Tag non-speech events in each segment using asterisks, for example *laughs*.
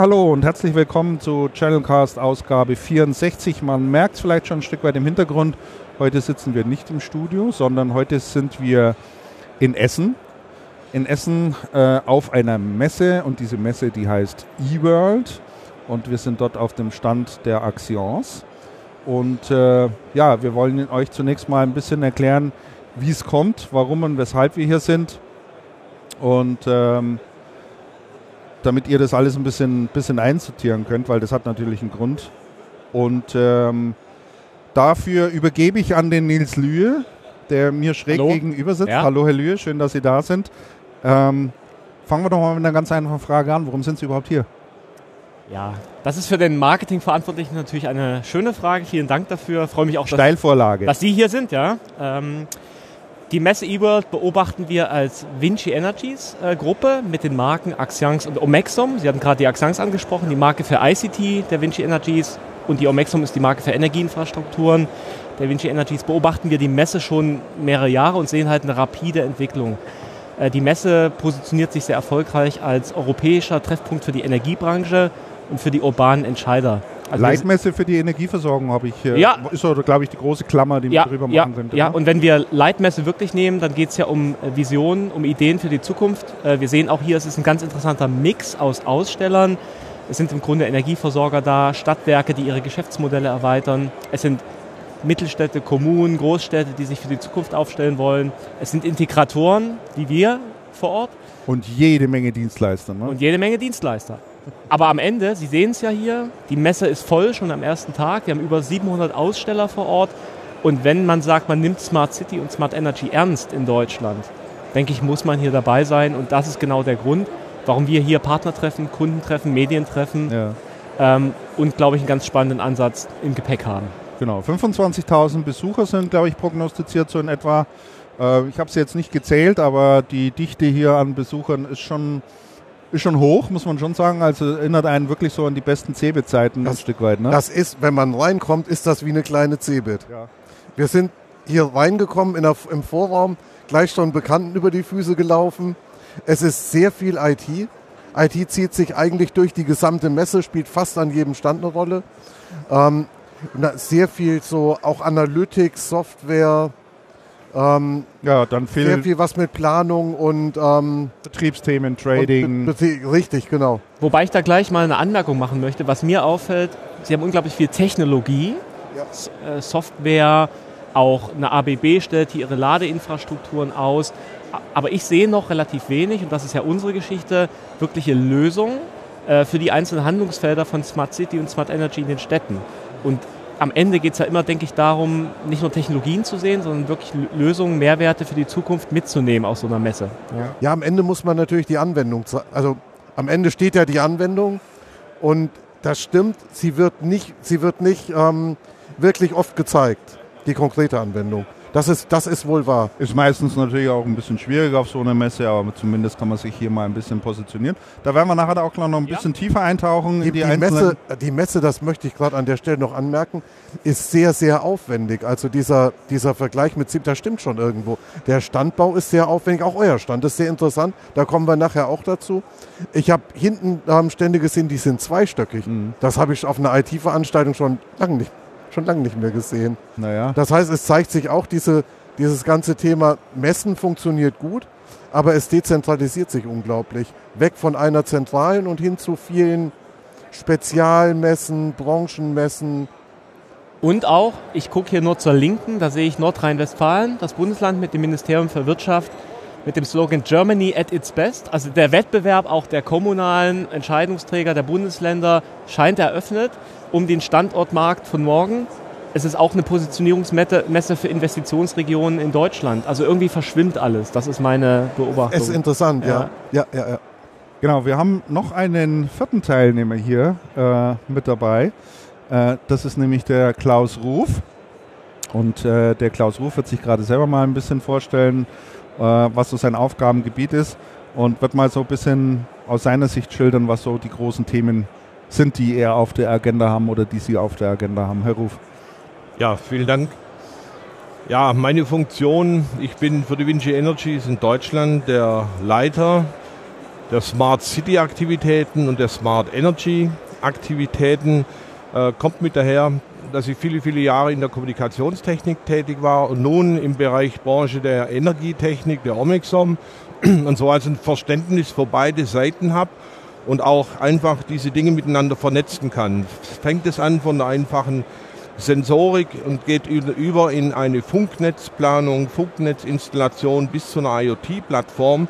Hallo und herzlich willkommen zu Channelcast Ausgabe 64. Man merkt es vielleicht schon ein Stück weit im Hintergrund. Heute sitzen wir nicht im Studio, sondern heute sind wir in Essen. In Essen äh, auf einer Messe und diese Messe, die heißt eWorld und wir sind dort auf dem Stand der Axions. Und äh, ja, wir wollen euch zunächst mal ein bisschen erklären, wie es kommt, warum und weshalb wir hier sind. Und ähm, damit ihr das alles ein bisschen, bisschen einsortieren könnt, weil das hat natürlich einen Grund. Und ähm, dafür übergebe ich an den Nils Lühe, der mir schräg Hallo. gegenüber sitzt. Ja. Hallo Herr Lühe, schön, dass Sie da sind. Ähm, fangen wir doch mal mit einer ganz einfachen Frage an. Warum sind Sie überhaupt hier? Ja, das ist für den Marketingverantwortlichen natürlich eine schöne Frage. Vielen Dank dafür. Ich freue mich auch, dass, dass Sie hier sind. Ja. Ähm, die Messe eWorld beobachten wir als Vinci Energies äh, Gruppe mit den Marken Axians und Omexum. Sie hatten gerade die Axians angesprochen, die Marke für ICT der Vinci Energies und die Omexum ist die Marke für Energieinfrastrukturen der Vinci Energies. Beobachten wir die Messe schon mehrere Jahre und sehen halt eine rapide Entwicklung. Äh, die Messe positioniert sich sehr erfolgreich als europäischer Treffpunkt für die Energiebranche und für die urbanen Entscheider. Also Leitmesse für die Energieversorgung habe ich. Äh, ja. Ist, glaube ich, die große Klammer, die ja, man drüber ja, machen könnte. Ja, ne? und wenn wir Leitmesse wirklich nehmen, dann geht es ja um äh, Visionen, um Ideen für die Zukunft. Äh, wir sehen auch hier, es ist ein ganz interessanter Mix aus Ausstellern. Es sind im Grunde Energieversorger da, Stadtwerke, die ihre Geschäftsmodelle erweitern. Es sind Mittelstädte, Kommunen, Großstädte, die sich für die Zukunft aufstellen wollen. Es sind Integratoren, wie wir vor Ort. Und jede Menge Dienstleister. Ne? Und jede Menge Dienstleister. Aber am Ende, Sie sehen es ja hier, die Messe ist voll schon am ersten Tag. Wir haben über 700 Aussteller vor Ort. Und wenn man sagt, man nimmt Smart City und Smart Energy ernst in Deutschland, denke ich, muss man hier dabei sein. Und das ist genau der Grund, warum wir hier Partner treffen, Kunden treffen, Medien treffen ja. ähm, und, glaube ich, einen ganz spannenden Ansatz im Gepäck haben. Genau, 25.000 Besucher sind, glaube ich, prognostiziert so in etwa. Äh, ich habe es jetzt nicht gezählt, aber die Dichte hier an Besuchern ist schon ist schon hoch, muss man schon sagen. Also erinnert einen wirklich so an die besten Cebit-Zeiten ein Stück weit. Ne? Das ist, wenn man reinkommt, ist das wie eine kleine Cebit. Ja. Wir sind hier reingekommen in der, im Vorraum, gleich schon Bekannten über die Füße gelaufen. Es ist sehr viel IT. IT zieht sich eigentlich durch die gesamte Messe, spielt fast an jedem Stand eine Rolle. Ähm, sehr viel so auch Analytics, Software, ähm, ja, dann viel sehr viel was mit Planung und ähm, Betriebsthemen, Trading. Be richtig, genau. Wobei ich da gleich mal eine Anmerkung machen möchte. Was mir auffällt, Sie haben unglaublich viel Technologie, ja. Äh, Software, auch eine ABB stellt hier ihre Ladeinfrastrukturen aus. Aber ich sehe noch relativ wenig, und das ist ja unsere Geschichte, wirkliche Lösungen äh, für die einzelnen Handlungsfelder von Smart City und Smart Energy in den Städten. Und am Ende geht es ja immer, denke ich, darum, nicht nur Technologien zu sehen, sondern wirklich Lösungen, Mehrwerte für die Zukunft mitzunehmen aus so einer Messe. Ja, ja am Ende muss man natürlich die Anwendung, also am Ende steht ja die Anwendung und das stimmt, sie wird nicht, sie wird nicht ähm, wirklich oft gezeigt, die konkrete Anwendung. Das ist, das ist wohl wahr. Ist meistens natürlich auch ein bisschen schwieriger auf so einer Messe, aber zumindest kann man sich hier mal ein bisschen positionieren. Da werden wir nachher auch noch ein bisschen ja. tiefer eintauchen die, in die, die Messe, die Messe, das möchte ich gerade an der Stelle noch anmerken, ist sehr, sehr aufwendig. Also dieser, dieser Vergleich mit ZIP, das stimmt schon irgendwo. Der Standbau ist sehr aufwendig, auch euer Stand ist sehr interessant. Da kommen wir nachher auch dazu. Ich habe hinten ähm, Stände gesehen, die sind zweistöckig. Mhm. Das habe ich auf einer IT-Veranstaltung schon lange nicht schon lange nicht mehr gesehen. Naja. Das heißt, es zeigt sich auch, diese, dieses ganze Thema Messen funktioniert gut, aber es dezentralisiert sich unglaublich. Weg von einer zentralen und hin zu vielen Spezialmessen, Branchenmessen. Und auch, ich gucke hier nur zur Linken, da sehe ich Nordrhein-Westfalen, das Bundesland mit dem Ministerium für Wirtschaft, mit dem Slogan Germany at its best. Also der Wettbewerb auch der kommunalen Entscheidungsträger der Bundesländer scheint eröffnet um den Standortmarkt von morgen. Es ist auch eine Positionierungsmesse für Investitionsregionen in Deutschland. Also irgendwie verschwimmt alles. Das ist meine Beobachtung. Es ist interessant, ja. Ja, ja, ja. Genau, wir haben noch einen vierten Teilnehmer hier äh, mit dabei. Äh, das ist nämlich der Klaus Ruf. Und äh, der Klaus Ruf wird sich gerade selber mal ein bisschen vorstellen, was so sein Aufgabengebiet ist und wird mal so ein bisschen aus seiner Sicht schildern, was so die großen Themen sind die eher auf der Agenda haben oder die Sie auf der Agenda haben. Herr Ruf. Ja, vielen Dank. Ja, meine Funktion, ich bin für die Vinci Energies in Deutschland der Leiter der Smart City Aktivitäten und der Smart Energy Aktivitäten äh, kommt mit daher, dass ich viele, viele Jahre in der Kommunikationstechnik tätig war und nun im Bereich Branche der Energietechnik, der Omexom *clears throat* und so also ein Verständnis für beide Seiten habe und auch einfach diese Dinge miteinander vernetzen kann. Fängt es an von der einfachen Sensorik und geht über in eine Funknetzplanung, Funknetzinstallation bis zu einer IoT-Plattform.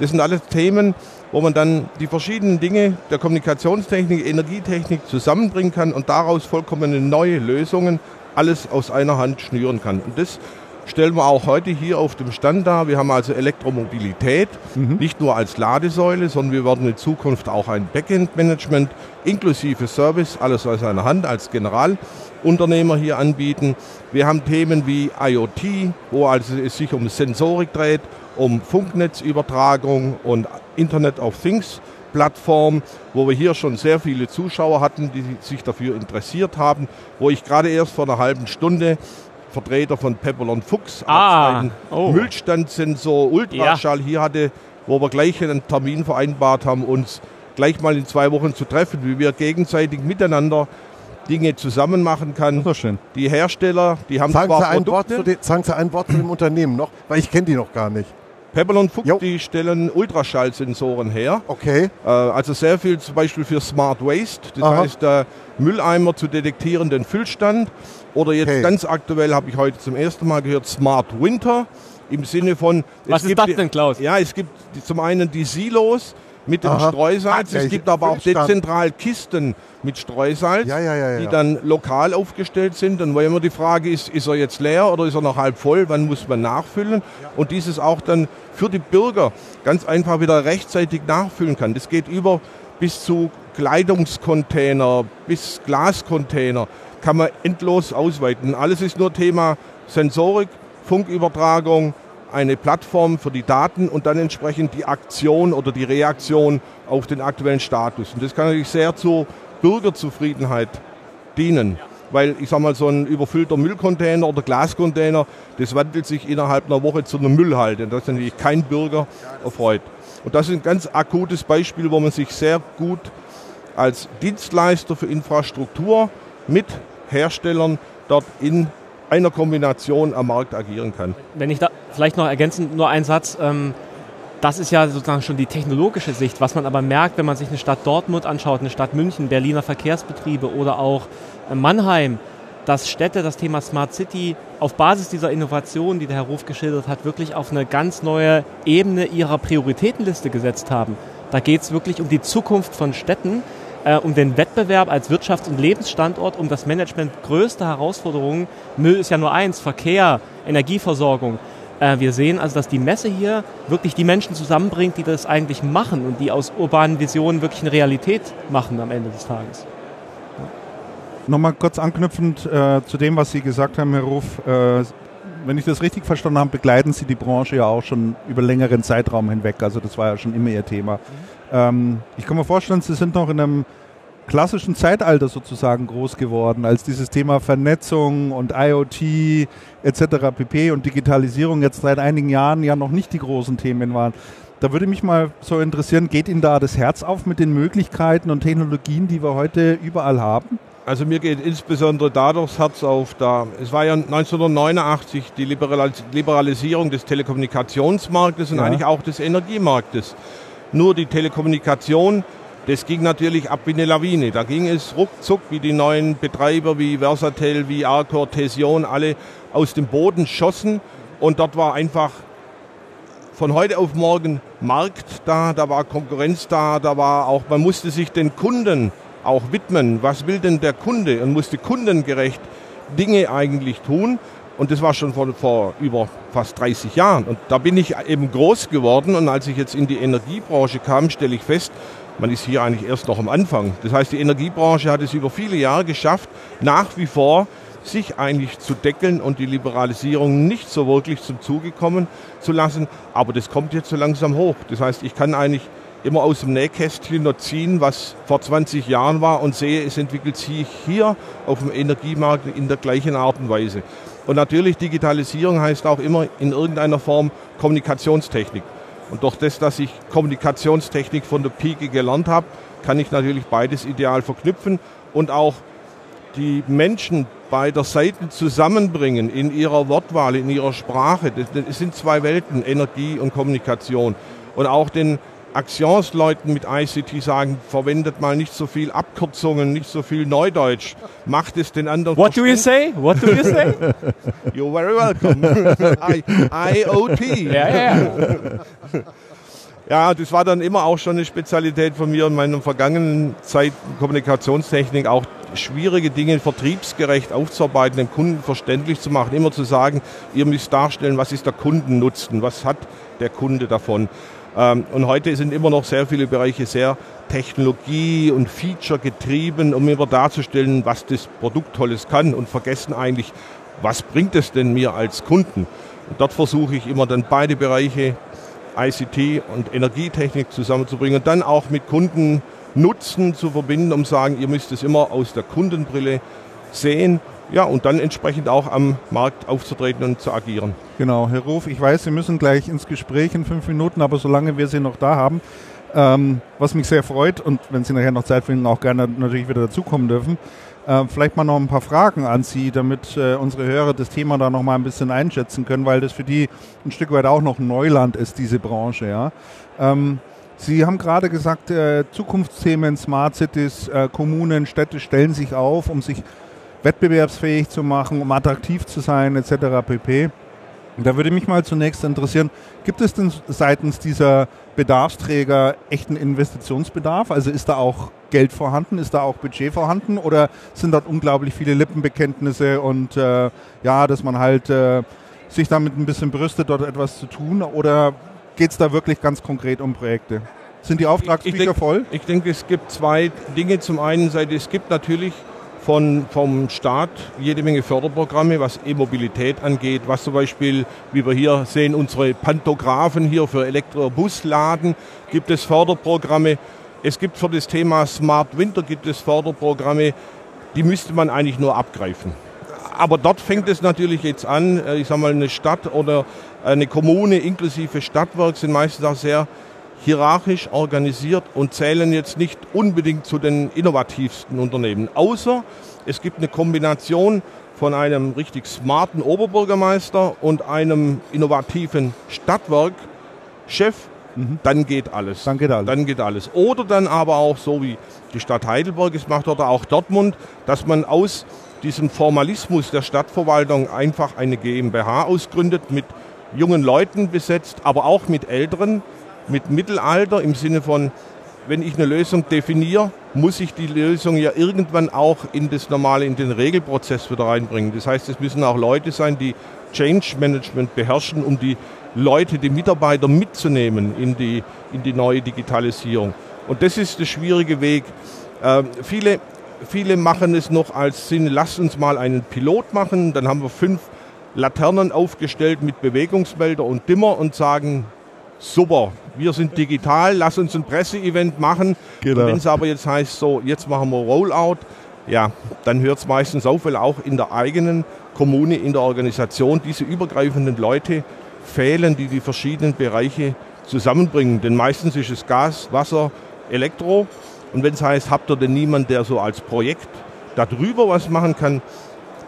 Das sind alles Themen, wo man dann die verschiedenen Dinge der Kommunikationstechnik, Energietechnik zusammenbringen kann und daraus vollkommen neue Lösungen alles aus einer Hand schnüren kann. Und das stellen wir auch heute hier auf dem Stand dar. Wir haben also Elektromobilität, mhm. nicht nur als Ladesäule, sondern wir werden in Zukunft auch ein Backend-Management inklusive Service, alles aus einer Hand als Generalunternehmer hier anbieten. Wir haben Themen wie IoT, wo also es sich um Sensorik dreht, um Funknetzübertragung und Internet of Things Plattform, wo wir hier schon sehr viele Zuschauer hatten, die sich dafür interessiert haben, wo ich gerade erst vor einer halben Stunde Vertreter von Pepperl und Fuchs ah, einen oh. Müllstandsensor Ultraschall ja. hier hatte, wo wir gleich einen Termin vereinbart haben, uns gleich mal in zwei Wochen zu treffen, wie wir gegenseitig miteinander Dinge zusammen machen kann. So schön. Die Hersteller, die haben sagen zwar Sie ein Wort zu den, Sagen Sie ein Wort zu dem Unternehmen noch, weil ich kenne die noch gar nicht. Pebble und Fuchs, die stellen Ultraschallsensoren her. Okay. Äh, also sehr viel zum Beispiel für Smart Waste, das Aha. heißt äh, Mülleimer zu detektierenden Füllstand. Oder jetzt okay. ganz aktuell habe ich heute zum ersten Mal gehört Smart Winter im Sinne von. Was ist das denn, Klaus? Ja, es gibt zum einen die Silos mit dem Aha. Streusalz. Es gibt aber auch dezentral Kisten mit Streusalz, ja, ja, ja, die dann lokal aufgestellt sind. Und weil immer die Frage ist, ist er jetzt leer oder ist er noch halb voll? Wann muss man nachfüllen? Und dieses auch dann für die Bürger ganz einfach wieder rechtzeitig nachfüllen kann. Das geht über bis zu Kleidungscontainer, bis Glascontainer, kann man endlos ausweiten. Alles ist nur Thema Sensorik, Funkübertragung, eine Plattform für die Daten und dann entsprechend die Aktion oder die Reaktion auf den aktuellen Status. Und das kann natürlich sehr zur Bürgerzufriedenheit dienen. Weil ich sage mal, so ein überfüllter Müllcontainer oder Glascontainer, das wandelt sich innerhalb einer Woche zu einer Müllhalde. Und das ist natürlich kein Bürger erfreut. Und das ist ein ganz akutes Beispiel, wo man sich sehr gut als Dienstleister für Infrastruktur mit Herstellern dort in einer Kombination am Markt agieren kann. Wenn ich da vielleicht noch ergänzend nur einen Satz, ähm, das ist ja sozusagen schon die technologische Sicht. Was man aber merkt, wenn man sich eine Stadt Dortmund anschaut, eine Stadt München, Berliner Verkehrsbetriebe oder auch äh, Mannheim, dass Städte das Thema Smart City auf Basis dieser Innovation, die der Herr Ruf geschildert hat, wirklich auf eine ganz neue Ebene ihrer Prioritätenliste gesetzt haben. Da geht es wirklich um die Zukunft von Städten äh, um den Wettbewerb als Wirtschafts- und Lebensstandort, um das Management größter Herausforderungen. Müll ist ja nur eins, Verkehr, Energieversorgung. Äh, wir sehen also, dass die Messe hier wirklich die Menschen zusammenbringt, die das eigentlich machen und die aus urbanen Visionen wirklich eine Realität machen am Ende des Tages. Nochmal kurz anknüpfend äh, zu dem, was Sie gesagt haben, Herr Ruf. Äh, wenn ich das richtig verstanden habe, begleiten Sie die Branche ja auch schon über längeren Zeitraum hinweg. Also das war ja schon immer Ihr Thema. Mhm. Ähm, ich kann mir vorstellen, Sie sind noch in einem klassischen Zeitalter sozusagen groß geworden, als dieses Thema Vernetzung und IoT etc. pp. und Digitalisierung jetzt seit einigen Jahren ja noch nicht die großen Themen waren. Da würde mich mal so interessieren, geht Ihnen da das Herz auf mit den Möglichkeiten und Technologien, die wir heute überall haben? Also mir geht insbesondere dadurch das Herz auf, da es war ja 1989 die Liberalisierung des Telekommunikationsmarktes und ja. eigentlich auch des Energiemarktes nur die Telekommunikation. Das ging natürlich ab wie eine Lawine. Da ging es ruckzuck, wie die neuen Betreiber wie Versatel, wie Arcor, Tesion, alle aus dem Boden schossen. Und dort war einfach von heute auf morgen Markt da, da war Konkurrenz da, da war auch, man musste sich den Kunden auch widmen. Was will denn der Kunde? Und musste kundengerecht Dinge eigentlich tun. Und das war schon vor, vor über fast 30 Jahren. Und da bin ich eben groß geworden. Und als ich jetzt in die Energiebranche kam, stelle ich fest, man ist hier eigentlich erst noch am Anfang. Das heißt, die Energiebranche hat es über viele Jahre geschafft, nach wie vor sich eigentlich zu deckeln und die Liberalisierung nicht so wirklich zum Zuge kommen zu lassen. Aber das kommt jetzt so langsam hoch. Das heißt, ich kann eigentlich immer aus dem Nähkästchen noch ziehen, was vor 20 Jahren war und sehe, es entwickelt sich hier auf dem Energiemarkt in der gleichen Art und Weise. Und natürlich Digitalisierung heißt auch immer in irgendeiner Form Kommunikationstechnik. Und durch das, dass ich Kommunikationstechnik von der Pike gelernt habe, kann ich natürlich beides ideal verknüpfen und auch die Menschen bei der Seite zusammenbringen in ihrer Wortwahl, in ihrer Sprache. Das sind zwei Welten, Energie und Kommunikation. Und auch den Axions-Leuten mit ICT sagen, verwendet mal nicht so viel Abkürzungen, nicht so viel Neudeutsch. Macht es den anderen. What do you say? What do you say? *laughs* You're very welcome. *laughs* I, IoT. ja, ja, ja. Ja, das war dann immer auch schon eine Spezialität von mir in meiner vergangenen Zeit Kommunikationstechnik, auch schwierige Dinge vertriebsgerecht aufzuarbeiten, dem Kunden verständlich zu machen, immer zu sagen, ihr müsst darstellen, was ist der Kundennutzen, was hat der Kunde davon. Ähm, und heute sind immer noch sehr viele Bereiche sehr Technologie- und Feature getrieben, um immer darzustellen, was das Produkt Tolles kann und vergessen eigentlich, was bringt es denn mir als Kunden. Und dort versuche ich immer dann beide Bereiche, ICT und Energietechnik zusammenzubringen und dann auch mit Kundennutzen zu verbinden, um zu sagen, ihr müsst es immer aus der Kundenbrille sehen ja, und dann entsprechend auch am Markt aufzutreten und zu agieren. Genau, Herr Ruf, ich weiß, Sie müssen gleich ins Gespräch in fünf Minuten, aber solange wir Sie noch da haben, ähm, was mich sehr freut und wenn Sie nachher noch Zeit finden, auch gerne natürlich wieder dazukommen dürfen, äh, vielleicht mal noch ein paar Fragen an Sie, damit äh, unsere Hörer das Thema da noch mal ein bisschen einschätzen können, weil das für die ein Stück weit auch noch Neuland ist, diese Branche. Ja. Ähm, Sie haben gerade gesagt, äh, Zukunftsthemen, Smart Cities, äh, Kommunen, Städte stellen sich auf, um sich wettbewerbsfähig zu machen, um attraktiv zu sein, etc. pp. Da würde mich mal zunächst interessieren, gibt es denn seitens dieser Bedarfsträger echten Investitionsbedarf? Also ist da auch Geld vorhanden, ist da auch Budget vorhanden oder sind dort unglaublich viele Lippenbekenntnisse und äh, ja, dass man halt äh, sich damit ein bisschen brüstet, dort etwas zu tun oder geht es da wirklich ganz konkret um Projekte? Sind die Auftragsbücher voll? Ich denke, es gibt zwei Dinge. Zum einen, es gibt natürlich von, vom Staat jede Menge Förderprogramme, was E-Mobilität angeht, was zum Beispiel, wie wir hier sehen, unsere Pantographen hier für Elektrobusladen, gibt es Förderprogramme. Es gibt für das Thema Smart Winter gibt es Förderprogramme, die müsste man eigentlich nur abgreifen. Aber dort fängt es natürlich jetzt an, äh, ich sage mal, eine Stadt oder eine Kommune inklusive Stadtwerk sind meistens auch sehr hierarchisch organisiert und zählen jetzt nicht unbedingt zu den innovativsten Unternehmen. Außer es gibt eine Kombination von einem richtig smarten Oberbürgermeister und einem innovativen Stadtwerkchef, mhm. dann geht alles. Dann geht alles. Dann geht alles. Oder dann aber auch so wie die Stadt Heidelberg es macht oder auch Dortmund, dass man aus diesem Formalismus der Stadtverwaltung einfach eine GmbH ausgründet, mit jungen Leuten besetzt, aber auch mit älteren, mit Mittelalter im Sinne von, wenn ich eine Lösung definiere, muss ich die Lösung ja irgendwann auch in das normale, in den Regelprozess wieder reinbringen. Das heißt, es müssen auch Leute sein, die Change Management beherrschen, um die Leute, die Mitarbeiter mitzunehmen in die, in die neue Digitalisierung. Und das ist der schwierige Weg. Äh, viele, viele machen es noch als Sinn, lasst uns mal einen Pilot machen, dann haben wir fünf Laternen aufgestellt mit Bewegungsmelder und Dimmer und sagen, super, wir sind digital, lass uns ein Presseevent machen. Genau. Wenn es aber jetzt heißt, so, jetzt machen wir Rollout, ja, dann hört es meistens auf, weil auch in der eigenen Kommune, in der Organisation diese übergreifenden Leute fehlen, die die verschiedenen Bereiche zusammenbringen. Denn meistens ist es Gas, Wasser, Elektro. Und wenn es heißt, habt ihr denn niemanden, der so als Projekt darüber was machen kann,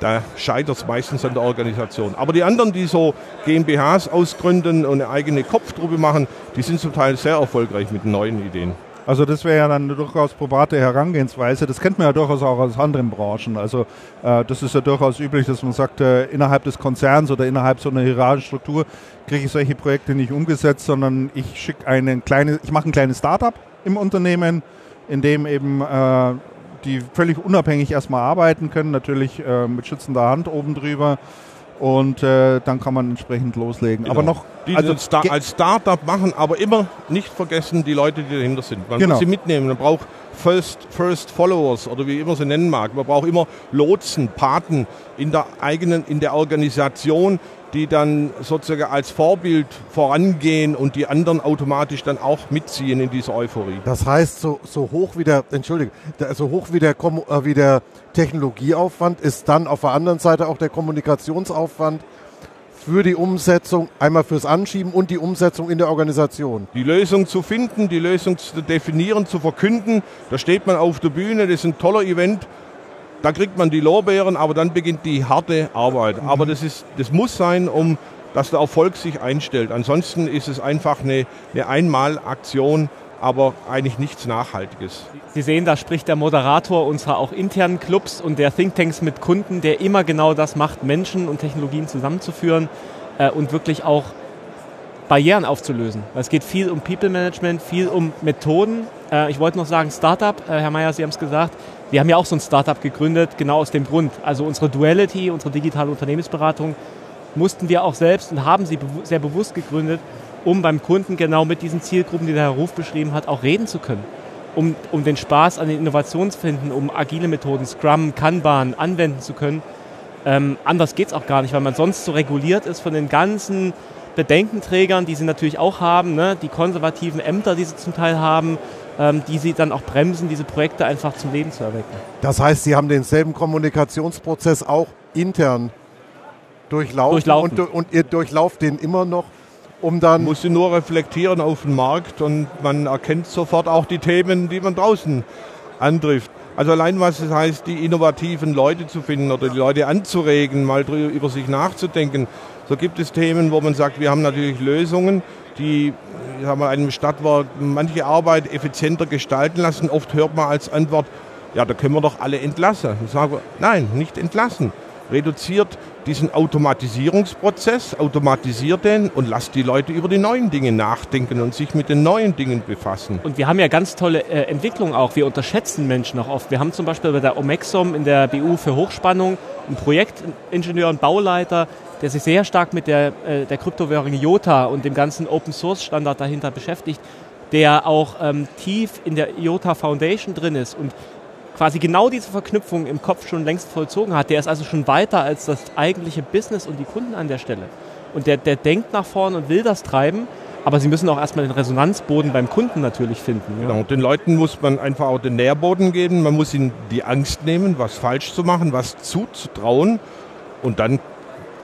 da scheitert es meistens an der Organisation. Aber die anderen, die so GmbHs ausgründen und eine eigene Kopftruppe machen, die sind zum Teil sehr erfolgreich mit neuen Ideen. Also das wäre ja dann eine durchaus private Herangehensweise. Das kennt man ja durchaus auch aus anderen Branchen. Also äh, das ist ja durchaus üblich, dass man sagt, äh, innerhalb des Konzerns oder innerhalb so einer hierarchischen Struktur kriege ich solche Projekte nicht umgesetzt, sondern ich schicke eine kleine, ich mache ein kleines Startup im Unternehmen, in dem eben äh, die völlig unabhängig erstmal arbeiten können, natürlich äh, mit schützender Hand oben drüber. Und äh, dann kann man entsprechend loslegen. Genau. Aber noch die also Star als Startup machen, aber immer nicht vergessen die Leute, die dahinter sind. Man genau. muss sie mitnehmen. Man braucht First, First Followers oder wie immer sie nennen mag. Man braucht immer Lotsen, Paten in der eigenen, in der Organisation, die dann sozusagen als Vorbild vorangehen und die anderen automatisch dann auch mitziehen in dieser Euphorie. Das heißt, so, so hoch wie der, Entschuldige, so hoch wie der, äh, wie der Technologieaufwand ist dann auf der anderen Seite auch der Kommunikationsaufwand für die Umsetzung, einmal fürs Anschieben und die Umsetzung in der Organisation. Die Lösung zu finden, die Lösung zu definieren, zu verkünden. Da steht man auf der Bühne, das ist ein toller Event. Da kriegt man die Lorbeeren, aber dann beginnt die harte Arbeit. Mhm. Aber das, ist, das muss sein, um dass der Erfolg sich einstellt. Ansonsten ist es einfach eine, eine Einmalaktion, aber eigentlich nichts Nachhaltiges. Sie sehen, da spricht der Moderator unserer auch internen Clubs und der Thinktanks mit Kunden, der immer genau das macht, Menschen und Technologien zusammenzuführen äh, und wirklich auch Barrieren aufzulösen. Es geht viel um People Management, viel um Methoden. Äh, ich wollte noch sagen, Startup, äh, Herr Mayer, Sie haben es gesagt, wir haben ja auch so ein Startup gegründet, genau aus dem Grund. Also unsere Duality, unsere digitale Unternehmensberatung, mussten wir auch selbst und haben sie sehr bewusst gegründet, um beim Kunden genau mit diesen Zielgruppen, die der Herr Ruf beschrieben hat, auch reden zu können. Um, um den Spaß an den Innovationen zu finden, um agile Methoden, Scrum, Kanban anwenden zu können. Ähm, anders geht es auch gar nicht, weil man sonst so reguliert ist von den ganzen Bedenkenträgern, die sie natürlich auch haben, ne? die konservativen Ämter, die sie zum Teil haben, die sie dann auch bremsen, diese Projekte einfach zum Leben zu erwecken. Das heißt, Sie haben denselben Kommunikationsprozess auch intern durchlaufen, durchlaufen. Und, und, ihr durchlauft den immer noch, um dann... Muss sie nur reflektieren auf den Markt und man erkennt sofort auch die Themen, die man draußen antrifft. Also allein was es heißt, die innovativen Leute zu finden oder die Leute anzuregen, mal über sich nachzudenken. So gibt es Themen, wo man sagt, wir haben natürlich Lösungen, die sagen wir, einem Stadtwerk manche Arbeit effizienter gestalten lassen. Oft hört man als Antwort, ja, da können wir doch alle entlassen. Ich sage, nein, nicht entlassen. Reduziert diesen Automatisierungsprozess, automatisiert den und lasst die Leute über die neuen Dinge nachdenken und sich mit den neuen Dingen befassen. Und wir haben ja ganz tolle äh, Entwicklungen auch. Wir unterschätzen Menschen auch oft. Wir haben zum Beispiel bei der Omexom in der BU für Hochspannung einen Projektingenieur und Bauleiter, der sich sehr stark mit der, äh, der Kryptowährung IOTA und dem ganzen Open Source Standard dahinter beschäftigt, der auch ähm, tief in der IOTA Foundation drin ist und quasi genau diese Verknüpfung im Kopf schon längst vollzogen hat. Der ist also schon weiter als das eigentliche Business und die Kunden an der Stelle. Und der, der denkt nach vorne und will das treiben. Aber sie müssen auch erstmal den Resonanzboden beim Kunden natürlich finden. Ja. Genau, den Leuten muss man einfach auch den Nährboden geben. Man muss ihnen die Angst nehmen, was falsch zu machen, was zuzutrauen. Und dann,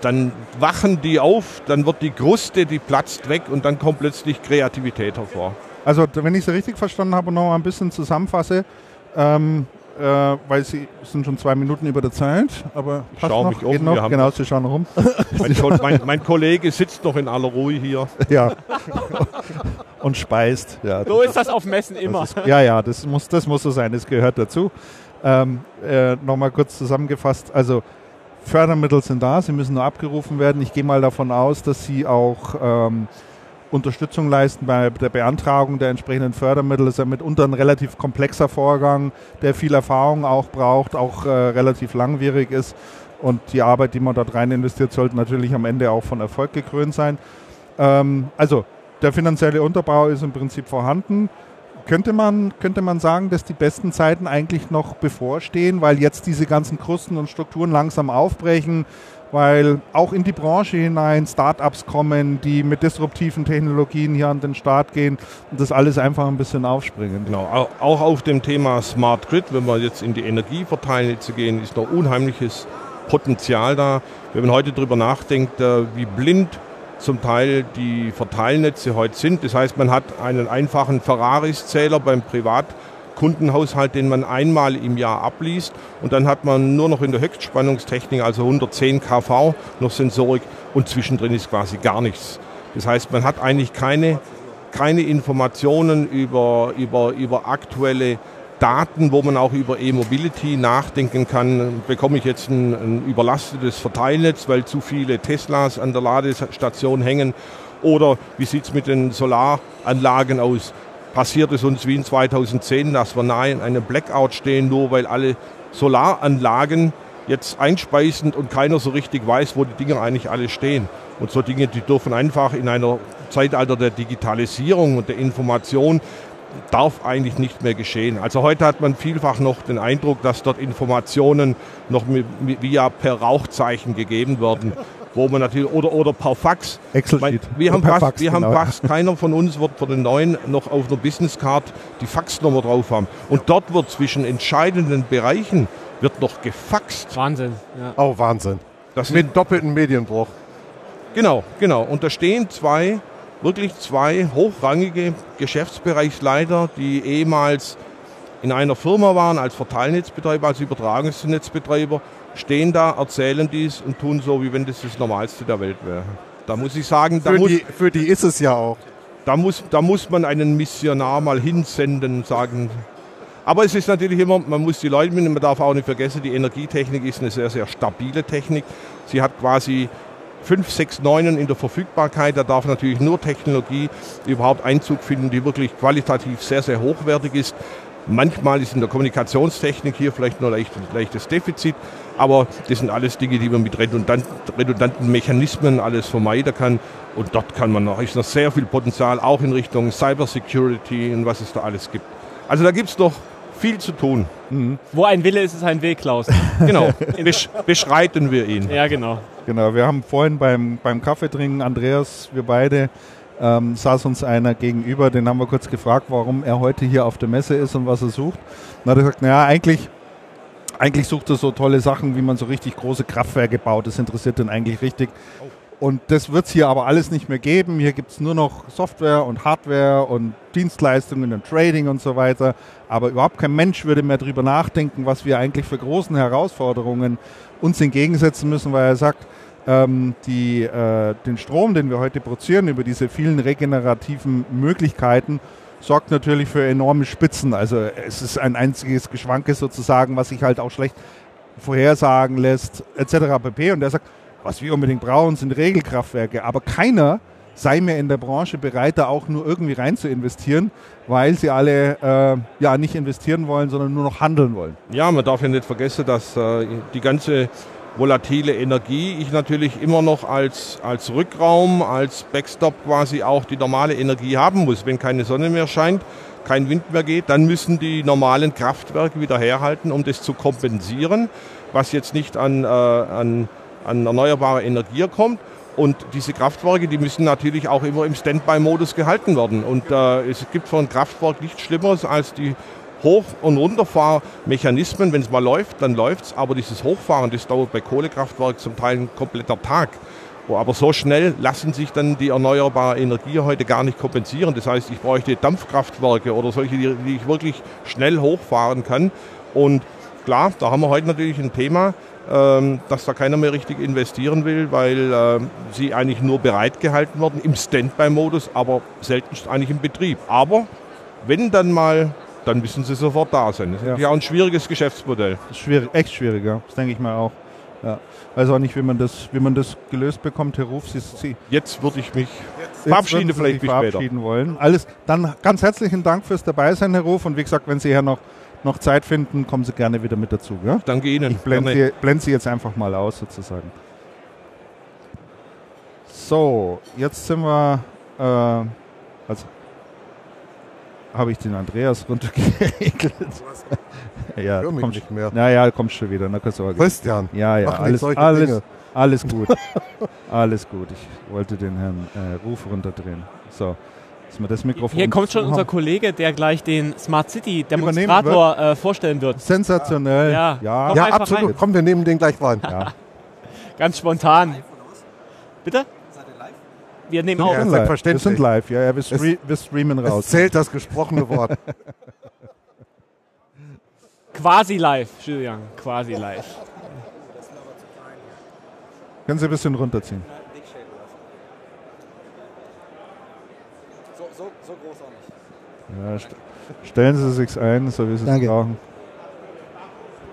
dann wachen die auf, dann wird die Kruste, die platzt weg und dann kommt plötzlich Kreativität hervor. Also wenn ich es richtig verstanden habe und noch mal ein bisschen zusammenfasse, ähm, äh, weil sie sind schon zwei Minuten über der Zeit, aber ich schau noch, mich um, noch. genau, sie schauen rum. *laughs* mein, mein, mein, Kollege sitzt noch in aller Ruhe hier. *laughs* Ja. *laughs* Und speist. Ja. So ist das auf Messen immer. Ist, ja, ja, das muss, das muss so sein, das gehört dazu. Ähm, äh, Nochmal kurz zusammengefasst, also Fördermittel sind da, sie müssen nur abgerufen werden. Ich gehe mal davon aus, dass sie auch ähm, Unterstützung leisten bei der Beantragung der entsprechenden Fördermittel. Das ist ja mitunter ein relativ komplexer Vorgang, der viel Erfahrung auch braucht, auch äh, relativ langwierig ist. Und die Arbeit, die man dort rein investiert, sollte natürlich am Ende auch von Erfolg gekrönt sein. Ähm, also der finanzielle Unterbau ist im Prinzip vorhanden. Könnte man, könnte man sagen, dass die besten Zeiten eigentlich noch bevorstehen, weil jetzt diese ganzen Krusten und Strukturen langsam aufbrechen, weil auch in die Branche hinein Startups kommen, die mit disruptiven Technologien hier an den Start gehen und das alles einfach ein bisschen aufspringen. Genau, auch auf dem Thema Smart Grid, wenn wir jetzt in die Energieverteilnetze gehen, ist noch unheimliches Potenzial da. Wenn man heute darüber nachdenkt, äh, wie blind zum Teil die Verteilnetze heute sind. Das heißt, man hat einen einfachen Ferraris-Zähler beim Privat Kundenhaushalt, den man einmal im Jahr abliest. Und dann hat man nur noch in der Höchstspannungstechnik, also 110 kV, noch Sensorik und zwischendrin ist quasi gar nichts. Das heißt, man hat eigentlich keine, keine Informationen über, über, über aktuelle Daten, wo man auch über E-Mobility nachdenken kann. Bekomme ich jetzt ein, ein überlastetes Verteilnetz, weil zu viele Teslas an der Ladestation hängen? Oder wie sieht es mit den Solaranlagen aus? Passiert es uns wie in 2010, dass wir nahe in einem Blackout stehen, nur weil alle Solaranlagen jetzt einspeisen und keiner so richtig weiß, wo die Dinge eigentlich alle stehen. Und so Dinge, die dürfen einfach in einer Zeitalter der Digitalisierung und der Information darf eigentlich nicht mehr geschehen. Also heute hat man vielfach noch den Eindruck, dass dort Informationen noch via per Rauchzeichen gegeben werden wo man natürlich, oder, oder per Fax. Excel-Sheet. Wir, haben, fast, Fax, wir genau. haben fast, keiner von uns wird für den neuen noch auf einer Business-Card die Faxnummer drauf haben. Und dort wird zwischen entscheidenden Bereichen wird noch gefaxt. Wahnsinn. Ja. Auch Wahnsinn. Das Mit doppelten Medienbruch. Genau, genau. Und da stehen zwei, wirklich zwei hochrangige Geschäftsbereichsleiter, die ehemals in einer Firma waren als Verteilnetzbetreiber, als Übertragungsnetzbetreiber, stehen da, erzählen dies und tun so, wie wenn das das Normalste der Welt wäre. Da muss ich sagen, Für muss, die, für die ist es ja auch. da muss, da muss man einen Missionar mal hinsenden, sagen. Aber es ist natürlich immer, man muss die Leute mitnehmen, man darf auch nicht vergessen, die Energietechnik ist eine sehr, sehr stabile Technik. Sie hat quasi fünf, sechs Neunen in der Verfügbarkeit. Da darf natürlich nur Technologie überhaupt Einzug finden, die wirklich qualitativ sehr, sehr hochwertig ist. Manchmal ist in der Kommunikationstechnik hier vielleicht nur leicht, leichtes Defizit, aber das sind alles Dinge, die man mit redundant, redundanten Mechanismen alles vermeiden kann. Und dort kann man noch, ist noch sehr viel Potenzial, auch in Richtung Cybersecurity und was es da alles gibt. Also da gibt es noch viel zu tun. Wo ein Wille ist, ist ein Weg, Klaus. *laughs* Genau, *laughs* besch beschreiten wir ihn. ja, genau. Genau, wir haben vorhin beim, beim Kaffeetrinken, Andreas, wir beide, ähm, saß uns einer gegenüber, den haben wir kurz gefragt, warum er heute hier auf der Messe ist und was er sucht. Und hat er gesagt, naja, eigentlich, eigentlich sucht er so tolle Sachen, wie man so richtig große Kraftwerke baut. Das interessiert ihn eigentlich richtig. Und das wird es hier aber alles nicht mehr geben. Hier gibt es nur noch Software und Hardware und Dienstleistungen und Trading und so weiter. Aber überhaupt kein Mensch würde mehr darüber nachdenken, was wir eigentlich für großen Herausforderungen uns entgegensetzen müssen, weil er sagt, ähm, die, äh, den Strom, den wir heute produzieren, über diese vielen regenerativen Möglichkeiten, sorgt natürlich für enorme Spitzen. Also es ist ein einziges Geschwanke sozusagen, was sich halt auch schlecht vorhersagen lässt, etc. pp. Und er sagt, was wir unbedingt brauchen, sind Regelkraftwerke. Aber keiner sei mehr in der Branche bereit, da auch nur irgendwie rein zu investieren, weil sie alle äh, ja nicht investieren wollen, sondern nur noch handeln wollen. Ja, man darf ja nicht vergessen, dass äh, die ganze volatile Energie ich natürlich immer noch als, als Rückraum, als Backstop quasi auch die normale Energie haben muss. Wenn keine Sonne mehr scheint, kein Wind mehr geht, dann müssen die normalen Kraftwerke wieder herhalten, um das zu kompensieren, was jetzt nicht an, äh, an, an erneuerbare Energie kommt. Und diese Kraftwerke, die müssen natürlich auch immer im Standby-Modus gehalten werden. Und äh, es gibt ein Kraftwerk nichts Schlimmeres als die Hoch- und Runterfahrmechanismen. Wenn es mal läuft, dann läuft es. Aber dieses Hochfahren, das dauert bei Kohlekraftwerken zum Teil ein kompletter Tag. Oh, aber so schnell lassen sich dann die erneuerbare Energie heute gar nicht kompensieren. Das heißt, ich bräuchte Dampfkraftwerke oder solche, die, ich wirklich schnell hochfahren kann. Und klar, da haben wir heute natürlich ein Thema, ähm, dass da keiner mehr richtig investieren will, weil äh, sie eigentlich nur bereitgehalten werden im Standby-Modus, aber selten eigentlich im Betrieb. Aber wenn dann mal, dann müssen sie sofort da sein. Das ist Ja. ja auch ein schwieriges Geschäftsmodell. Schwierig, echt schwieriger. Das denke ich mal auch. Ja. Weiß auch nicht, wie man das, wie man das gelöst bekommt. Herr Ruf, Sie, Sie Jetzt würde ich mich Jetzt verabschieden, Sie vielleicht sich bis später. verabschieden wollen. Alles, dann ganz herzlichen Dank fürs Dabeisein, Herr Ruf. Und wie gesagt, wenn Sie hier noch, noch Zeit finden, kommen Sie gerne wieder mit dazu. Gell? Danke Ihnen. Blenden Gerne. Sie, blenden Sie jetzt einfach mal aus, sozusagen. So, jetzt sind wir. Äh, also habe ich den Andreas runtergeregelt. *laughs* ja, Hör mich kommt, nicht mehr. naja, kommt schon wieder. Na, Sorge. Christian, Ja, ja, alles, alles, Dinge. alles gut. *laughs* alles gut. Ich wollte den Herrn äh, Ruf runterdrehen. So, dass wir das Mikrofon. Hier kommt schon unser. Kollege, der gleich den Smart City Demonstrator äh, vorstellen wird. Sensationell. Ja. ja, Komm Ja, absolut. rein. Komm, wir nehmen den gleich rein. ja. *laughs* Ganz spontan. Bitte? Wir nehmen Wir auf. Ja, sind live. Wir selbstverständlich. sind live. Ja, ja wir, stre wir streamen Es raus. zählt das gesprochene Wort. *laughs* Quasi live, Julian. Quasi live. Können Sie ein bisschen runterziehen? So, so, so groß auch nicht. Ja, st stellen Sie sich ein, so wie Sie es brauchen.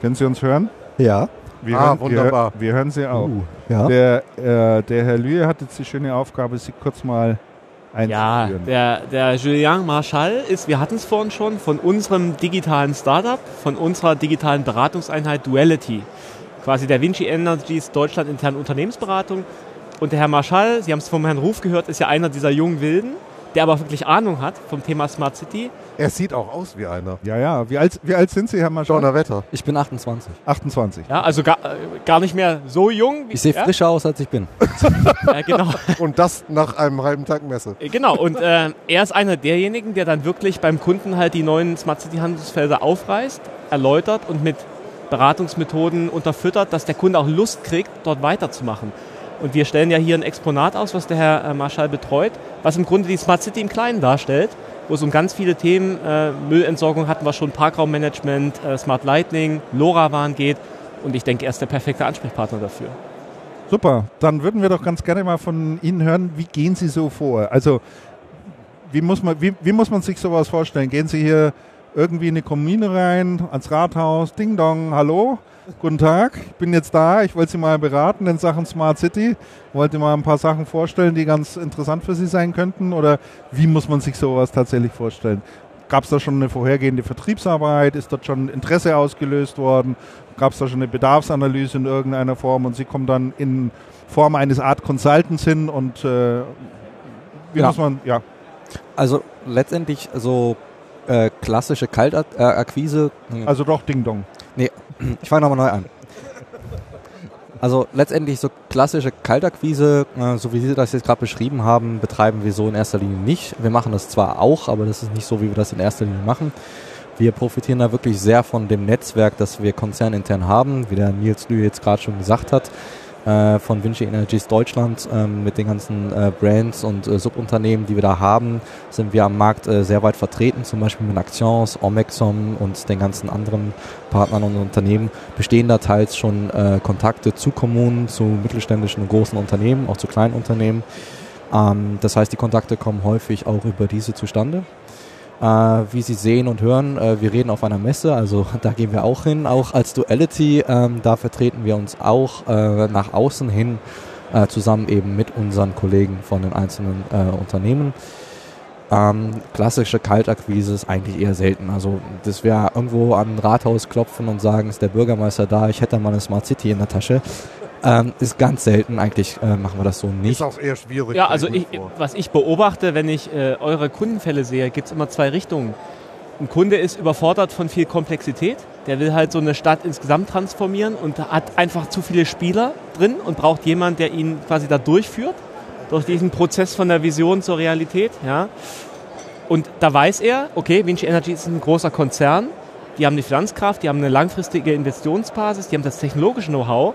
Können Sie uns hören? Ja. Wir Ah, hören, wunderbar. Wir, wir hören Sie auch. Uh, ja. Der, äh, der Herr Lühe hat jetzt die schöne Aufgabe, Sie kurz mal Ja, einzuführen. der, der Julien Marchal ist, wir hatten es vorhin schon, von unserem digitalen Startup, von unserer digitalen Beratungseinheit Duality. Quasi der Vinci Energies Deutschland internen Unternehmensberatung. Und der Herr Marchal, Sie haben es vom Herrn Ruf gehört, ist ja einer dieser jungen Wilden, der aber wirklich Ahnung hat vom Thema Smart City. Er sieht auch aus wie einer. ja, ja. Wie alt, wie alt sind Sie, Herr Maschal? Donnerwetter. Ich bin 28. 28. Ja, also gar, äh, gar nicht mehr so jung. Wie, Ich sehe ja, frischer aus, als ich bin. *laughs* Ja, genau. *laughs* Und das nach einem halben Tag Messe. Äh, Genau, und äh, er ist einer derjenigen, der dann wirklich beim Kunden halt die neuen Smart City Handelsfelder aufreißt, erläutert und mit Beratungsmethoden unterfüttert, dass der Kunde auch Lust kriegt, dort weiterzumachen. Und wir stellen ja hier ein Exponat aus, was der Herr äh, Marschall betreut, was im Grunde die Smart City im Kleinen darstellt, wo es um ganz viele Themen, äh, Müllentsorgung hatten wir schon, Parkraummanagement, äh, Smart Lighting, LoRaWAN geht. Und ich denke, er ist der perfekte Ansprechpartner dafür. Super, dann würden wir doch ganz gerne mal von Ihnen hören, wie gehen Sie so vor? Also wie muss man, wie, wie muss man sich sowas vorstellen? Gehen Sie hier irgendwie in eine Kommune rein, ans Rathaus, Ding Dong, hallo, guten Tag, ich bin jetzt da, ich wollte Sie mal beraten in Sachen Smart City, wollte mal ein paar Sachen vorstellen, die ganz interessant für Sie sein könnten oder wie muss man sich sowas tatsächlich vorstellen? Gab es da schon eine vorhergehende Vertriebsarbeit? Ist dort schon Interesse ausgelöst worden? Gab es da schon eine Bedarfsanalyse in irgendeiner Form und Sie kommen dann in Form eines Art Consultants hin und äh, wie Ja. muss man, ja. Also letztendlich so äh, klassische Kaltakquise. Also doch Ding Dong. Ich fange nochmal neu an. Also letztendlich so klassische Kaltakquise, äh, so wie Sie das jetzt gerade beschrieben haben, betreiben wir so in erster Linie nicht. Wir machen das zwar auch, aber das ist nicht so, wie wir das in erster Linie machen. Wir profitieren da wirklich sehr von dem Netzwerk, das wir konzernintern haben, wie der Nils Lü jetzt gerade schon gesagt hat, äh, von Vinci Energies Deutschland ähm, mit den ganzen äh, Brands und äh, Subunternehmen, die wir da haben, sind wir am Markt äh, sehr weit vertreten, zum Beispiel mit Actions, Omexom und den ganzen anderen Partnern und Unternehmen bestehen da teils schon äh, Kontakte zu Kommunen, zu mittelständischen und großen Unternehmen, auch zu kleinen Unternehmen. Ähm, das heißt, die Kontakte kommen häufig auch über diese zustande. Äh, wie Sie sehen und hören, äh, wir reden auf einer Messe, also *laughs* da gehen wir auch hin, auch als Duality. Ähm, da vertreten wir uns auch äh, nach außen hin zusammen eben mit unseren Kollegen von den einzelnen Unternehmen. Ähm, klassische Kaltakquise ist eigentlich eher selten. Also, dass wir irgendwo an ein Rathaus klopfen und sagen, ist der Bürgermeister da, ich hätte mal eine Smart City in der Tasche, ähm, ist ganz selten. Eigentlich äh, machen wir das so nicht. Ist auch eher schwierig. Ja, also ich, was ich beobachte, wenn ich äh, eure Kundenfälle sehe, gibt es immer zwei Richtungen. Ein Kunde ist überfordert von viel Komplexität. Der will halt so eine Stadt insgesamt transformieren und hat einfach zu viele Spieler drin und braucht jemanden, der ihn quasi da durchführt, durch diesen Prozess von der Vision zur Realität. Ja. Und da weiß er, okay, Vinci Energy ist ein großer Konzern, die haben die Finanzkraft, die haben eine langfristige Investitionsbasis, die haben das technologische Know-how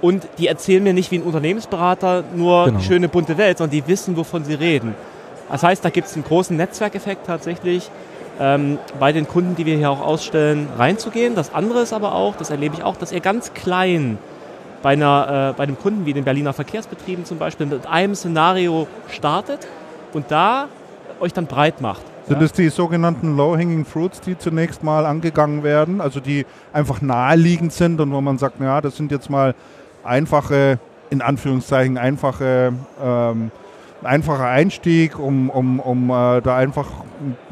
und die erzählen mir nicht wie ein Unternehmensberater nur Genau. die schöne bunte Welt, sondern die wissen, wovon sie reden. Das heißt, da gibt es einen großen Netzwerkeffekt tatsächlich, ähm, bei den Kunden, die wir hier auch ausstellen, reinzugehen. Das andere ist aber auch, das erlebe ich auch, dass ihr ganz klein bei, einer, äh, bei einem Kunden wie den Berliner Verkehrsbetrieben zum Beispiel mit einem Szenario startet und da euch dann breit macht. Sind es die sogenannten Low-Hanging Fruits, die zunächst mal angegangen werden, also die einfach naheliegend sind und wo man sagt, ja, das sind jetzt mal einfache, in Anführungszeichen einfache, ähm, ein einfacher Einstieg, um, um, um äh, da einfach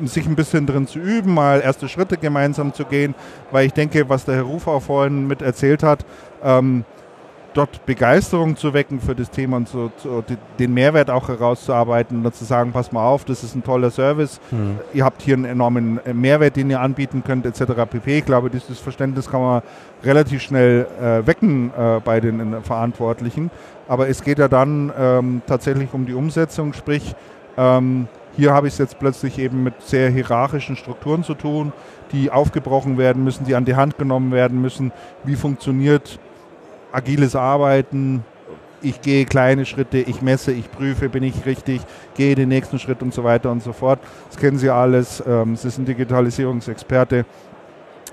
sich ein bisschen drin zu üben, mal erste Schritte gemeinsam zu gehen, weil ich denke, was der Herr Ruf auch vorhin mit erzählt hat, ähm, dort Begeisterung zu wecken für das Thema und so, so den Mehrwert auch herauszuarbeiten und zu sagen, pass mal auf, das ist ein toller Service, Hm. ihr habt hier einen enormen äh, Mehrwert, den ihr anbieten könnt, etc. pp. Ich glaube, dieses Verständnis kann man relativ schnell äh, wecken äh, bei den äh, Verantwortlichen. Aber es geht ja dann ähm, tatsächlich um die Umsetzung, sprich, ähm, hier habe ich es jetzt plötzlich eben mit sehr hierarchischen Strukturen zu tun, die aufgebrochen werden müssen, die an die Hand genommen werden müssen. Wie funktioniert agiles Arbeiten? Ich gehe kleine Schritte, ich messe, ich prüfe, bin ich richtig, gehe den nächsten Schritt und so weiter und so fort. Das kennen Sie alles. Ähm, Sie sind Digitalisierungsexperte.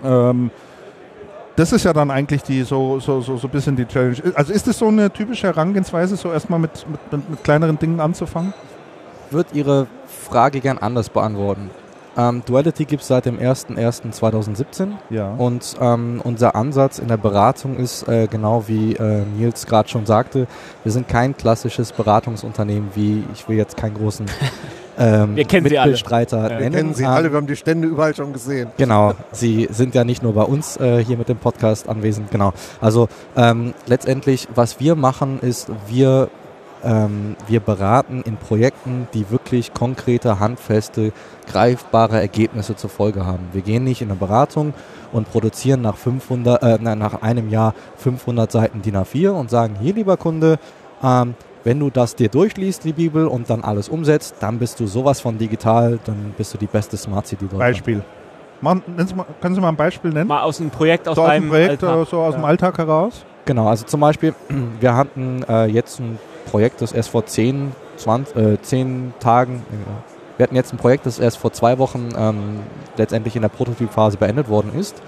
Ähm, das ist ja dann eigentlich die so, so, so, so ein bisschen die Challenge. Also ist das so eine typische Herangehensweise, so erstmal mit, mit, mit, kleineren Dingen anzufangen? würde Ihre Frage gern anders beantworten. Ähm, Duality gibt es seit dem 01.01.2017 Ja. und ähm, unser Ansatz in der Beratung ist, äh, genau wie äh, Nils gerade schon sagte, wir sind kein klassisches Beratungsunternehmen wie, ich will jetzt keinen großen *laughs* ähm, Wir kennen sie alle. Mitbestreiter Ja, Wir kennen sie Ähm, alle, wir haben die Stände überall schon gesehen. Genau, *laughs* Sie sind ja nicht nur bei uns äh, hier mit dem Podcast anwesend, genau. Also ähm, letztendlich, was wir machen, ist, wir, ähm, wir beraten in Projekten, die wirklich konkrete, handfeste, greifbare Ergebnisse zur Folge haben. Wir gehen nicht in eine Beratung und produzieren nach, 500, äh, nein, nach einem Jahr 500 Seiten DIN A4 und sagen, hier lieber Kunde, ähm, wenn du das dir durchliest, die Bibel, und dann alles umsetzt, dann bist du sowas von digital, dann bist du die beste Smart City Deutschland. Beispiel. Machen, nennen Sie mal, können Sie mal ein Beispiel nennen? Mal aus einem Projekt aus so aus dem deinem Projekt, Alltag. äh, so aus Ja. dem Alltag heraus? Genau, also zum Beispiel, *clears throat* wir hatten äh, jetzt ein Projekt, das erst vor 10, 20, äh, 10 Tagen, äh, wir hatten jetzt ein Projekt, das erst vor zwei Wochen ähm, letztendlich in der Prototypphase beendet worden ist,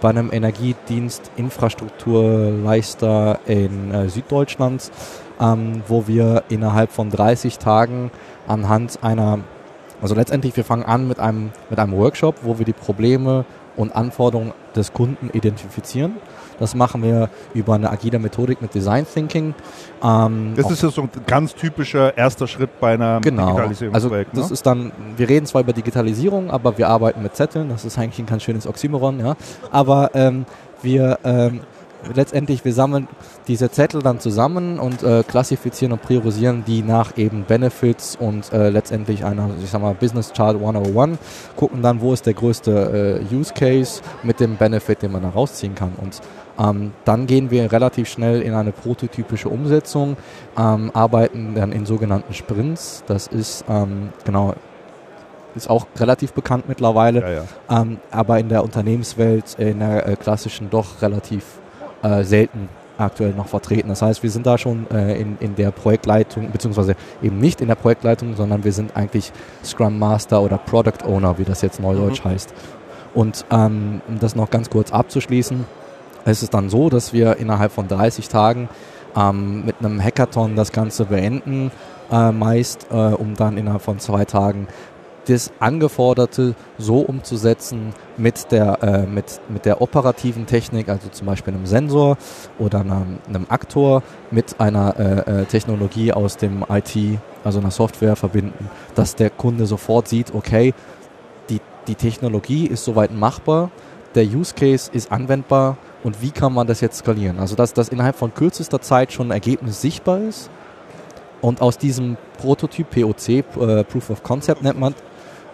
bei einem Energiedienst Infrastrukturleister in äh, Süddeutschland, ähm, wo wir innerhalb von 30 Tagen anhand einer, also letztendlich wir fangen an mit einem, mit einem Workshop, wo wir die Probleme und Anforderungen des Kunden identifizieren. Das machen wir über eine agile Methodik mit Design Thinking. Ähm, das ist ja so ein ganz typischer erster Schritt bei einer genau. Digitalisierungsprojekt. Also das ne? ist dann, wir reden zwar über Digitalisierung, aber wir arbeiten mit Zetteln. Das ist eigentlich ein ganz schönes Oxymoron. Ja. Aber ähm, wir ähm, letztendlich, wir sammeln diese Zettel dann zusammen und äh, klassifizieren und priorisieren die nach eben Benefits und äh, letztendlich einer, ich sag mal, Business Chart 101, gucken dann, wo ist der größte äh, Use Case mit dem Benefit, den man da rausziehen kann. Und ähm, dann gehen wir relativ schnell in eine prototypische Umsetzung, ähm, arbeiten dann in sogenannten Sprints. Das ist ähm, genau ist auch relativ bekannt mittlerweile, ja, ja. Ähm, aber in der Unternehmenswelt, in der äh, klassischen doch relativ äh, selten aktuell noch vertreten. Das heißt, wir sind da schon äh, in, in der Projektleitung, beziehungsweise eben nicht in der Projektleitung, sondern wir sind eigentlich Scrum Master oder Product Owner, wie das jetzt neudeutsch mhm. heißt. Und ähm, um das noch ganz kurz abzuschließen, ist es dann so, dass wir innerhalb von 30 Tagen ähm, mit einem Hackathon das Ganze beenden, äh, meist, äh, um dann innerhalb von zwei Tagen das Angeforderte so umzusetzen mit der, äh, mit, mit der operativen Technik, also zum Beispiel einem Sensor oder einem, einem Aktor mit einer äh, äh Technologie aus dem IT, also einer Software verbinden, dass der Kunde sofort sieht, okay, die, die Technologie ist soweit machbar, der Use Case ist anwendbar und wie kann man das jetzt skalieren? Also dass das innerhalb von kürzester Zeit schon ein Ergebnis sichtbar ist und aus diesem Prototyp, POC, äh, Proof of Concept nennt man,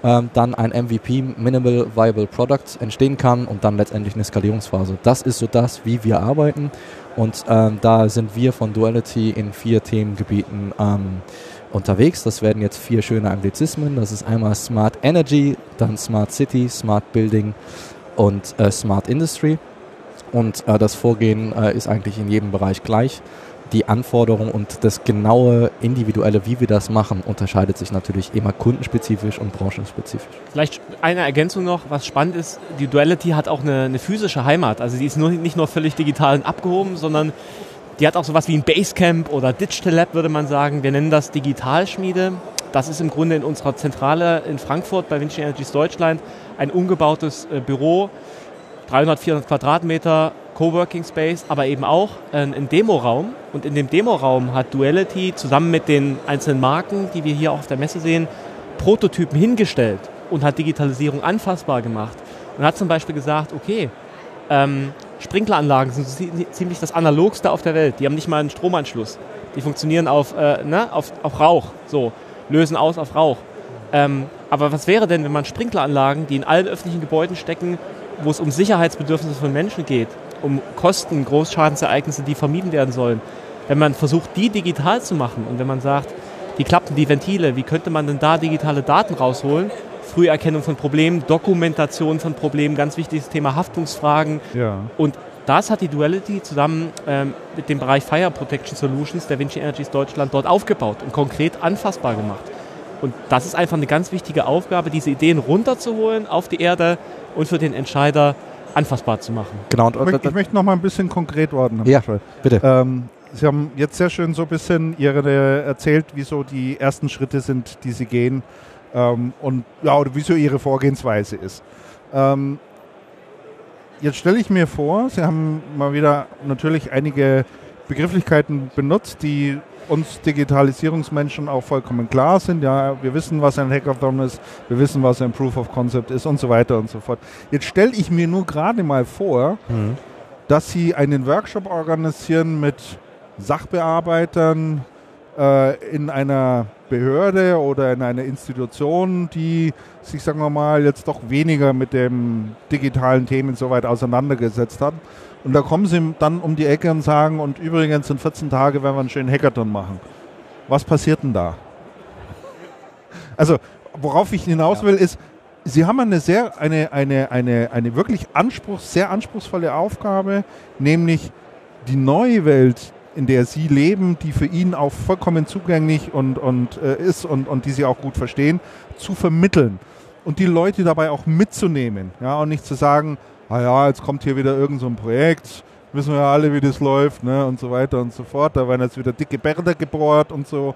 ähm, dann ein MVP, Minimal Viable Product, entstehen kann und dann letztendlich eine Skalierungsphase. Das ist so das, wie wir arbeiten und ähm, da sind wir von Duality in vier Themengebieten ähm, unterwegs. Das werden jetzt vier schöne Anglizismen. Das ist einmal Smart Energy, dann Smart City, Smart Building und äh, Smart Industry. Und äh, das Vorgehen äh, ist eigentlich in jedem Bereich gleich die Anforderungen und das genaue individuelle, wie wir das machen, unterscheidet sich natürlich immer kundenspezifisch und branchenspezifisch. Vielleicht eine Ergänzung noch, was spannend ist, die Duality hat auch eine, eine physische Heimat. Also die ist nur, nicht nur völlig digital abgehoben, sondern die hat auch sowas wie ein Basecamp oder Digital Lab, würde man sagen. Wir nennen das Digitalschmiede. Das ist im Grunde in unserer Zentrale in Frankfurt bei Vinci Energies Deutschland ein umgebautes äh, Büro, 300, 400 Quadratmeter, Coworking Space, aber eben auch ein Demoraum. Und in dem Demoraum hat Duality zusammen mit den einzelnen Marken, die wir hier auch auf der Messe sehen, Prototypen hingestellt und hat Digitalisierung anfassbar gemacht. Und hat zum Beispiel gesagt, okay, ähm, Sprinkleranlagen sind ziemlich das Analogste auf der Welt. Die haben nicht mal einen Stromanschluss. Die funktionieren auf, äh, ne, auf, auf Rauch, so, lösen aus auf Rauch. Ähm, aber was wäre denn, wenn man Sprinkleranlagen, die in allen öffentlichen Gebäuden stecken, wo es um Sicherheitsbedürfnisse von Menschen geht, um Kosten, Großschadensereignisse, die vermieden werden sollen. Wenn man versucht, die digital zu machen und wenn man sagt, die klappen die Ventile, wie könnte man denn da digitale Daten rausholen? Früherkennung von Problemen, Dokumentation von Problemen, ganz wichtiges Thema Haftungsfragen. Ja. Und das hat die Duality zusammen ähm, mit dem Bereich Fire Protection Solutions der Vinci Energies Deutschland dort aufgebaut und konkret anfassbar gemacht. Und das ist einfach eine ganz wichtige Aufgabe, diese Ideen runterzuholen auf die Erde und für den Entscheider anfassbar zu machen. Genau. Und, ich, möchte, ich möchte noch mal ein bisschen konkret werden. Ja, bitte. Ähm, Sie haben jetzt sehr schön so ein bisschen Ihre, erzählt, wieso die ersten Schritte sind, die Sie gehen ähm, und ja, wieso Ihre Vorgehensweise ist. Ähm, jetzt stelle ich mir vor, Sie haben mal wieder natürlich einige Begrifflichkeiten benutzt, die uns Digitalisierungsmenschen auch vollkommen klar sind. Ja, wir wissen, was ein Hackathon ist, wir wissen, was ein Proof of Concept ist und so weiter und so fort. Jetzt stelle ich mir nur gerade mal vor, mhm. dass Sie einen Workshop organisieren mit Sachbearbeitern äh, in einer Behörde oder in einer Institution, die sich, sagen wir mal, jetzt doch weniger mit den digitalen Themen so weit auseinandergesetzt hat. Und da kommen sie dann um die Ecke und sagen, und übrigens in 14 Tagen werden wir einen schönen Hackathon machen. Was passiert denn da? Also, worauf ich hinaus will, ist, Sie haben eine sehr, eine, eine, eine, eine wirklich Anspruchs, sehr anspruchsvolle Aufgabe, nämlich die neue Welt, in der Sie leben, die für ihn auch vollkommen zugänglich und, und äh, ist und, und die Sie auch gut verstehen, zu vermitteln und die Leute dabei auch mitzunehmen. Ja, und nicht zu sagen, ah ja, jetzt kommt hier wieder irgend so ein Projekt, wissen wir ja alle, wie das läuft, ne, und so weiter und so fort. Da werden jetzt wieder dicke Bretter gebohrt und so.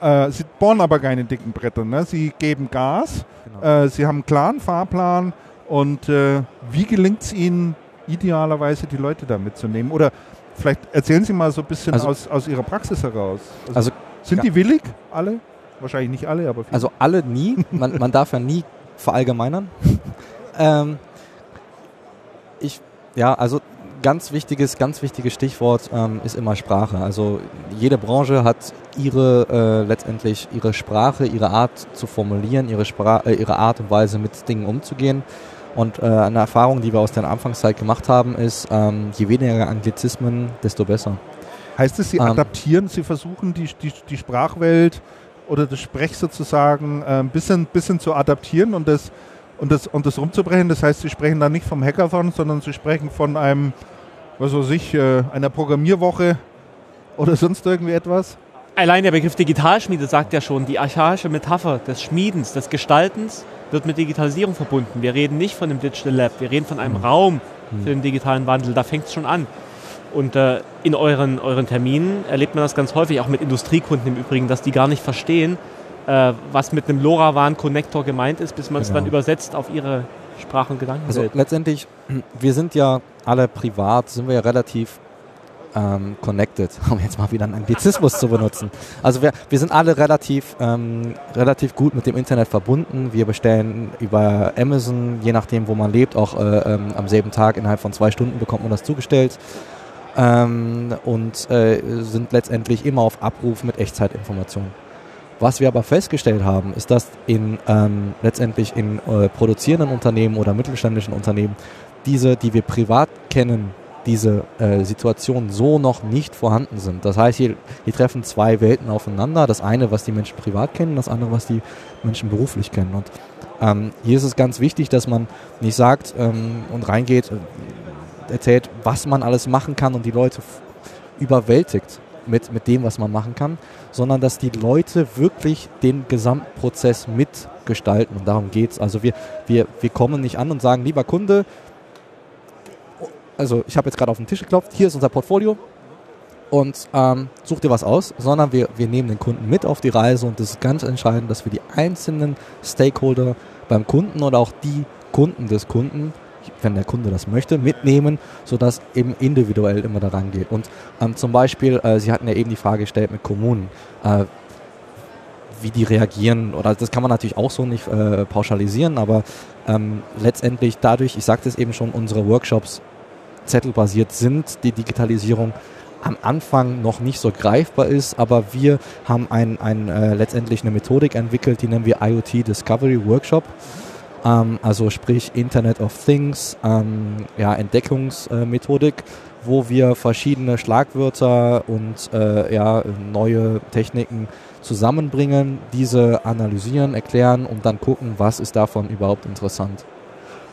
Äh, sie bohren aber keine dicken Bretter, ne? Sie geben Gas, Genau. äh, sie haben einen klaren Fahrplan und äh, wie gelingt es Ihnen idealerweise, die Leute da mitzunehmen? Oder vielleicht erzählen Sie mal so ein bisschen Also- aus, aus Ihrer Praxis heraus. Also sind ja. die willig, alle? Wahrscheinlich nicht alle, aber viele. Also alle nie. Man, man darf ja nie verallgemeinern. *laughs* ähm, ich, ja, also ganz wichtiges, ganz wichtiges Stichwort ähm, ist immer Sprache. Also jede Branche hat ihre äh, letztendlich ihre Sprache, ihre Art zu formulieren, ihre, Spra äh, ihre Art und Weise mit Dingen umzugehen. Und äh, eine Erfahrung, die wir aus der Anfangszeit gemacht haben, ist, ähm, je weniger Anglizismen, desto besser. Heißt es, Sie Ähm. adaptieren, Sie versuchen die, die, die Sprachwelt oder das Sprech sozusagen ein bisschen, bisschen zu adaptieren und das, und, das, und das rumzubrechen? Das heißt, Sie sprechen dann nicht vom Hackathon, sondern Sie sprechen von einem, was weiß ich, äh, einer Programmierwoche oder sonst irgendwie etwas? Allein der Begriff Digitalschmiede sagt ja schon, die archaische Metapher des Schmiedens, des Gestaltens wird mit Digitalisierung verbunden. Wir reden nicht von einem Digital Lab, wir reden von einem Raum für den digitalen Wandel. Da fängt es schon an. Und äh, in euren, euren Terminen erlebt man das ganz häufig, auch mit Industriekunden im Übrigen, dass die gar nicht verstehen, äh, was mit einem LoRaWAN-Connector gemeint ist, bis man es Genau. dann übersetzt auf ihre Sprache- und Also Gedankenwelt. letztendlich, *clears throat* wir sind ja alle privat, sind wir ja relativ ähm, connected, *laughs* um jetzt mal wieder einen Anglizismus zu benutzen. Also wir, wir sind alle relativ, ähm, relativ gut mit dem Internet verbunden. Wir bestellen über Amazon, je nachdem wo man lebt, auch äh, ähm, am selben Tag innerhalb von zwei Stunden bekommt man das zugestellt. Ähm, und äh, sind letztendlich immer auf Abruf mit Echtzeitinformationen. Was wir aber festgestellt haben, ist, dass in ähm, letztendlich in äh, produzierenden Unternehmen oder mittelständischen Unternehmen diese, die wir privat kennen, diese äh, Situationen so noch nicht vorhanden sind. Das heißt, hier, hier treffen zwei Welten aufeinander. Das eine, was die Menschen privat kennen, das andere, was die Menschen beruflich kennen. Und ähm, hier ist es ganz wichtig, dass man nicht sagt ähm, und reingeht, äh, erzählt, was man alles machen kann und die Leute überwältigt mit, mit dem, was man machen kann, sondern dass die Leute wirklich den Gesamtprozess mitgestalten. Und darum geht es. Also wir, wir, wir kommen nicht an und sagen, lieber Kunde, also ich habe jetzt gerade auf den Tisch geklopft, hier ist unser Portfolio und ähm, such dir was aus, sondern wir, wir nehmen den Kunden mit auf die Reise und es ist ganz entscheidend, dass wir die einzelnen Stakeholder beim Kunden oder auch die Kunden des Kunden, wenn der Kunde das möchte, mitnehmen, sodass eben individuell immer daran geht. Und ähm, zum Beispiel, äh, Sie hatten ja eben die Frage gestellt mit Kommunen, äh, wie die reagieren, oder das kann man natürlich auch so nicht äh, pauschalisieren, aber ähm, letztendlich dadurch, ich sagte es eben schon, unsere Workshops zettelbasiert sind, die Digitalisierung am Anfang noch nicht so greifbar ist, aber wir haben ein, ein, äh, letztendlich eine Methodik entwickelt, die nennen wir IoT Discovery Workshop. Ähm, also sprich Internet of Things, ähm, ja, Entdeckungsmethodik, wo wir verschiedene Schlagwörter und äh, ja, neue Techniken zusammenbringen, diese analysieren, erklären und dann gucken, was ist davon überhaupt interessant.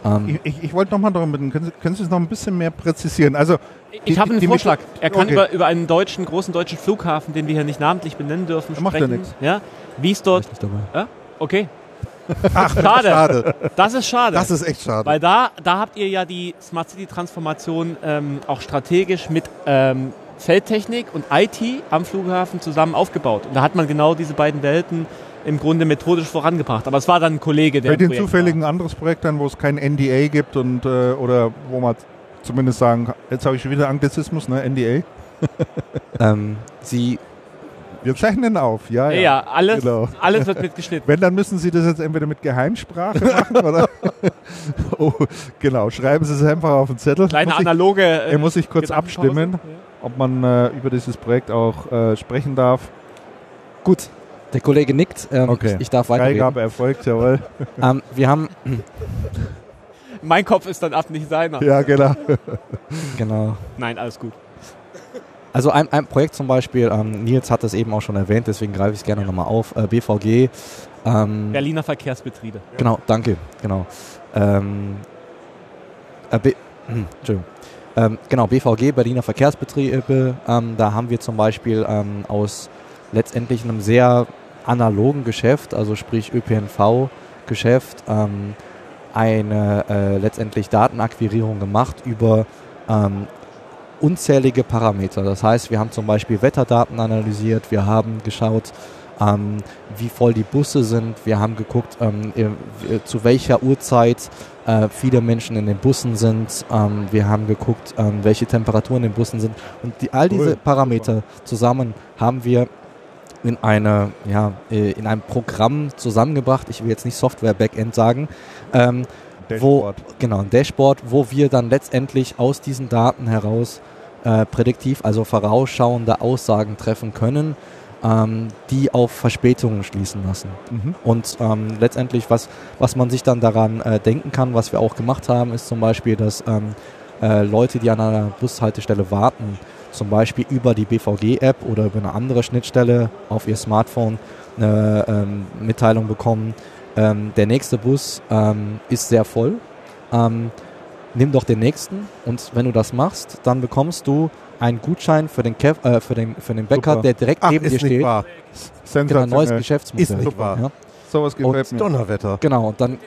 Ähm, Ich, ich, ich wollte nochmal darum bitten, können Sie, können Sie es noch ein bisschen mehr präzisieren? Also, Ich habe einen Vorschlag. Er kann Okay. über, über einen deutschen, großen deutschen Flughafen, den wir hier nicht namentlich benennen dürfen, Macht ja sprechen. nix. Ja? Wie es dort. ich nicht dabei. Okay. Ach, schade. Schade. Das ist schade. Das ist echt schade. Weil da, da habt ihr ja die Smart City Transformation ähm, auch strategisch mit ähm, Feldtechnik und IT am Flughafen zusammen aufgebaut. Und da hat man genau diese beiden Welten im Grunde methodisch vorangebracht. Aber es war dann ein Kollege, der. Den Projekt zufälligen ein anderes Projekt dann, wo es kein NDA gibt und äh, oder wo man zumindest sagen, kann- jetzt habe ich wieder Anglizismus, ne? NDA. Ähm, Sie Wir zeichnen auf, ja, ja. Ja, alles, Genau. alles wird mitgeschnitten. Wenn, dann müssen Sie das jetzt entweder mit Geheimsprache machen oder. *laughs* oh, genau, schreiben Sie es einfach auf den Zettel. Kleine muss ich, analoge. äh, er muss sich kurz abstimmen, ob man äh, über dieses Projekt auch äh, sprechen darf. Gut, der Kollege nickt. Ähm, Okay. ich, ich darf weiterreden. Freigabe erfolgt, jawohl. *laughs* Ähm, wir haben. Mein Kopf ist dann ab, nicht seiner. Ja, genau. genau. Nein, alles gut. Also ein, ein Projekt zum Beispiel, ähm, Nils hat das eben auch schon erwähnt, deswegen greife ich es gerne nochmal auf. Äh, BVG. Ähm, Berliner Verkehrsbetriebe. Genau, danke, genau. Ähm, äh, B- hm, Entschuldigung. Ähm, genau, BVG, Berliner Verkehrsbetriebe, ähm, da haben wir zum Beispiel ähm, aus letztendlich einem sehr analogen Geschäft, also sprich ÖPNV-Geschäft, ähm, eine äh, letztendlich Datenakquirierung gemacht über ähm, unzählige Parameter. Das heißt, wir haben zum Beispiel Wetterdaten analysiert, wir haben geschaut, ähm, wie voll die Busse sind, wir haben geguckt, ähm, äh, zu welcher Uhrzeit äh, viele Menschen in den Bussen sind, ähm, wir haben geguckt, ähm, welche Temperaturen in den Bussen sind und die, all diese. Parameter zusammen haben wir in, eine, ja, äh, in einem Programm zusammengebracht. Ich will jetzt nicht Software-Backend sagen. Ähm, wo, Dashboard. genau, ein Dashboard, wo wir dann letztendlich aus diesen Daten heraus äh, prädiktiv, also vorausschauende Aussagen treffen können, ähm, die auf Verspätungen schließen lassen. Mhm. Und ähm, letztendlich, was, was man sich dann daran äh, denken kann, was wir auch gemacht haben, ist zum Beispiel, dass ähm, äh, Leute, die an einer Bushaltestelle warten, zum Beispiel über die BVG-App oder über eine andere Schnittstelle auf ihr Smartphone eine ähm, Mitteilung bekommen, ähm, der nächste Bus ähm, ist sehr voll. Nimm doch den nächsten und wenn du das machst, dann bekommst du einen Gutschein für den, Kev, äh, für den, für den Bäcker, Super. der direkt Ach, neben dir ist nicht steht. wahr. Genau, ein neues. Geschäftsmodell. Ist nicht wahr. Ja, Sowas gefällt mir. Donnerwetter. genau, und dann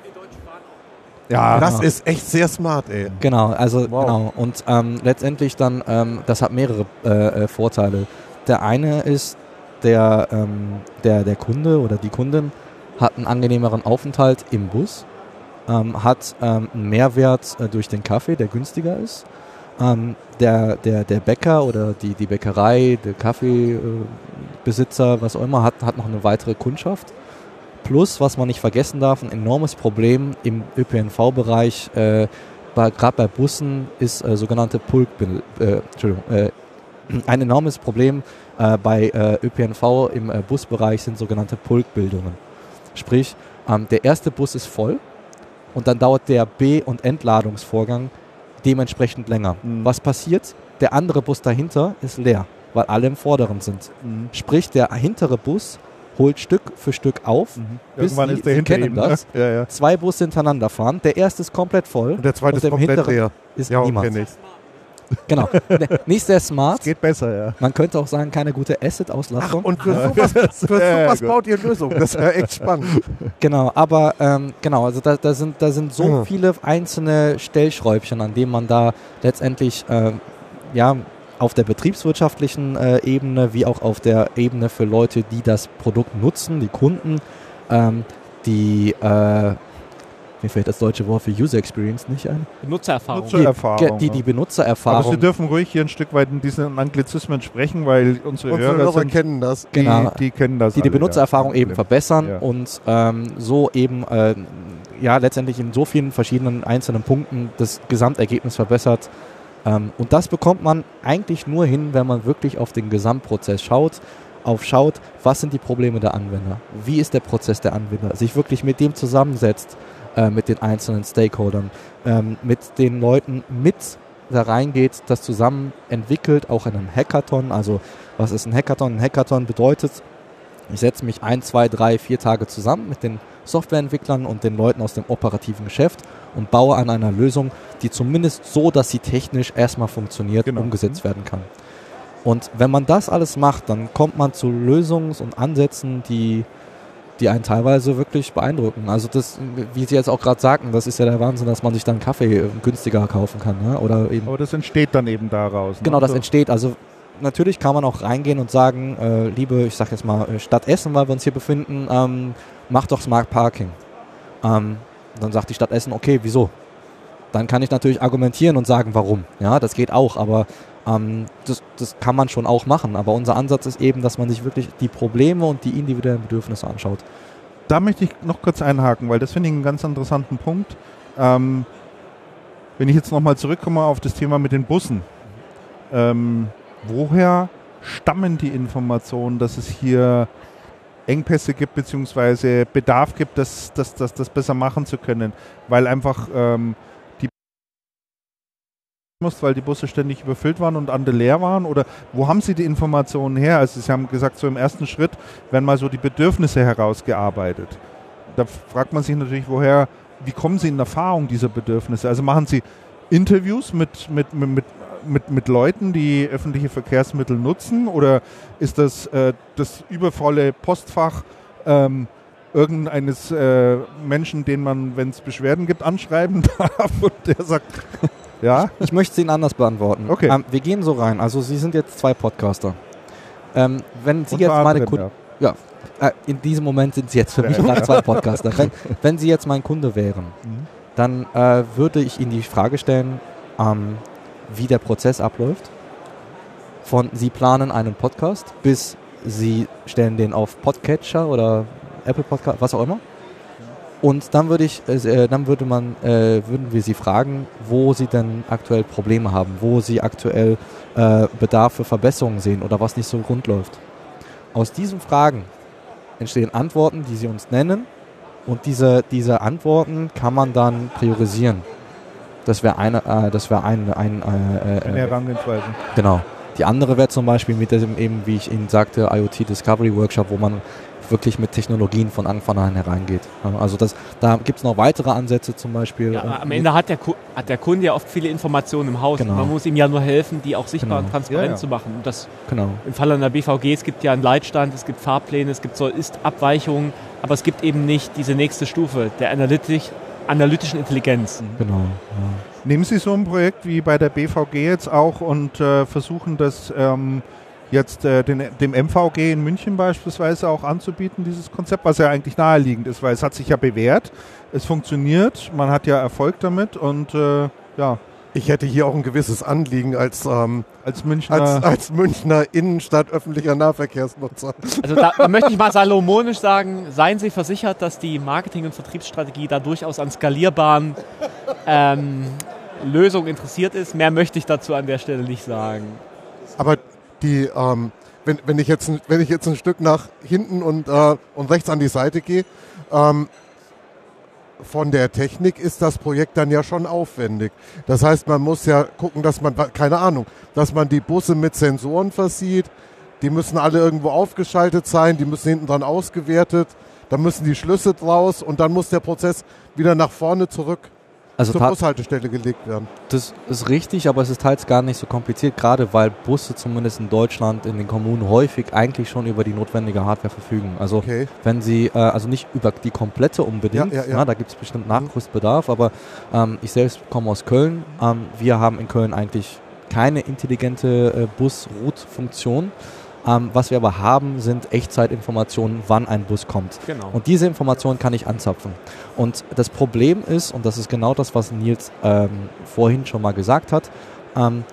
Ja, Das Ja. ist echt sehr smart, ey. Genau, also Wow. genau. Und ähm, letztendlich dann, ähm, das hat mehrere äh, äh, Vorteile. Der eine ist, der, ähm, der, der Kunde oder die Kundin hat einen angenehmeren Aufenthalt im Bus, ähm, hat ähm, einen Mehrwert äh, durch den Kaffee, der günstiger ist. Ähm, der, der, der Bäcker oder die, die Bäckerei, der Kaffeebesitzer, was auch immer, hat, hat noch eine weitere Kundschaft. Plus, was man nicht vergessen darf, ein enormes Problem im ÖPNV-Bereich, äh, gerade bei Bussen, ist äh, sogenannte Pulkbil äh, Entschuldigung, äh, *clears throat* ein enormes Problem äh, bei äh, ÖPNV im äh, Busbereich sind sogenannte Pulkbildungen. Sprich, ähm, der erste Bus ist voll und dann dauert der B- und Entladungsvorgang dementsprechend länger. Mhm. Was passiert? Der andere Bus dahinter ist leer, weil alle im vorderen sind. Mhm. Sprich, der hintere Bus holt Stück für Stück auf. Mhm. Bis Irgendwann Sie- ist der Sie hinter kennen. Ne? das. Ja, ja. Zwei Busse hintereinander fahren. Der erste ist komplett voll. Und der zweite Und ist im komplett leer. Ist Ja, niemand. kenn ich. Genau. Nicht sehr smart. Geht besser, ja. Man könnte auch sagen, keine gute Asset-Auslastung. und für sowas, *laughs* für sowas baut ihr Lösungen. Das ist ja echt spannend. Genau, aber ähm, genau, also da, da, sind, da sind so Ja. viele einzelne Stellschräubchen, an denen man da letztendlich ähm, ja, auf der betriebswirtschaftlichen äh, Ebene wie auch auf der Ebene für Leute, die das Produkt nutzen, die Kunden, ähm, die, äh, mir fällt das deutsche Wort für User Experience nicht ein, Benutzererfahrung. Nutzer- Erfahrung, die, die, die ja. Aber Benutzererfahrung. Sie dürfen ruhig hier ein Stück weit in diesen Anglizismen sprechen, weil unsere, Unsere Hörer, Hörer sind, kennen das. die, Genau. die kennen das die die alle, Benutzererfahrung ja. eben verbessern Ja. und ähm, so eben äh, ja letztendlich in so vielen verschiedenen einzelnen Punkten das Gesamtergebnis verbessert. Ähm, und das bekommt man eigentlich nur hin, wenn man wirklich auf den Gesamtprozess schaut, aufschaut, was sind die Probleme der Anwender, wie ist der Prozess der Anwender, sich wirklich mit dem zusammensetzt, äh, mit den einzelnen Stakeholdern, ähm, mit den Leuten mit da reingeht, das zusammen entwickelt, auch in einem Hackathon. Also was ist ein Hackathon? Ein Hackathon bedeutet, ich setze mich ein, zwei, drei, vier Tage zusammen mit den Softwareentwicklern und den Leuten aus dem operativen Geschäft und baue an einer Lösung, die zumindest so, dass sie technisch erstmal funktioniert, Genau. umgesetzt werden kann. Und wenn man das alles macht, dann kommt man zu Lösungen und Ansätzen, die, die einen teilweise wirklich beeindrucken. Also das, wie Sie jetzt auch gerade sagten, das ist ja der Wahnsinn, dass man sich dann Kaffee äh, günstiger kaufen kann. Ne? Oder eben Aber das entsteht dann eben daraus. ne? Genau, das So. entsteht. Also natürlich kann man auch reingehen und sagen, äh, liebe, ich sag jetzt mal, äh, Stadt Essen, weil wir uns hier befinden, ähm, mach doch Smart Parking. Ähm, dann sagt die Stadt Essen, okay, wieso? Dann kann ich natürlich argumentieren und sagen, warum. Ja, das geht auch, aber ähm, das, das kann man schon auch machen. Aber unser Ansatz ist eben, dass man sich wirklich die Probleme und die individuellen Bedürfnisse anschaut. da möchte ich noch kurz einhaken, weil das finde ich einen ganz interessanten Punkt. Ähm, wenn ich jetzt nochmal zurückkomme auf das Thema mit den Bussen. Ähm, woher stammen die Informationen, dass es hier Engpässe gibt, beziehungsweise Bedarf gibt, das, das, das, das besser machen zu können? Weil einfach ähm, musst, weil die Busse ständig überfüllt waren und andere leer waren? Oder wo haben Sie die Informationen her? Also Sie haben gesagt, so im ersten Schritt werden mal so die Bedürfnisse herausgearbeitet. Da fragt man sich natürlich, woher, wie kommen Sie in Erfahrung dieser Bedürfnisse? Also machen Sie Interviews mit, mit, mit, mit mit, Leuten, die öffentliche Verkehrsmittel nutzen? Oder ist das äh, das übervolle Postfach ähm, irgendeines äh, Menschen, den man, wenn es Beschwerden gibt, anschreiben *laughs* darf und der sagt, ja? Ich möchte es Ihnen anders beantworten. Okay. Ähm, wir gehen so rein. Also Sie sind jetzt zwei Podcaster. Ähm, wenn Sie Unter jetzt meine Kunden, ja. äh, in diesem Moment sind Sie jetzt für mich gerade zwei Podcaster. Wenn, wenn Sie jetzt mein Kunde wären, Mhm. dann äh, würde ich Ihnen die Frage stellen, ähm, wie der Prozess abläuft. Von Sie planen einen Podcast bis Sie stellen den auf Podcatcher oder Apple Podcast, was auch immer. Und dann würde ich, äh, dann würde man, äh, würden wir Sie fragen, wo Sie denn aktuell Probleme haben, wo Sie aktuell äh, Bedarf für Verbesserungen sehen oder was nicht so rund läuft. Aus diesen Fragen entstehen Antworten, die Sie uns nennen und diese, diese Antworten kann man dann priorisieren. Das wäre eine, äh, das wäre ein, ein äh, Eine äh, Herangehensweise. Genau. Die andere wäre zum Beispiel mit dem eben, wie ich Ihnen sagte, IoT Discovery Workshop, wo man wirklich mit Technologien von Anfang an hereingeht. Also das, da gibt es noch weitere Ansätze zum Beispiel. Ja, am Ende hat der, hat der Kunde ja oft viele Informationen im Haus. Genau. Man muss ihm ja nur helfen, die auch sichtbar Genau. und transparent Ja, ja. zu machen. Und das genau. im Fall einer BVG, es gibt ja einen Leitstand, es gibt Fahrpläne, es gibt Soll-Ist-Abweichungen, aber es gibt eben nicht diese nächste Stufe der Analytik, analytischen Intelligenz. Genau. Ja. Nehmen Sie so ein Projekt wie bei der BVG jetzt auch und äh, versuchen das ähm, jetzt äh, den, dem MVG in München beispielsweise auch anzubieten, dieses Konzept, was ja eigentlich naheliegend ist, weil es hat sich ja bewährt, es funktioniert, man hat ja Erfolg damit und äh, ja, Ich hätte hier auch ein gewisses Anliegen als, ähm, als Münchner... als, als Münchner Innenstadt öffentlicher Nahverkehrsnutzer. Also da, da *laughs* möchte ich mal salomonisch sagen, seien Sie versichert, dass die Marketing- und Vertriebsstrategie da durchaus an skalierbaren ähm, Lösungen interessiert ist. Mehr möchte ich dazu an der Stelle nicht sagen. Aber die, ähm, wenn, wenn, ich jetzt, wenn ich jetzt ein Stück nach hinten und, äh, und rechts an die Seite gehe, ähm, von der Technik ist das Projekt dann ja schon aufwendig. Das heißt, man muss ja gucken, dass man, keine Ahnung, dass man die Busse mit Sensoren versieht. Die müssen alle irgendwo aufgeschaltet sein, die müssen hinten dran ausgewertet. Dann müssen die Schlüsse draus und dann muss der Prozess wieder nach vorne zurück Also zur Bushaltestelle gelegt werden. das ist richtig, aber es ist teils gar nicht so kompliziert, gerade weil Busse zumindest in Deutschland in den Kommunen häufig eigentlich schon über die notwendige Hardware verfügen. Also Okay. wenn sie, äh, also nicht über die komplette unbedingt, Ja, ja, ja. ja, da gibt es bestimmt Nachrüstbedarf, aber ähm, ich selbst komme aus Köln. Ähm, wir haben in Köln eigentlich keine intelligente äh, Bus-Route-Funktion. Ähm, was wir aber haben, sind Echtzeitinformationen, wann ein Bus kommt. Genau. Und diese Information kann ich anzapfen. Und das Problem ist, und das ist genau das, was Nils ähm, vorhin schon mal gesagt hat, ähm,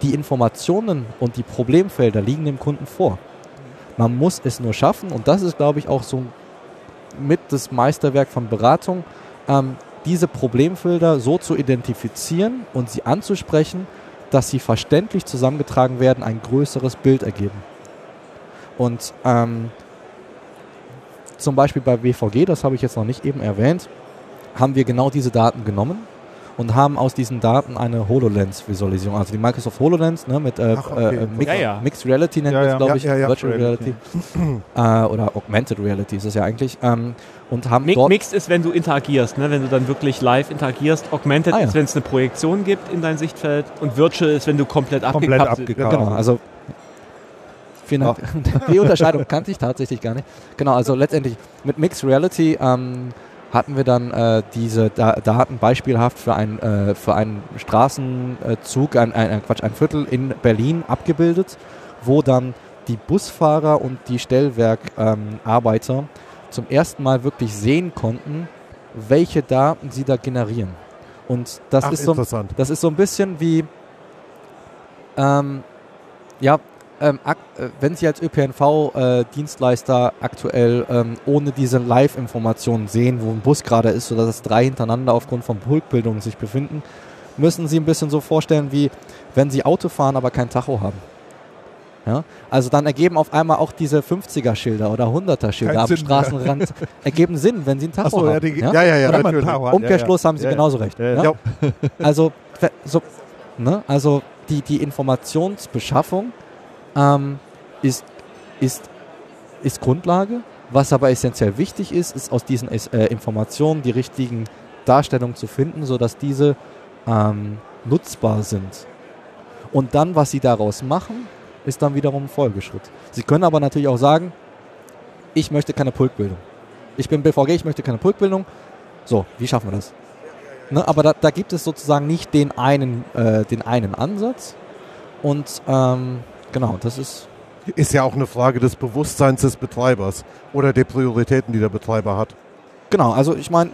die Informationen und die Problemfelder liegen dem Kunden vor. Man muss es nur schaffen, und das ist, glaube ich, auch so mit das Meisterwerk von Beratung, ähm, diese Problemfelder so zu identifizieren und sie anzusprechen, dass sie verständlich zusammengetragen werden, ein größeres Bild ergeben. Und ähm, zum Beispiel bei BVG, das habe ich jetzt noch nicht eben erwähnt, haben wir genau diese Daten genommen und haben aus diesen Daten eine HoloLens-Visualisierung, also die Microsoft HoloLens ne, mit äh, Ach, okay. äh, Mix, Ja, ja. Mixed Reality nennt Ja, man ja. es, glaube ich, ja, ja. Virtual Reality. Äh, oder Augmented Reality ist es ja eigentlich ähm, und haben Mi dort Mixed ist, wenn du interagierst, ne? wenn du dann wirklich live interagierst. Augmented Ah, ja. ist, wenn es eine Projektion gibt in dein Sichtfeld. Und Virtual ist, wenn du komplett, Komplett abgekapselt abgekapselt. Genau, also vielen Dank. *laughs* Die Unterscheidung kannte ich tatsächlich gar nicht. Genau, also letztendlich mit Mixed Reality ähm, hatten wir dann äh, diese da Daten beispielhaft für, ein, äh, für einen Straßenzug, ein, ein, ein, Quatsch, ein Viertel in Berlin abgebildet, wo dann die Busfahrer und die Stellwerkarbeiter zum ersten Mal wirklich sehen konnten, welche Daten sie da generieren. Und das Ach, ist so interessant. das ist so ein bisschen wie, ähm, ja, ähm, äh, wenn Sie als ÖPNV-Dienstleister aktuell ähm, ohne diese Live-Informationen sehen, wo ein Bus gerade ist, sodass es drei hintereinander aufgrund von Pulkbildungen sich befinden, müssen Sie ein bisschen so vorstellen, wie wenn Sie Auto fahren, aber kein Tacho haben. Ja? Also dann ergeben auf einmal auch diese 50er-Schilder oder 100er-Schilder Keinen am Sinn. Straßenrand *laughs* ergeben Sinn, wenn Sie ein Tacho ja, haben. die, ja? Ja, ja, ja, natürlich. Umkehrschluss ja, haben Sie ja, ja. genauso recht. Ja, ja. Ja? Ja. Also, so, ne? also die, die Informationsbeschaffung ähm, ist, ist, ist Grundlage. Was aber essentiell wichtig ist, ist aus diesen äh, Informationen die richtigen Darstellungen zu finden, sodass diese ähm, nutzbar sind. Und dann, was sie daraus machen, ist dann wiederum ein Folgeschritt. Sie können aber natürlich auch sagen, ich möchte keine Pulkbildung. Ich bin BVG, ich möchte keine Pulkbildung. So, wie schaffen wir das? Ne, aber da, da gibt es sozusagen nicht den einen, äh, den einen Ansatz. Und ähm, genau, das ist Ist ja auch eine Frage des Bewusstseins des Betreibers oder der Prioritäten, die der Betreiber hat. Genau, also ich meine,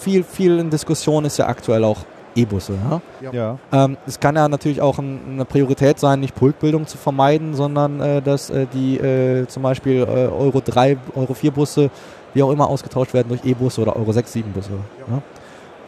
viel, viel in Diskussion ist ja aktuell auch E-Busse. Ja? Ja. Ähm, es kann ja natürlich auch ein, eine Priorität sein, nicht Pulkbildung zu vermeiden, sondern äh, dass äh, die äh, zum Beispiel äh, Euro 3, Euro 4 Busse, wie auch immer, ausgetauscht werden durch E-Busse oder Euro 6, 7 Busse. Ja?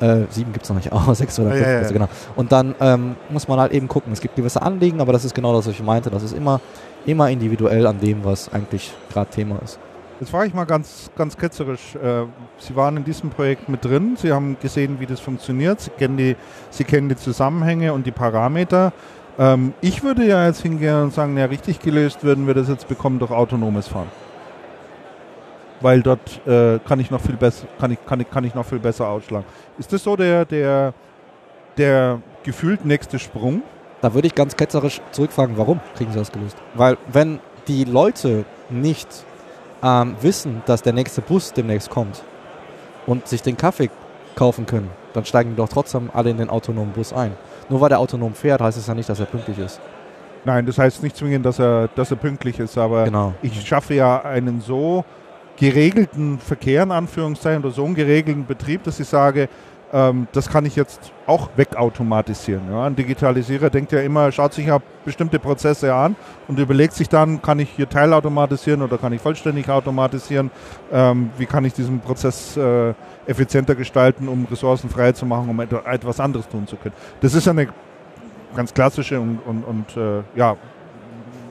Äh, 7 gibt es noch nicht, *laughs* Euro 6 oder Ja, 5 ja, ja. Busse, genau. Und dann ähm, muss man halt eben gucken. Es gibt gewisse Anliegen, aber das ist genau das, was ich meinte. Das ist immer, immer individuell an dem, was eigentlich gerade Thema ist. Jetzt frage ich mal ganz, ganz ketzerisch. Äh, Sie waren in diesem Projekt mit drin, Sie haben gesehen, wie das funktioniert, Sie kennen die, Sie kennen die Zusammenhänge und die Parameter. Ähm, ich würde ja jetzt hingehen und sagen, ja, richtig gelöst würden wir das jetzt bekommen durch autonomes Fahren. Weil dort äh, kann ich noch viel besser, kann ich, kann ich, kann ich noch viel besser ausschlagen. Ist das so der, der, der gefühlt nächste Sprung? Da würde ich ganz ketzerisch zurückfragen, warum kriegen sie das gelöst? Weil wenn die Leute nicht ähm, wissen, dass der nächste Bus demnächst kommt und sich den Kaffee kaufen können, dann steigen die doch trotzdem alle in den autonomen Bus ein. Nur weil der autonom fährt, heißt es ja nicht, dass er pünktlich ist. Nein, das heißt nicht zwingend, dass er, dass er pünktlich ist, aber Genau. ich schaffe ja einen so geregelten Verkehr in Anführungszeichen oder so einen geregelten Betrieb, dass ich sage, ähm, das kann ich jetzt auch wegautomatisieren. Ja? Ein Digitalisierer denkt ja immer, schaut sich ja bestimmte Prozesse an und überlegt sich dann, kann ich hier teilautomatisieren oder kann ich vollständig automatisieren? Ähm, wie kann ich diesen Prozess äh, effizienter gestalten, um Ressourcen frei zu machen, um et etwas anderes tun zu können? Das ist eine ganz klassische und, und, und äh, ja,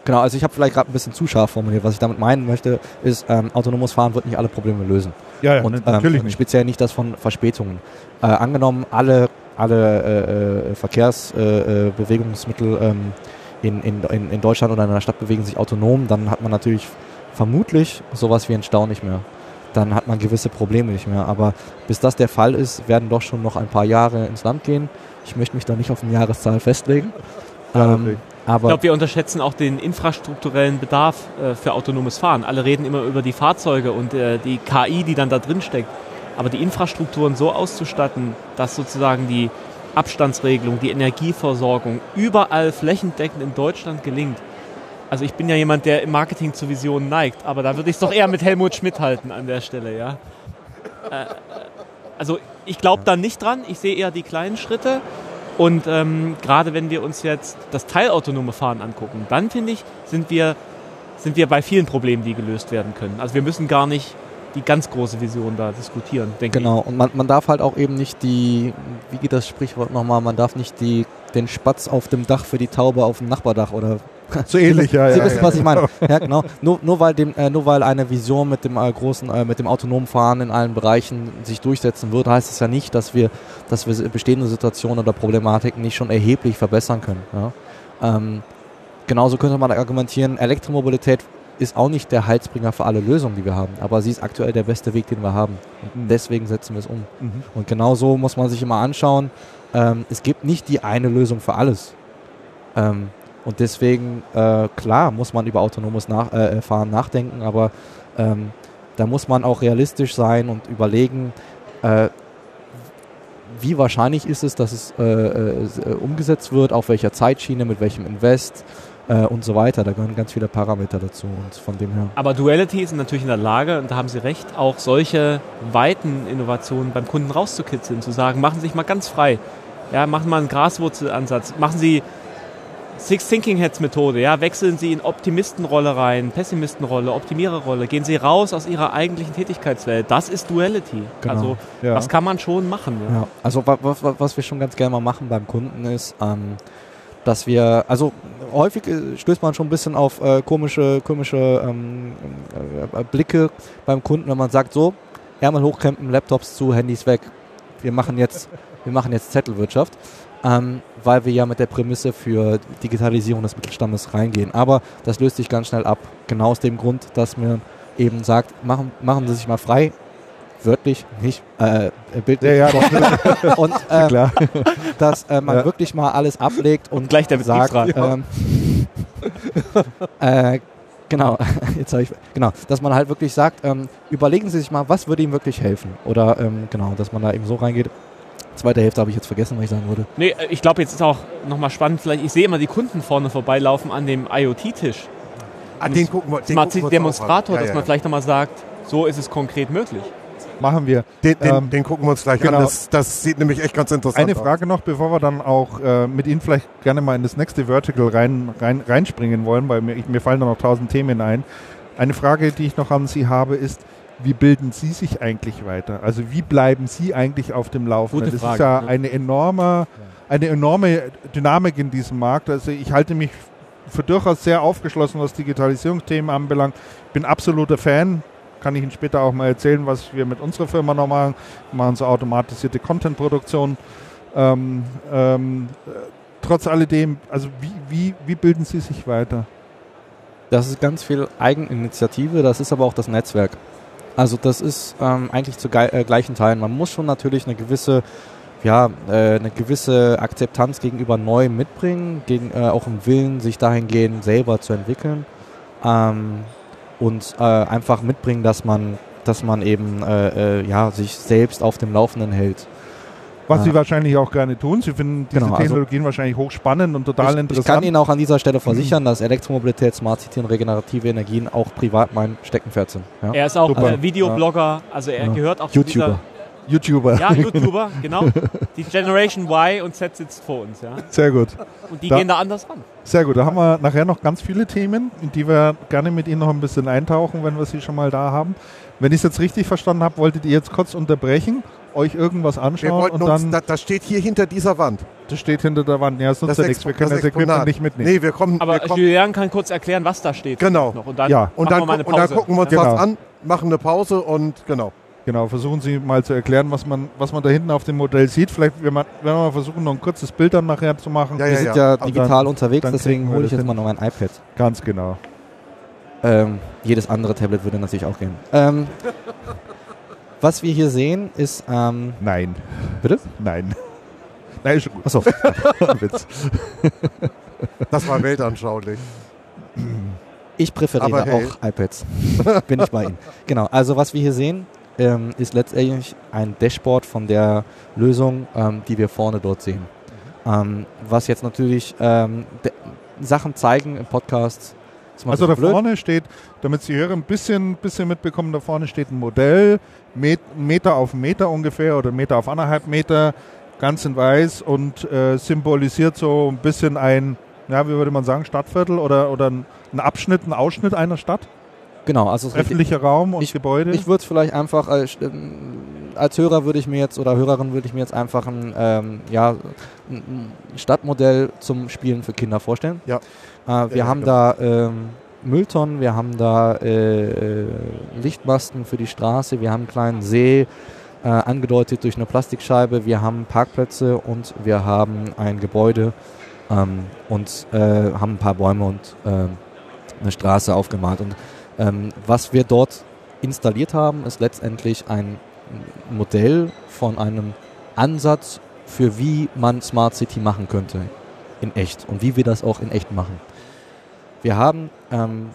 Genau, also ich habe vielleicht gerade ein bisschen zu scharf formuliert. Was ich damit meinen möchte, ist, ähm, autonomes Fahren wird nicht alle Probleme lösen. ja, ja und ne, natürlich ähm, nicht. speziell nicht das von Verspätungen. Äh, angenommen, alle, alle äh, äh, Verkehrsbewegungsmittel äh, Bewegungsmittel, ähm, in, in, in, in Deutschland oder in einer Stadt bewegen sich autonom, dann hat man natürlich vermutlich sowas wie einen Stau nicht mehr. Dann hat man gewisse Probleme nicht mehr. Aber bis das der Fall ist, werden doch schon noch ein paar Jahre ins Land gehen. Ich möchte mich da nicht auf eine Jahreszahl festlegen. Ähm, natürlich. Ich glaube, wir unterschätzen auch den infrastrukturellen Bedarf äh, für autonomes Fahren. Alle reden immer über die Fahrzeuge und äh, die KI, die dann da drin steckt. Aber die Infrastrukturen so auszustatten, dass sozusagen die Abstandsregelung, die Energieversorgung überall flächendeckend in Deutschland gelingt. Also ich bin ja jemand, der im Marketing zu Visionen neigt, aber da würde ich es doch eher mit Helmut Schmidt halten an der Stelle, ja. Äh, also ich glaube da nicht dran, ich sehe eher die kleinen Schritte. Und ähm, gerade wenn wir uns jetzt das teilautonome Fahren angucken, dann finde ich, sind wir, sind wir bei vielen Problemen, die gelöst werden können. Also wir müssen gar nicht die ganz große Vision da diskutieren, denke Genau, und man, man darf halt auch eben nicht die, wie geht das Sprichwort nochmal, man darf nicht die, den Spatz auf dem Dach für die Taube auf dem Nachbardach oder So ähnlich, ja, Sie ja. wissen, ja. was ich meine. Ja, genau. Nur, nur, weil dem, äh, nur weil eine Vision mit dem äh, großen, äh, mit dem autonomen Fahren in allen Bereichen sich durchsetzen wird, heißt es ja nicht, dass wir, dass wir bestehende Situationen oder Problematiken nicht schon erheblich verbessern können. Ja? Ähm, genauso könnte man argumentieren, Elektromobilität ist auch nicht der Heilsbringer für alle Lösungen, die wir haben, aber sie ist aktuell der beste Weg, den wir haben. Und Mhm. deswegen setzen wir es um. Mhm. Und genau so muss man sich immer anschauen. Ähm, es gibt nicht die eine Lösung für alles. Ähm, und deswegen, äh, klar, muss man über autonomes nach äh, Fahren nachdenken, aber ähm, da muss man auch realistisch sein und überlegen, äh, wie wahrscheinlich ist es, dass es äh, äh, äh, umgesetzt wird, auf welcher Zeitschiene, mit welchem Invest äh, und so weiter. Da gehören ganz viele Parameter dazu und von dem her. Aber Duality ist natürlich in der Lage, und da haben Sie recht, auch solche weiten Innovationen beim Kunden rauszukitzeln, zu sagen, machen Sie sich mal ganz frei. Ja, machen Sie mal einen Graswurzelansatz. Machen Sie Six Thinking Heads Methode. Ja, wechseln Sie in Optimistenrolle rein, Pessimistenrolle, Optimiererrolle. Gehen Sie raus aus Ihrer eigentlichen Tätigkeitswelt. Das ist Duality. Genau. Also, Ja. das kann man schon machen. Ja. Ja, also wa- wa- wa- was wir schon ganz gerne mal machen beim Kunden ist, ähm, dass wir, also häufig äh, stößt man schon ein bisschen auf äh, komische, komische ähm, äh, Blicke beim Kunden, wenn man sagt, so, Ärmel hochkrempen, Laptops zu, Handys weg. Wir machen jetzt, wir machen jetzt Zettelwirtschaft, ähm, weil wir ja mit der Prämisse für Digitalisierung des Mittelstandes reingehen. Aber das löst sich ganz schnell ab. Genau aus dem Grund, dass mir eben sagt, machen, machen Sie sich mal frei, wörtlich, nicht äh, bildlich. Ja, ja, *laughs* Und, äh, klar. dass äh, man Ja. wirklich mal alles ablegt und, gleich der sagt, ähm, äh, genau, *laughs* jetzt habe ich, genau, dass man halt wirklich sagt, ähm, überlegen Sie sich mal, was würde ihm wirklich helfen? Oder ähm, genau, dass man da eben so reingeht. Zweite Hälfte habe ich jetzt vergessen, was ich sagen wollte. Nee, äh, ich glaube, jetzt ist auch nochmal spannend, vielleicht, ich sehe immer die Kunden vorne vorbeilaufen an dem IoT-Tisch. Ah, den gucken wir, den Smart gucken wir Demonstrator, an. dass man vielleicht nochmal sagt, so ist es konkret möglich. Machen wir. Den, den, Ähm, den gucken wir uns gleich genau. an. Das, das sieht nämlich echt ganz interessant Eine aus. Frage noch, bevor wir dann auch äh, mit Ihnen vielleicht gerne mal in das nächste Vertical rein, rein, reinspringen wollen, weil mir, ich, mir fallen da noch tausend Themen ein. Eine Frage, die ich noch an Sie habe, ist, wie bilden Sie sich eigentlich weiter? Also wie bleiben Sie eigentlich auf dem Laufenden? Das Frage, ist ja ja. eine enorme, eine enorme Dynamik in diesem Markt. Also ich halte mich für durchaus sehr aufgeschlossen, was Digitalisierungsthemen anbelangt. Bin absoluter Fan. Kann ich Ihnen später auch mal erzählen, was wir mit unserer Firma noch machen. Wir machen so automatisierte Content-Produktion. Ähm, ähm, äh, trotz alledem, also wie, wie, wie bilden Sie sich weiter? Das ist ganz viel Eigeninitiative, das ist aber auch das Netzwerk. Also das ist ähm, eigentlich zu äh, gleichen Teilen. Man muss schon natürlich eine gewisse, ja, äh, eine gewisse Akzeptanz gegenüber Neuem mitbringen, gegen, äh, auch im Willen, sich dahingehend selber zu entwickeln ähm, und äh, einfach mitbringen, dass man, dass man eben äh, äh, ja, sich selbst auf dem Laufenden hält. Was Ja. Sie wahrscheinlich auch gerne tun. Sie finden diese Genau, also- Technologien wahrscheinlich hochspannend und total ich, ich interessant. kann Ihnen auch an dieser Stelle versichern, dass Elektromobilität, Smart City und regenerative Energien auch privat mein Steckenpferd sind. Ja? Er ist auch äh, Videoblogger, also er Ja. gehört auch zu YouTuber. YouTuber. Dieser, ja, YouTuber, genau. Die Generation Y und Z sitzt vor uns, ja. Sehr gut. Und die Da- gehen da anders ran. Sehr gut. Da haben wir nachher noch ganz viele Themen, in die wir gerne mit Ihnen noch ein bisschen eintauchen, wenn wir sie schon mal da haben. Wenn ich es jetzt richtig verstanden habe, wolltet ihr jetzt kurz unterbrechen, euch irgendwas Wir anschauen wollten und uns, dann, da, das steht hier hinter dieser Wand. das steht hinter der Wand. Ja, es nutzt ja nichts. Wir können das, Equipment Exponat. nicht mitnehmen. Nee, wir kommen, Aber wir kommen Julian kann kurz erklären, was da steht. Genau. Noch. Und dann Ja. und, dann, wir mal und dann gucken wir uns Genau. was an, machen eine Pause und genau. Genau, versuchen Sie mal zu erklären, was man, was man da hinten auf dem Modell sieht. Vielleicht werden wir, wir mal versuchen, noch ein kurzes Bild dann nachher zu machen. Ja, Wir ja, sind ja. digital unterwegs, dann deswegen kriegen wir hole ich das jetzt mal hin. noch mein iPad. Ganz genau. Ähm, jedes andere Tablet würde natürlich auch gehen. Ähm, was wir hier sehen ist, ähm, Nein. Bitte? Nein. Nein, ist schon gut. achso, *laughs* Witz. Das war weltanschaulich. ich präferiere Aber hey. auch iPads. Bin ich bei Ihnen. Genau, also was wir hier sehen, ähm, ist letztendlich ein Dashboard von der Lösung, ähm, die wir vorne dort sehen. Ähm, was jetzt natürlich ähm, Sachen zeigen im Podcast. Also da blöd. vorne steht, damit Sie Hörer ein bisschen, bisschen mitbekommen, da vorne steht ein Modell, Meter auf Meter ungefähr oder Meter auf anderthalb Meter, ganz in weiß und äh, symbolisiert so ein bisschen ein, ja, wie würde man sagen, Stadtviertel oder, oder ein, Abschnitt, ein Ausschnitt einer Stadt, Genau, also ist richtig- öffentlicher Raum und Gebäude. Ich würde es vielleicht einfach als, ähm, als Hörer würde ich mir jetzt oder Hörerin würde ich mir jetzt einfach ein, ähm, ja, ein Stadtmodell zum Spielen für Kinder vorstellen. Ja. Äh, wir Ja, haben genau. da ähm, Mülltonnen, wir haben da äh, äh, Lichtmasten für die Straße, wir haben einen kleinen See, äh, angedeutet durch eine Plastikscheibe, wir haben Parkplätze und wir haben ein Gebäude ähm, und äh, haben ein paar Bäume und ähm, eine Straße aufgemalt. Und ähm, was wir dort installiert haben, ist letztendlich ein Modell von einem Ansatz für wie man Smart City machen könnte in echt und wie wir das auch in echt machen. Wir haben ähm,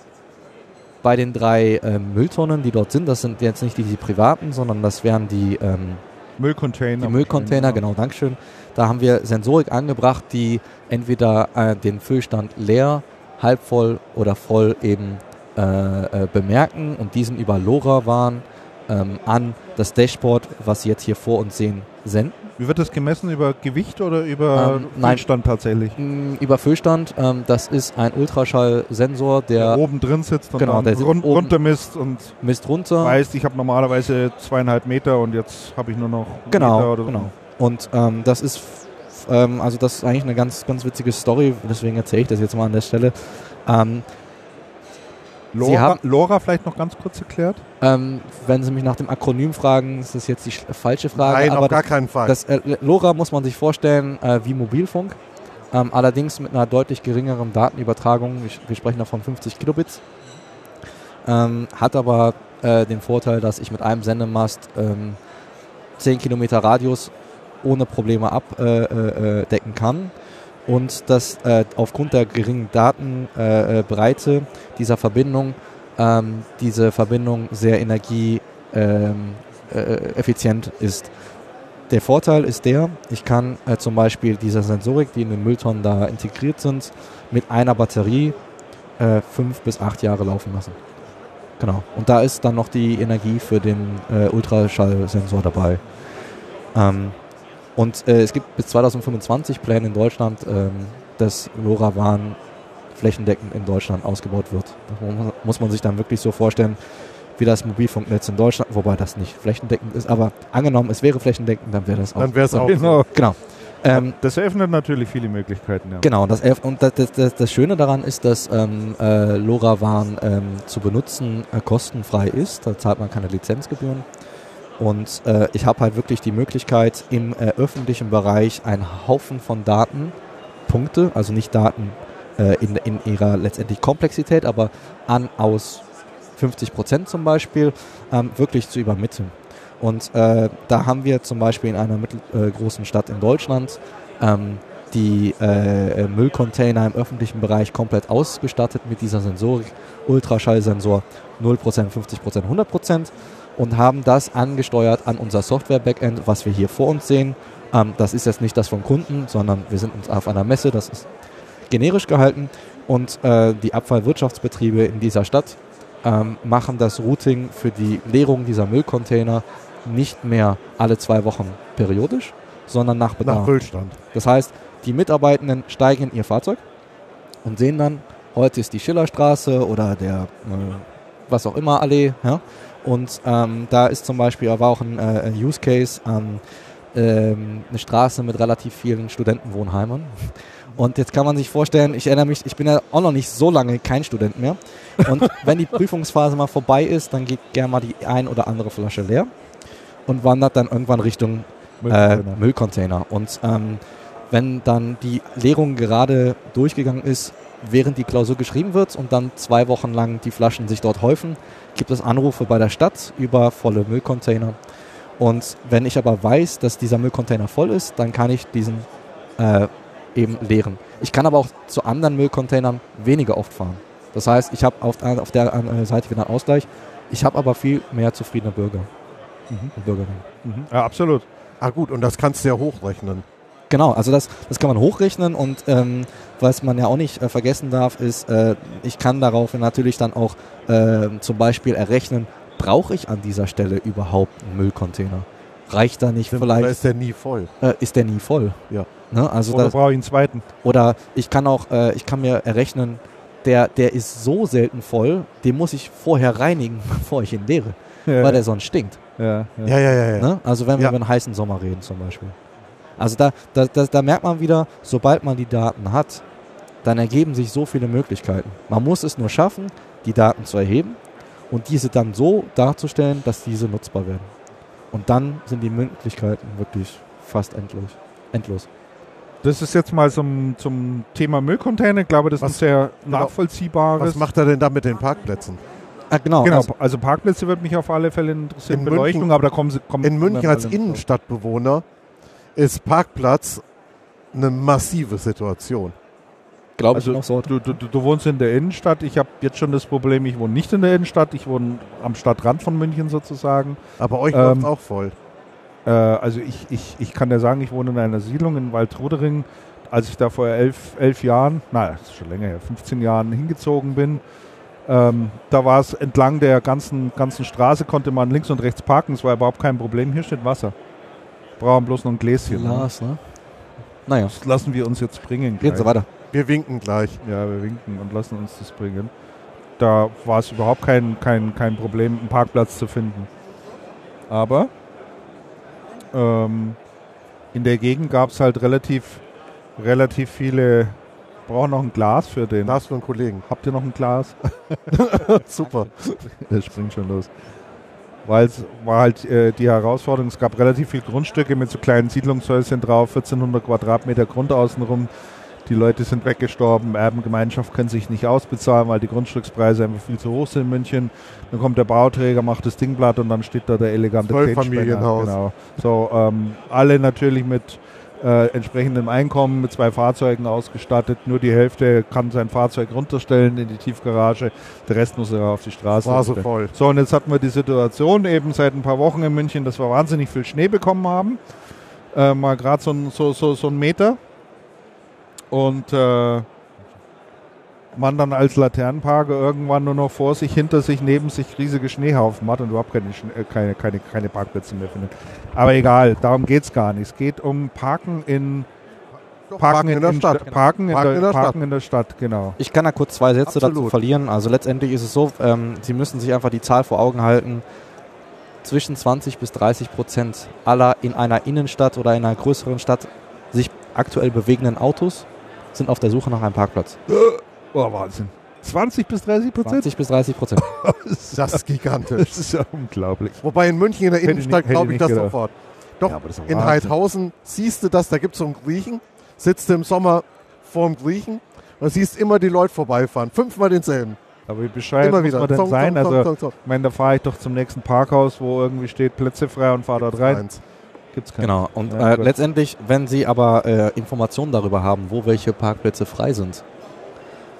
bei den drei ähm, Mülltonnen, die dort sind, das sind jetzt nicht die, die privaten, sondern das wären die, ähm, Müllcontainer. die Müllcontainer, genau, Dankeschön. Da haben wir Sensorik angebracht, die entweder äh, den Füllstand leer, halb voll oder voll eben äh, äh, bemerken und diesen über LoRaWAN ähm, an das Dashboard, was Sie jetzt hier vor uns sehen, senden. Wie wird das gemessen? Über Gewicht oder über Ähm. Füllstand tatsächlich? Mm, Über Füllstand, ähm, das ist ein Ultraschallsensor, der oben drin sitzt und Genau, der run oben. runtermisst und misst runter. weiß, ich habe normalerweise zweieinhalb Meter und jetzt habe ich nur noch Genau, Meter oder so. genau. Und ähm, das ist, ähm, also das ist eigentlich eine ganz, ganz witzige Story, deswegen erzähle ich das jetzt mal an der Stelle. Ähm, Sie Lora, haben- Lora vielleicht noch ganz kurz erklärt? ähm, wenn Sie mich nach dem Akronym fragen, ist das jetzt die sch- falsche Frage. Nein, aber auf gar das, keinen Fall. das äh, LoRa muss man sich vorstellen äh, wie Mobilfunk, ähm, allerdings mit einer deutlich geringeren Datenübertragung. Wir, wir sprechen da von 50 Kilobits. Ähm, hat aber äh, den Vorteil, dass ich mit einem Sendemast ähm, 10 Kilometer Radius ohne Probleme abdecken äh, äh, kann und dass äh, aufgrund der geringen Datenbreite dieser Verbindung ähm, diese Verbindung sehr energieeffizient ähm, ist. Der Vorteil ist der, ich kann äh, zum Beispiel diese Sensorik, die in den Mülltonnen da integriert sind, mit einer Batterie äh, fünf bis acht Jahre laufen lassen. Genau. Und da ist dann noch die Energie für den äh, Ultraschallsensor dabei. Ähm, und äh, es gibt bis 2025 Pläne in Deutschland, ähm, dass LoRaWAN flächendeckend in Deutschland ausgebaut wird. Das muss man sich dann wirklich so vorstellen, wie das Mobilfunknetz in Deutschland, wobei das nicht flächendeckend ist, aber angenommen, es wäre flächendeckend, dann wäre das auch. Dann wäre es auch. Genau. Genau. Ähm, das eröffnet natürlich viele Möglichkeiten. Ja. Genau, das, und das, das, das, Schöne daran ist, dass ähm, äh, LoRaWAN ähm, zu benutzen äh, kostenfrei ist. Da zahlt man keine Lizenzgebühren. Und äh, ich habe halt wirklich die Möglichkeit, im äh, öffentlichen Bereich einen Haufen von Daten, Punkte, also nicht Daten äh, in, in ihrer letztendlich Komplexität, aber an aus 50 Prozent zum Beispiel, ähm, wirklich zu übermitteln. Und äh, da haben wir zum Beispiel in einer mittelgroßen Stadt in Deutschland ähm, die äh, Müllcontainer im öffentlichen Bereich komplett ausgestattet mit dieser Sensorik, Ultraschallsensor 0%, 50%, 100% und haben das angesteuert an unser Software-Backend, was wir hier vor uns sehen. Ähm, das ist jetzt nicht das vom Kunden, sondern wir sind uns auf einer Messe, das ist generisch gehalten und äh, die Abfallwirtschaftsbetriebe in dieser Stadt ähm, machen das Routing für die Leerung dieser Müllcontainer nicht mehr alle zwei Wochen periodisch, sondern nach Bedarf. Nach Füllstand. Das heißt, die Mitarbeitenden steigen in ihr Fahrzeug und sehen dann, heute ist die Schillerstraße oder der äh, was auch immer Allee. Ja? Und ähm, da ist zum Beispiel, aber auch ein, äh, Use Case an ähm, eine Straße mit relativ vielen Studentenwohnheimen. Und jetzt kann man sich vorstellen, ich erinnere mich, ich bin ja auch noch nicht so lange kein Student mehr. Und *laughs* wenn die Prüfungsphase mal vorbei ist, dann geht gerne mal die ein oder andere Flasche leer und wandert dann irgendwann Richtung Müllcontainer. Äh, Müllcontainer. Und ähm, wenn dann die Leerung gerade durchgegangen ist, während die Klausur geschrieben wird und dann zwei Wochen lang die Flaschen sich dort häufen, gibt es Anrufe bei der Stadt über volle Müllcontainer. Und wenn ich aber weiß, dass dieser Müllcontainer voll ist, dann kann ich diesen äh, eben leeren. Ich kann aber auch zu anderen Müllcontainern weniger oft fahren. Das heißt, ich habe auf, auf, der Seite wieder einen Ausgleich. Ich habe aber viel mehr zufriedene Bürger mhm. und Bürgerinnen. Mhm. Ja, absolut. Ah gut, und das kannst du ja hochrechnen. Genau, also das, das kann man hochrechnen und ähm, was man ja auch nicht äh, vergessen darf, ist, äh, ich kann darauf natürlich dann auch äh, zum Beispiel errechnen, brauche ich an dieser Stelle überhaupt einen Müllcontainer? Reicht da nicht vielleicht? Oder ist der nie voll? Äh, ist der nie voll? Ja. Ne? Also oder brauche ich einen zweiten? Oder ich kann auch, äh, ich kann mir errechnen, der, der ist so selten voll, den muss ich vorher reinigen, *laughs* bevor ich ihn leere, ja. weil der sonst stinkt. Ja, ja, ja. ja, ja, ne? Also wenn wir über einen heißen Sommer reden zum Beispiel. Also da, da, da, da merkt man wieder, sobald man die Daten hat, dann ergeben sich so viele Möglichkeiten. Man muss es nur schaffen, die Daten zu erheben und diese dann so darzustellen, dass diese nutzbar werden. Und dann sind die Möglichkeiten wirklich fast endlos. endlos. Das ist jetzt mal zum, zum Thema Müllcontainer. Ich glaube, das was, ist sehr genau, nachvollziehbares. Was macht er denn da mit den Parkplätzen? Ah, genau. genau. Also, also Parkplätze würde mich auf alle Fälle interessieren. In Beleuchtung, München, aber da kommen sie. Kommen in München als Innenstadtbewohner ist Parkplatz eine massive Situation. Glaube also, ich noch so. Du, du, du, wohnst in der Innenstadt. Ich habe jetzt schon das Problem, ich wohne nicht in der Innenstadt. Ich wohne am Stadtrand von München sozusagen. Aber euch ähm, läuft auch voll. Äh, also ich, ich, ich kann ja sagen, ich wohne in einer Siedlung in Waldrudering. Als ich da vor elf, elf Jahren, naja, das ist schon länger her, 15 Jahren hingezogen bin, ähm, da war es entlang der ganzen, ganzen Straße, konnte man links und rechts parken. Es war überhaupt kein Problem. Hier steht Wasser. Brauchen bloß noch ein Gläschen. Ne? Glas, ne? Naja. Das lassen wir uns jetzt bringen. Gleich. Geht so weiter. Wir winken gleich. Ja, wir winken und lassen uns das bringen. Da war es überhaupt kein, kein, kein Problem, einen Parkplatz zu finden. Aber ähm, in der Gegend gab es halt relativ, relativ viele. Brauchen noch ein Glas für den. Glas für einen Kollegen. Habt ihr noch ein Glas? *laughs* Super. *laughs* Das springt schon los weil es war halt äh, die Herausforderung, es gab relativ viele Grundstücke mit so kleinen Siedlungshäuschen drauf, 1400 Quadratmeter Grund außenrum. die Leute sind weggestorben, Erbengemeinschaft kann sich nicht ausbezahlen, weil die Grundstückspreise einfach viel zu hoch sind in München. Dann kommt der Bauträger, macht das Ding platt und dann steht da der elegante Zwölffamilienhaus. Genau. So, ähm, alle natürlich mit äh, entsprechendem Einkommen, mit zwei Fahrzeugen ausgestattet. Nur die Hälfte kann sein Fahrzeug runterstellen in die Tiefgarage, der Rest muss er auf die Straße. Stellen. voll. So, und jetzt hatten wir die Situation eben seit ein paar Wochen in München, dass wir wahnsinnig viel Schnee bekommen haben. Äh, mal gerade so, so, so, so ein Meter. Und äh, man dann als Laternenparker irgendwann nur noch vor sich, hinter sich, neben sich riesige Schneehaufen hat und überhaupt keine, äh, keine, keine, keine Parkplätze mehr findet. Aber egal, darum geht es gar nicht. Es geht um Parken in, Doch, Parken in, der Stadt. Parken in, Parken der, in der Parken Stadt. in der Stadt, genau. Ich kann da kurz zwei Sätze dazu Absolut. verlieren. Also letztendlich ist es so, ähm, Sie müssen sich einfach die Zahl vor Augen halten. Zwischen 20 bis 30 Prozent aller in einer Innenstadt oder in einer größeren Stadt sich aktuell bewegenden Autos sind auf der Suche nach einem Parkplatz. Oh, Wahnsinn. 20 bis 30 Prozent? 20 bis 30 Prozent. *laughs* Das ist gigantisch. Das ist ja unglaublich. Wobei in München in der Innenstadt glaube ich das gedacht. sofort. Doch, Ja, das in. Heidhausen siehst du das, da gibt es so einen Griechen, sitzt du im Sommer vorm Griechen und siehst immer die Leute vorbeifahren. Fünfmal denselben. Aber wie bescheuert immer muss wieder. man denn Zong, sein? zong, zong, Also, zong, zong. ich meine, da fahre ich doch zum nächsten Parkhaus, wo irgendwie steht Plätze frei und fahre dort rein. Eins. Gibt's keinen. Genau. Und Ja, äh, letztendlich, wenn Sie aber äh, Informationen darüber haben, wo welche Parkplätze frei sind,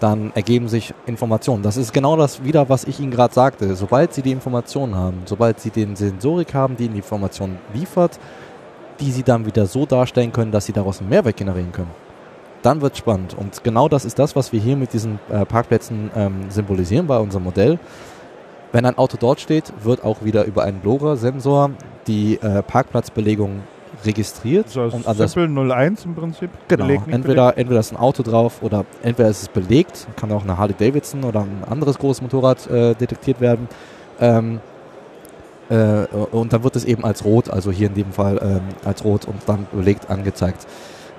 dann ergeben sich Informationen. Das ist genau das wieder, was ich Ihnen gerade sagte. Sobald Sie die Informationen haben, sobald Sie den Sensorik haben, die Ihnen die Informationen liefert, die Sie dann wieder so darstellen können, dass Sie daraus einen Mehrwert generieren können, dann wird spannend. Und genau das ist das, was wir hier mit diesen äh, Parkplätzen ähm, symbolisieren bei unserem Modell. Wenn ein Auto dort steht, wird auch wieder über einen LoRa-Sensor die äh, Parkplatzbelegung registriert So und an das Simple 01 im Prinzip. Genau, Belegt, entweder, entweder ist ein Auto drauf oder entweder ist es belegt, kann auch eine Harley Davidson oder ein anderes großes Motorrad äh, detektiert werden. Ähm, äh, und dann wird es eben als rot, also hier in dem Fall ähm, als rot und dann belegt angezeigt.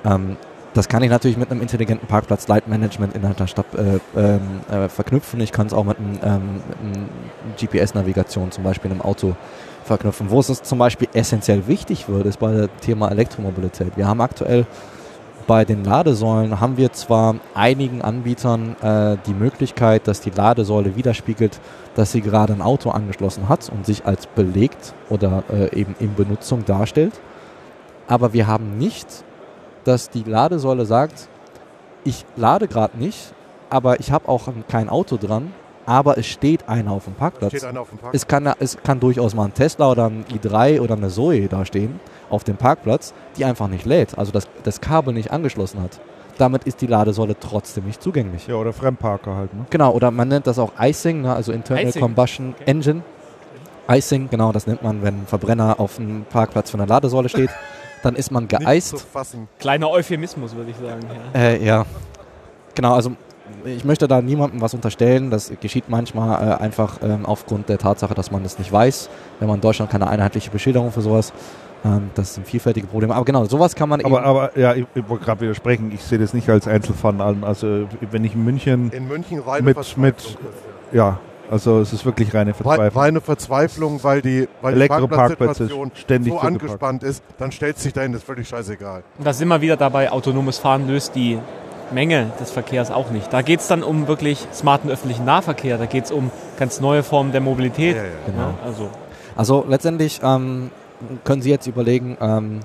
Ähm, das kann ich natürlich mit einem intelligenten Parkplatz-Leitmanagement innerhalb der Stadt äh, ähm, äh, verknüpfen. Ich kann es auch mit einem, ähm, einem GPS-Navigation zum Beispiel im Auto verknüpfen. Wo es uns zum Beispiel essentiell wichtig wird, ist bei dem Thema Elektromobilität. Wir haben aktuell bei den Ladesäulen haben wir zwar einigen Anbietern äh, die Möglichkeit, dass die Ladesäule widerspiegelt, dass sie gerade ein Auto angeschlossen hat und sich als belegt oder äh, eben in Benutzung darstellt. Aber wir haben nicht, dass die Ladesäule sagt, ich lade gerade nicht, aber ich habe auch kein Auto dran, aber es steht einer auf dem Parkplatz. Steht einer auf dem Parkplatz. Es kann, es kann durchaus mal ein Tesla oder ein i3 oder eine Zoe da stehen auf dem Parkplatz, die einfach nicht lädt, also das, das Kabel nicht angeschlossen hat. Damit ist die Ladesäule trotzdem nicht zugänglich. Ja, oder Fremdparker halt. Ne? Genau, oder man nennt das auch Icing, ne, also Internal Icing. Combustion Okay. Engine. Icing, genau, das nennt man, wenn ein Verbrenner auf dem Parkplatz von der Ladesäule steht. *laughs* Dann ist man geeist. Kleiner Euphemismus, würde ich sagen. Ja. Äh, ja, genau. Also ich möchte da niemandem was unterstellen. Das geschieht manchmal äh, einfach ähm, aufgrund der Tatsache, dass man es nicht weiß. Wenn man in Deutschland keine einheitliche Beschilderung für sowas. Ähm, das sind vielfältige Probleme. Aber genau, sowas kann man Aber, eben. aber ja, ich, ich wollte gerade widersprechen. Ich sehe das nicht als Einzelfall an. Also, wenn ich in München, In München reine Mit- Verzweiflung. mit- ja, also es ist wirklich reine Rei- Verzweiflung. reine Verzweiflung, weil die, weil die Elektroparkplätze Parkplatzsituation ständig so angespannt ist, dann stellt sich dahin, das ist völlig scheißegal. Und da sind wir wieder dabei, autonomes Fahren löst die Menge des Verkehrs auch nicht. Da geht es dann um wirklich smarten öffentlichen Nahverkehr, da geht es um ganz neue Formen der Mobilität. Ja, ja. Genau. Ja, also Also letztendlich ähm, können Sie jetzt überlegen, ähm,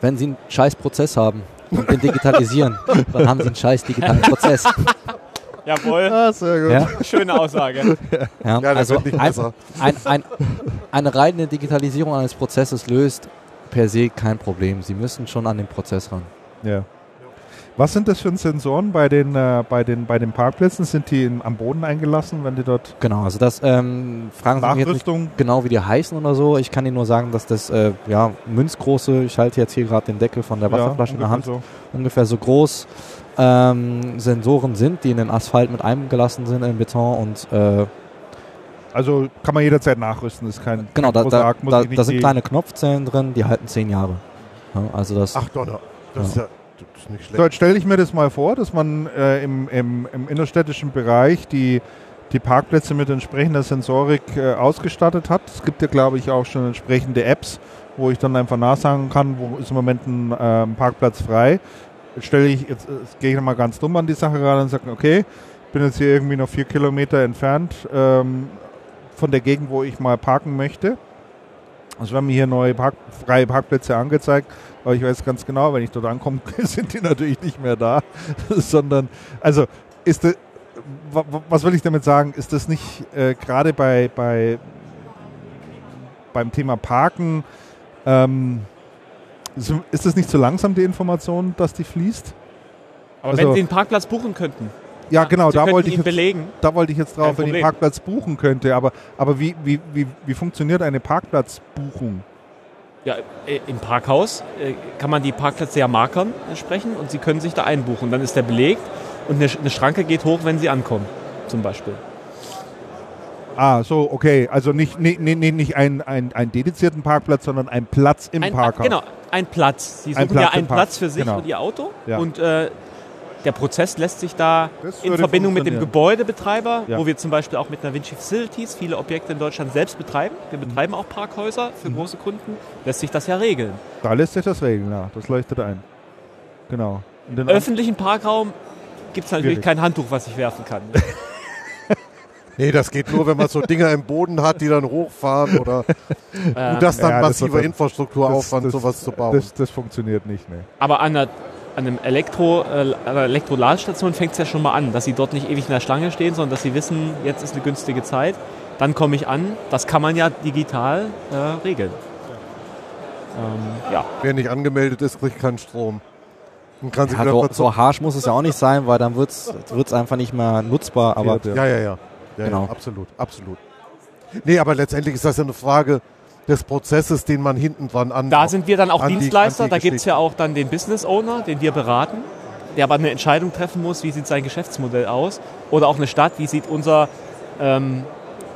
wenn Sie einen scheiß Prozess haben und den digitalisieren, *laughs* dann haben Sie einen scheiß digitalen Prozess. *laughs* jawohl, Ah, sehr gut. Ja? schöne Aussage. Ja, Ja, das also wird nicht ein, besser. ein, ein, eine reine Digitalisierung eines Prozesses löst per se kein Problem. Sie müssen schon an den Prozess ran. Ja. Was sind das für Sensoren bei den, äh, bei den, bei den Parkplätzen? Sind die in, am Boden eingelassen, wenn die dort Genau, also das ähm, fragen Sie mich jetzt nicht Nachrüstung? genau, wie die heißen oder so. Ich kann Ihnen nur sagen, dass das äh, ja, münzgroße, ich halte jetzt hier gerade den Deckel von der Wasserflasche in der Hand, ungefähr ungefähr so groß ähm, Sensoren sind, die in den Asphalt mit eingelassen sind, in Beton und äh, So. Also kann man jederzeit nachrüsten. Ist kein, genau, da, da, da, da sind kleine Knopfzellen drin, die halten zehn Jahre. Ja, also das, Ach Donner, das ist ja das ist nicht So, schlecht. jetzt stelle ich mir das mal vor, dass man äh, im, im, im innerstädtischen Bereich die, die Parkplätze mit entsprechender Sensorik äh, ausgestattet hat. Es gibt ja, glaube ich, auch schon entsprechende Apps, wo ich dann einfach nachsagen kann, wo ist im Moment ein ähm, Parkplatz frei. stelle ich, jetzt, jetzt gehe ich nochmal ganz dumm an die Sache ran und sage, okay, ich bin jetzt hier irgendwie noch vier Kilometer entfernt ähm, von der Gegend, wo ich mal parken möchte. Also wir haben hier neue Park freie Parkplätze angezeigt, aber ich weiß ganz genau, wenn ich dort ankomme, *laughs* sind die natürlich nicht mehr da, *laughs* sondern, also ist das, wa- wa- was will ich damit sagen, ist das nicht äh, gerade bei, bei beim Thema Parken, ähm, ist das nicht zu langsam, die Information, dass die fließt? Aber Also- wenn Sie den Parkplatz buchen könnten, Ja, genau, Sie da wollte ich jetzt, belegen. da wollte ich jetzt drauf, Kein wenn ich Problem. Parkplatz buchen könnte. Aber, aber wie, wie, wie, wie funktioniert eine Parkplatzbuchung? Ja, äh, im Parkhaus äh, kann man die Parkplätze ja markern entsprechend und Sie können sich da einbuchen. Dann ist der belegt und eine, eine Schranke geht hoch, wenn Sie ankommen, zum Beispiel. Ah, so, okay. Also nicht, nicht, nicht, nicht- nicht ein, ein, einen dedizierten Parkplatz, sondern ein Platz im ein, Parkhaus. Genau, ein Platz. Sie Ein suchen ja Platz im einen Platz für sich genau. und Ihr Auto Ja. und äh, der Prozess lässt sich da in Verbindung mit dem. Gebäudebetreiber, Ja. wo wir zum Beispiel auch mit Navinci Facilities viele Objekte in Deutschland selbst betreiben. Wir Mhm. betreiben auch Parkhäuser für große Kunden. Lässt sich das ja regeln. Da lässt sich das regeln, ja. Das leuchtet ein. Genau. Den Öffentlichen Parkraum gibt es natürlich Schwierig. kein Handtuch, was ich werfen kann. *laughs* Nee, das geht nur, wenn man so Dinger im Boden hat, die dann hochfahren oder Ähm, *laughs* und das dann ja, massiver Infrastrukturaufwand, das- sowas zu bauen. Das, das funktioniert nicht, ne. Aber an, einer, an einem Elektro, äh, einer Elektroladestation fängt es ja schon mal an, dass sie dort nicht ewig in der Schlange stehen, sondern dass sie wissen, jetzt ist eine günstige Zeit. Dann komme ich an. Das kann man ja digital äh, regeln. Ähm, ja. Wer nicht angemeldet ist, kriegt keinen Strom. Und kann sich Ja, so, so harsch muss es ja auch nicht sein, weil dann wird es einfach nicht mehr nutzbar. Aber Ja, Ja, ja, ja. ja, Genau. ja absolut, absolut. Nee, aber letztendlich ist das ja eine Frage des Prozesses, den man hinten dran an. Da sind wir dann auch die- Dienstleister. an die da gibt es ja auch dann den Business Owner, den wir beraten, der aber eine Entscheidung treffen muss, wie sieht sein Geschäftsmodell aus. Oder auch eine Stadt, wie sieht unser ähm,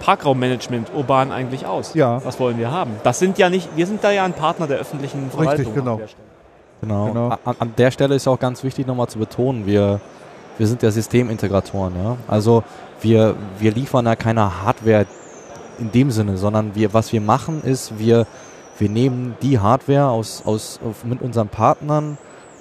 Parkraummanagement urban eigentlich aus? Ja. Was wollen wir haben? Das sind ja nicht, wir sind da ja ein Partner der öffentlichen Verwaltung. genau. an der Stelle. Genau. Genau. An, an der Stelle ist auch ganz wichtig nochmal zu betonen, wir, wir sind ja Systemintegratoren. Ja? Also wir, wir liefern ja keine Hardware in dem Sinne, sondern wir, was wir machen ist, wir, wir nehmen die Hardware aus, aus, auf, mit unseren Partnern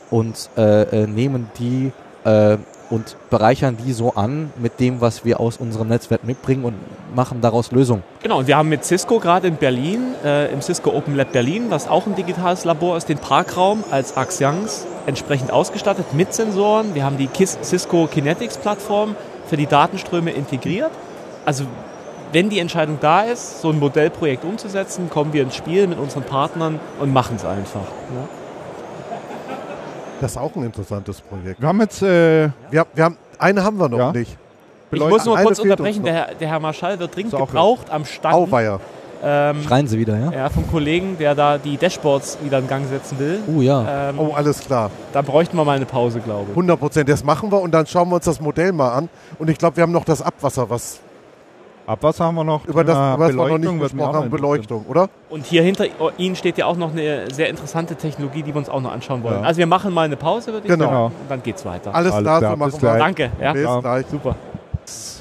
und äh, äh, nehmen die äh, und bereichern die so an mit dem, was wir aus unserem Netzwerk mitbringen und machen daraus Lösungen. Genau, und wir haben mit Cisco gerade in Berlin, äh, im Cisco Open Lab Berlin, was auch ein digitales Labor ist, den Parkraum als Axians entsprechend ausgestattet mit Sensoren. Wir haben die Cisco Kinetics Plattform für die Datenströme integriert. Also wenn die Entscheidung da ist, so ein Modellprojekt umzusetzen, kommen wir ins Spiel mit unseren Partnern und machen es einfach. Ja. Das ist auch ein interessantes Projekt. Wir haben jetzt, äh, Wir, wir haben, eine haben wir noch Ja. nicht. Ich muss nur Eine kurz unterbrechen, der, Herr- der Herr Marschall wird dringend gebraucht am Stand Auweier. ähm, Schreien Sie wieder, ja? ja, vom Kollegen, der da die Dashboards wieder in Gang setzen will. Uh ja. Ähm, Oh, alles klar. Da bräuchten wir mal eine Pause, glaube ich. 100 Prozent. Das machen wir und dann schauen wir uns das Modell mal an. Und ich glaube, wir haben noch das Abwasser, was Abwasser haben wir noch. über das, über das wir noch nicht gesprochen haben. Beleuchtung, oder? Und hier hinter Ihnen steht ja auch noch eine sehr interessante Technologie, die wir uns auch noch anschauen wollen. Ja. Also wir machen mal eine Pause, würde ich Genau. sagen. Und dann geht's weiter. Alles, Alles klar, klar, so bis gleich. Danke. Ja. Bis Ja. gleich. Super.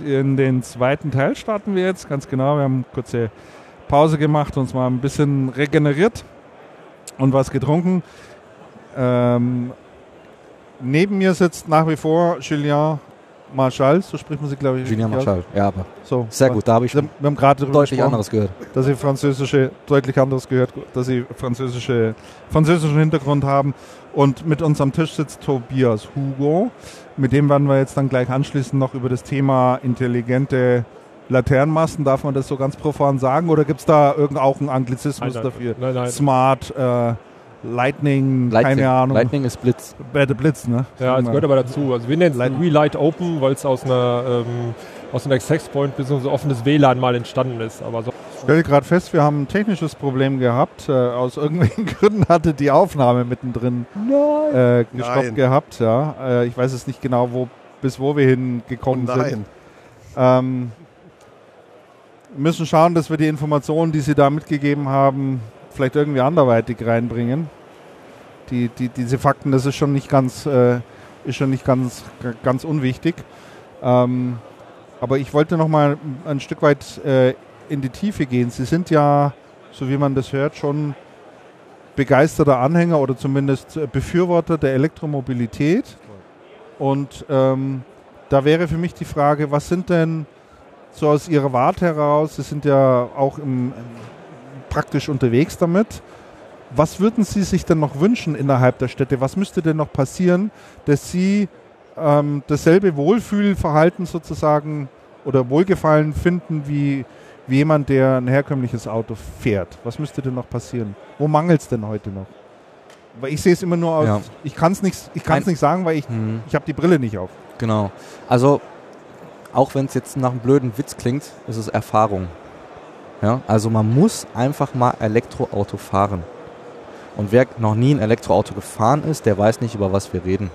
In den zweiten Teil starten wir jetzt, ganz genau. Wir haben eine kurze Pause gemacht, uns mal ein bisschen regeneriert und was getrunken. Ähm, neben mir sitzt nach wie vor Julien Marchal, so spricht man sie, glaube ich. Julien aus. Marschall. Ja, aber So, sehr gut. Da habe ich Wir, wir haben gerade deutlich gesprochen, anderes gehört. dass sie französische, deutlich anderes gehört, dass sie französische, französischen Hintergrund haben. Und mit uns am Tisch sitzt Tobias Hugo. Mit dem werden wir jetzt dann gleich anschließend noch über das Thema intelligente Laternenmasten. Darf man das so ganz profan sagen? Oder gibt es da irgend auch einen Anglizismus Nein, nein. dafür? Nein, nein. Smart, äh, Lightning, Lightning, keine Ahnung. Lightning ist Blitz. Äh, Blitz, ne? Ja, es gehört aber dazu. Also wir nennen es Light- Relight Open, weil es aus einer ähm, aus einem Access Point bzw. offenes WLAN mal entstanden ist. Aber so Ich stelle gerade fest, wir haben ein technisches Problem gehabt. Äh, aus irgendwelchen *laughs* Gründen hatte die Aufnahme mittendrin äh, gestoppt Nein. gehabt. Ja. Äh, ich weiß jetzt nicht genau, wo, bis wo wir hingekommen sind. Nein. Ähm, wir müssen schauen, dass wir die Informationen, die Sie da mitgegeben haben, vielleicht irgendwie anderweitig reinbringen. Die, die, diese Fakten, das ist schon nicht ganz, äh, ist schon nicht ganz, ganz unwichtig. Ähm, aber ich wollte noch mal ein Stück weit äh, in die Tiefe gehen. Sie sind ja, so wie man das hört, schon begeisterter Anhänger oder zumindest äh, Befürworter der Elektromobilität. Und ähm, da wäre für mich die Frage, was sind denn so aus Ihrer Warte heraus, Sie sind ja auch im, praktisch unterwegs damit, was würden Sie sich denn noch wünschen innerhalb der Städte? Was müsste denn noch passieren, dass Sie ähm, dasselbe Wohlfühlverhalten sozusagen oder Wohlgefallen finden wie, wie jemand, der ein herkömmliches Auto fährt? Was müsste denn noch passieren? Wo mangelt es denn heute noch? Weil ich sehe es immer nur aus, Ja. ich kann es nicht, ich kann's Ein- nicht sagen, weil ich, Mhm. ich habe die Brille nicht auf. Genau. Also, auch wenn es jetzt nach einem blöden Witz klingt, ist es Erfahrung. Ja? Also man muss einfach mal Elektroauto fahren. Und wer noch nie ein Elektroauto gefahren ist, der weiß nicht, über was wir reden.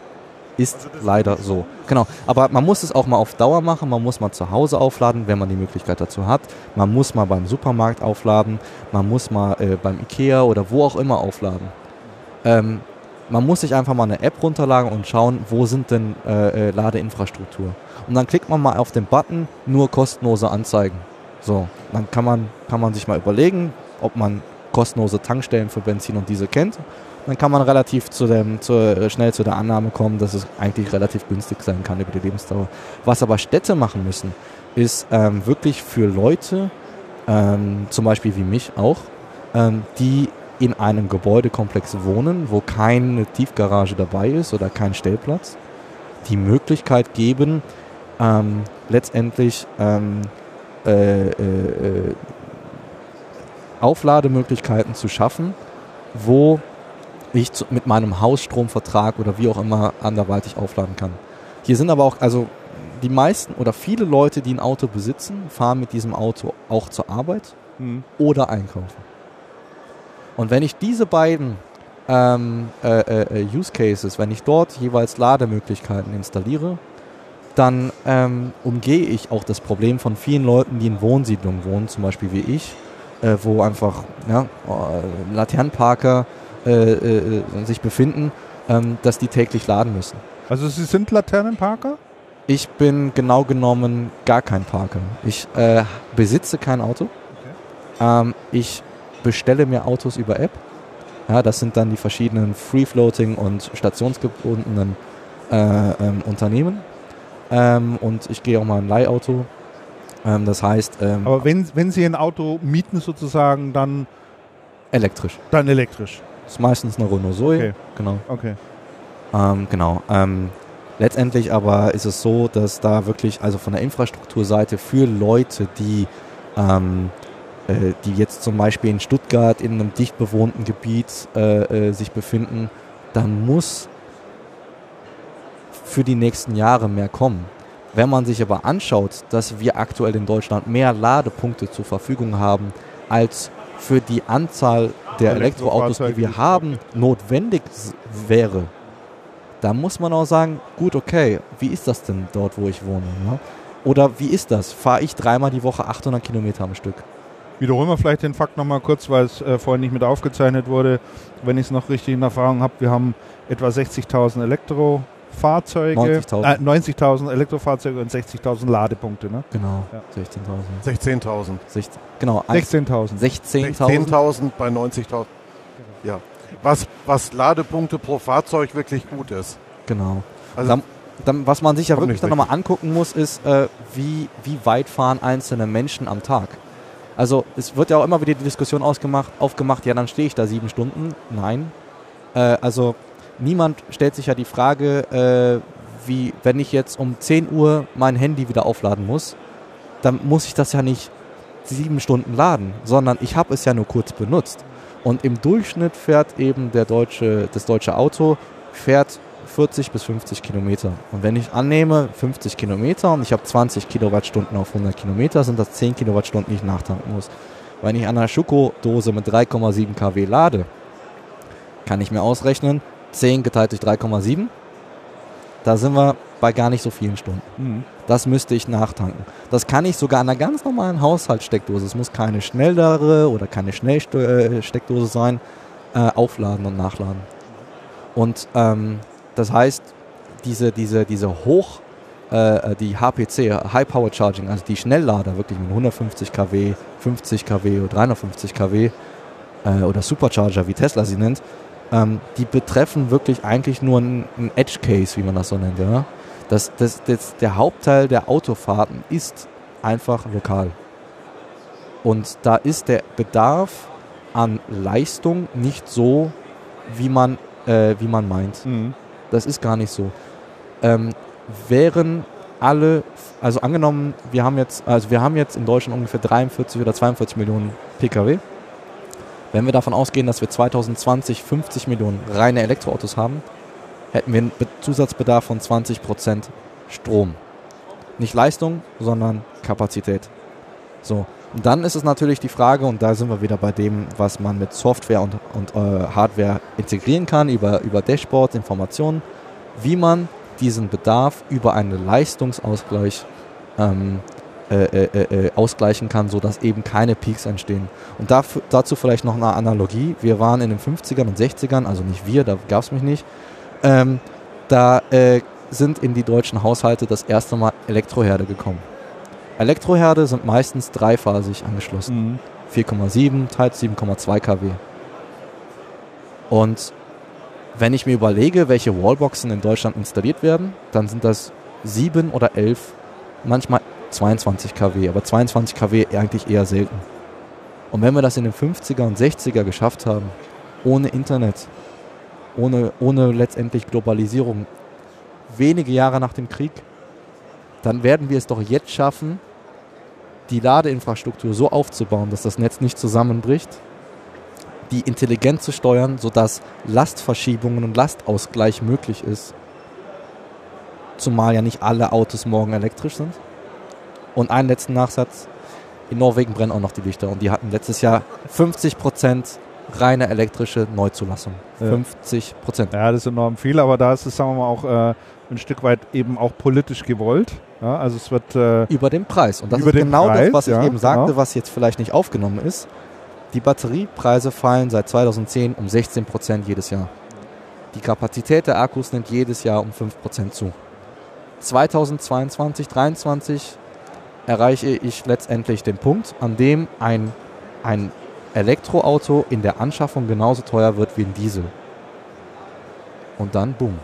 Ist leider so. Genau. Aber man muss es auch mal auf Dauer machen. Man muss mal zu Hause aufladen, wenn man die Möglichkeit dazu hat. Man muss mal beim Supermarkt aufladen. Man muss mal äh, beim Ikea oder wo auch immer aufladen. Ähm, man muss sich einfach mal eine App runterladen und schauen, wo sind denn äh, äh, Ladeinfrastruktur. Und dann klickt man mal auf den Button, nur kostenlose Anzeigen. So, dann kann man, kann man sich mal überlegen, ob man kostenlose Tankstellen für Benzin und Diesel kennt. Dann kann man relativ zu dem, zu, äh, schnell zu der Annahme kommen, dass es eigentlich relativ günstig sein kann über die Lebensdauer. Was aber Städte machen müssen, ist ähm, wirklich für Leute, ähm, zum Beispiel wie mich auch, ähm, die in einem Gebäudekomplex wohnen, wo keine Tiefgarage dabei ist oder kein Stellplatz, die Möglichkeit geben, ähm, letztendlich ähm, äh, äh, äh, Auflademöglichkeiten zu schaffen, wo ich zu, mit meinem Hausstromvertrag oder wie auch immer anderweitig aufladen kann. Hier sind aber auch, also die meisten oder viele Leute, die ein Auto besitzen, fahren mit diesem Auto auch zur Arbeit oder einkaufen. Und wenn ich diese beiden ähm, äh, äh, Use Cases, wenn ich dort jeweils Lademöglichkeiten installiere, dann ähm, umgehe ich auch das Problem von vielen Leuten, die in Wohnsiedlungen wohnen, zum Beispiel wie ich, äh, wo einfach ja, äh, Laternenparker äh, äh, sich befinden, ähm, dass die täglich laden müssen. Also Sie sind Laternenparker? Ich bin genau genommen gar kein Parker. Ich äh, besitze kein Auto. Ähm, ich bestelle mir Autos über App. Ja, das sind dann die verschiedenen Free-Floating und stationsgebundenen äh, ähm, Unternehmen. Ähm, und ich gehe auch mal ein Leihauto. Ähm, das heißt ähm, Aber wenn, wenn Sie ein Auto mieten sozusagen, dann, elektrisch. dann elektrisch. Das ist meistens eine Renault Zoe. Okay. Genau. Okay. Ähm, genau. Ähm, letztendlich aber ist es so, dass da wirklich, also von der Infrastrukturseite für Leute, die, ähm, äh, die jetzt zum Beispiel in Stuttgart in einem dicht bewohnten Gebiet äh, äh, sich befinden, da muss für die nächsten Jahre mehr kommen. Wenn man sich aber anschaut, dass wir aktuell in Deutschland mehr Ladepunkte zur Verfügung haben, als für die Anzahl der Elektroautos, die wir haben, notwendig wäre, da muss man auch sagen, gut, okay, wie ist das denn dort, wo ich wohne? Ne? Oder wie ist das? Fahre ich dreimal die Woche 800 Kilometer am Stück? Wiederholen wir vielleicht den Fakt nochmal kurz, weil es äh, vorhin nicht mit aufgezeichnet wurde. Wenn ich es noch richtig in Erfahrung habe, wir haben etwa 60.000 Elektrofahrzeuge, 90.000. äh, 90.000 Elektrofahrzeuge und 60.000 Ladepunkte. Ne? Genau, Ja. 16.000. 16.000. 16, genau, ein- 16.000. 16.000. 10.000 bei 90.000. Ja. Was, was Ladepunkte pro Fahrzeug wirklich gut ist. Genau. Also Dann, dann, was man sich ja wirklich nicht dann nochmal angucken muss, ist, äh, wie, wie weit fahren einzelne Menschen am Tag. Also es wird ja auch immer wieder die Diskussion ausgemacht, aufgemacht, ja dann stehe ich da sieben Stunden. Nein. Äh, also niemand stellt sich ja die Frage, äh, wie, wenn ich jetzt um 10 Uhr mein Handy wieder aufladen muss, dann muss ich das ja nicht sieben Stunden laden, sondern ich habe es ja nur kurz benutzt. Und im Durchschnitt fährt eben der deutsche, das deutsche Auto fährt 40 bis 50 Kilometer. Und wenn ich annehme 50 Kilometer und ich habe 20 Kilowattstunden auf 100 Kilometer, sind das 10 Kilowattstunden, die ich nachtanken muss. Wenn ich an einer Schuko-Dose mit 3,7 kW lade, kann ich mir ausrechnen, 10 geteilt durch 3,7, da sind wir bei gar nicht so vielen Stunden. Mhm. Das müsste ich nachtanken. Das kann ich sogar an einer ganz normalen Haushaltssteckdose, es muss keine schnellere oder keine Schnellsteckdose sein, äh, aufladen und nachladen. Und ähm, das heißt, diese, diese, diese Hoch, äh, die HPC, High Power Charging, also die Schnelllader wirklich mit 150 kW, 50 kW oder 350 kW, äh, oder Supercharger, wie Tesla sie nennt, ähm, die betreffen wirklich eigentlich nur einen Edge Case, wie man das so nennt. Ja? Das, das, das, der Hauptteil der Autofahrten ist einfach lokal. Und da ist der Bedarf an Leistung nicht so, wie man, äh, wie man meint. Mhm. Das ist gar nicht so. Ähm, wären alle, also angenommen, wir haben jetzt, also wir haben jetzt in Deutschland ungefähr 43 oder 42 Millionen Pkw. Wenn wir davon ausgehen, dass wir 2020 50 Millionen reine Elektroautos haben, hätten wir einen Be- Zusatzbedarf von 20% Strom. Nicht Leistung, sondern Kapazität. So. Und dann ist es natürlich die Frage, und da sind wir wieder bei dem, was man mit Software und, und äh, Hardware integrieren kann, über, über Dashboards, Informationen, wie man diesen Bedarf über einen Leistungsausgleich ähm, äh, äh, äh, ausgleichen kann, sodass eben keine Peaks entstehen. Und dafür, dazu vielleicht noch eine Analogie. Wir waren in den 50ern und 60ern, also nicht wir, da gab es mich nicht, ähm, da äh, sind in die deutschen Haushalte das erste Mal Elektroherde gekommen. Elektroherde sind meistens dreiphasig angeschlossen. Mhm. 4,7, teils 7,2 kW. Und wenn ich mir überlege, welche Wallboxen in Deutschland installiert werden, dann sind das 7 oder 11, manchmal 22 kW, aber 22 kW eigentlich eher selten. Und wenn wir das in den 50er und 60er geschafft haben, ohne Internet, ohne, ohne letztendlich Globalisierung, wenige Jahre nach dem Krieg, dann werden wir es doch jetzt schaffen, die Ladeinfrastruktur so aufzubauen, dass das Netz nicht zusammenbricht, die intelligent zu steuern, sodass Lastverschiebungen und Lastausgleich möglich ist. Zumal ja nicht alle Autos morgen elektrisch sind. Und einen letzten Nachsatz. In Norwegen brennen auch noch die Lichter und die hatten letztes Jahr 50% reine elektrische Neuzulassung. Ja. 50 Prozent. Ja, das ist enorm viel, aber da ist es, sagen wir mal, auch äh, ein Stück weit eben auch politisch gewollt. Ja, also es wird äh, Über den Preis. Und das ist genau Preis, das, was ja, ich eben sagte, genau. was jetzt vielleicht nicht aufgenommen ist. Die Batteriepreise fallen seit 2010 um 16 Prozent jedes Jahr. Die Kapazität der Akkus nimmt jedes Jahr um 5 Prozent zu. 2022, 2023 erreiche ich letztendlich den Punkt, an dem ein, ein Elektroauto in der Anschaffung genauso teuer wird wie ein Diesel. Und dann, boom.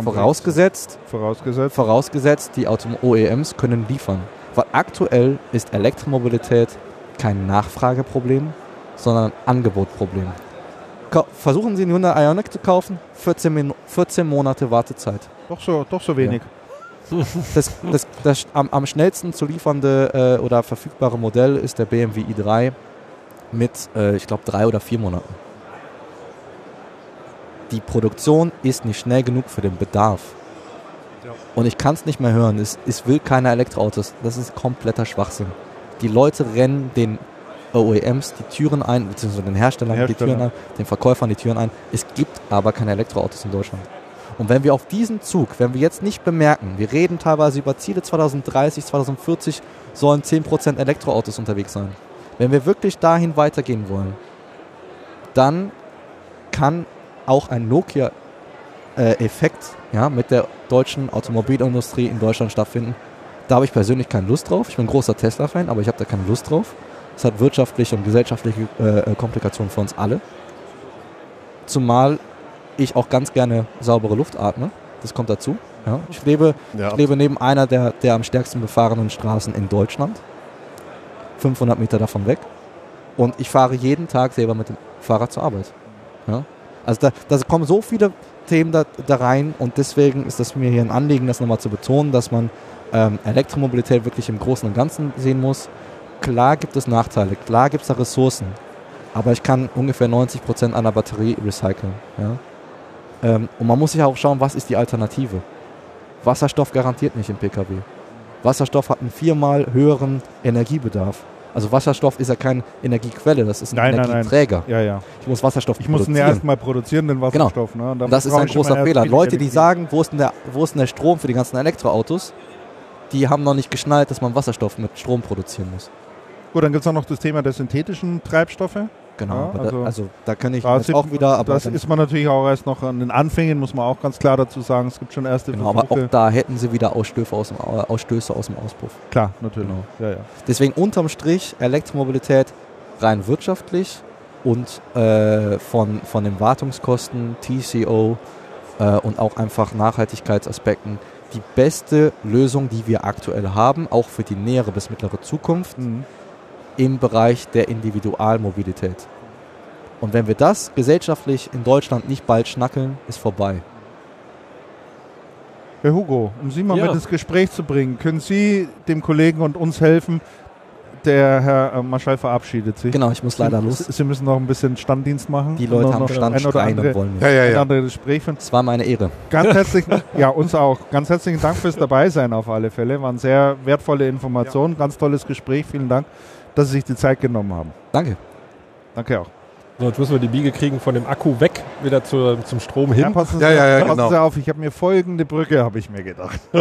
Vorausgesetzt, vorausgesetzt. vorausgesetzt, die Auto OEMs können liefern. Weil aktuell ist Elektromobilität kein Nachfrageproblem, sondern ein Angebotproblem. Versuchen Sie einen Hyundai Ioniq zu kaufen, 14, Min 14 Monate Wartezeit. Doch so, doch so wenig. Das, das, das am, am schnellsten zu liefernde äh, oder verfügbare Modell ist der BMW i3 mit, äh, ich glaube, drei oder vier Monaten. Die Produktion ist nicht schnell genug für den Bedarf. Und ich kann es nicht mehr hören. Es, es will keine Elektroautos. Das ist kompletter Schwachsinn. Die Leute rennen den OEMs die Türen ein, beziehungsweise den Herstellern die Hersteller. Türen ein, den Verkäufern die Türen ein. Es gibt aber keine Elektroautos in Deutschland. Und wenn wir auf diesen Zug, wenn wir jetzt nicht bemerken, wir reden teilweise über Ziele 2030, 2040, sollen 10% Elektroautos unterwegs sein. Wenn wir wirklich dahin weitergehen wollen, dann kann auch ein Nokia-Effekt ja, mit der deutschen Automobilindustrie in Deutschland stattfinden. Da habe ich persönlich keine Lust drauf. Ich bin großer Tesla-Fan, aber ich habe da keine Lust drauf. Es hat wirtschaftliche und gesellschaftliche äh, äh, Komplikationen für uns alle. Zumal ich auch ganz gerne saubere Luft atme. Das kommt dazu. Ja. Ich, lebe, Ja. ich lebe neben einer der, der am stärksten befahrenen Straßen in Deutschland. 500 Meter davon weg. Und ich fahre jeden Tag selber mit dem Fahrrad zur Arbeit. Ja. Also da, da kommen so viele Themen da, da rein und deswegen ist das mir hier ein Anliegen, das nochmal zu betonen, dass man ähm, Elektromobilität wirklich im Großen und Ganzen sehen muss. Klar gibt es Nachteile, klar gibt es da Ressourcen, aber ich kann ungefähr 90% einer Batterie recyceln. Ja? Ähm, und man muss sich auch schauen, was ist die Alternative. Wasserstoff garantiert nicht im Pkw. Wasserstoff hat einen viermal höheren Energiebedarf. Also Wasserstoff ist ja keine Energiequelle, das ist ein Nein, nein, nein. Energieträger. Ja, ja. Ich muss Wasserstoff Ich muss ihn ja produzieren. erstmal produzieren, den Wasserstoff. Ne? Und dann Das ist ein ich großer Fehler. Leute, die sagen, wo ist, denn der, wo ist denn der Strom für die ganzen Elektroautos, die haben noch nicht geschnallt, dass man Wasserstoff mit Strom produzieren muss. Gut, dann gibt es auch noch das Thema der synthetischen Treibstoffe. Genau, Ja, aber also- da, also da kann ich Da jetzt auch wieder, aber das ist man natürlich auch erst noch an den Anfängen, muss man auch ganz klar dazu sagen. Es gibt schon erste genau, aber Versuche. auch da hätten sie wieder Ausstöße aus dem, Au- Ausstöße aus dem Auspuff. klar, natürlich. Genau. Ja, ja. Deswegen unterm Strich Elektromobilität rein wirtschaftlich und äh, von, von den Wartungskosten, TCO äh, und auch einfach Nachhaltigkeitsaspekten die beste Lösung, die wir aktuell haben, auch für die nähere bis mittlere Zukunft Mhm. Im Bereich der Individualmobilität. Und wenn wir das gesellschaftlich in Deutschland nicht bald schnackeln, ist vorbei. Herr Hugo, um Sie mal Ja. mit ins Gespräch zu bringen, können Sie dem Kollegen und uns helfen? Der Herr äh, Marschall verabschiedet sich. Genau, ich muss leider Sie, los. Sie müssen noch ein bisschen Standdienst machen. Die Leute am noch Stand ein oder andere, und wollen Ja, mich. ja, ein ja. anderes Gespräch finden. Es war meine Ehre. Ganz *laughs* herzlichen, ja, uns auch. Ganz herzlichen Dank fürs Dabeisein auf alle Fälle. Waren sehr wertvolle Informationen, ganz tolles Gespräch. Vielen Dank, dass Sie sich die Zeit genommen haben. Danke. Danke auch. So, jetzt müssen wir die Biege kriegen von dem Akku weg, wieder zu, zum Strom Ja, hin. passen Sie, Ja, ja, ja, passen genau. Sie auf, ich habe mir folgende Brücke, habe ich mir gedacht. *laughs*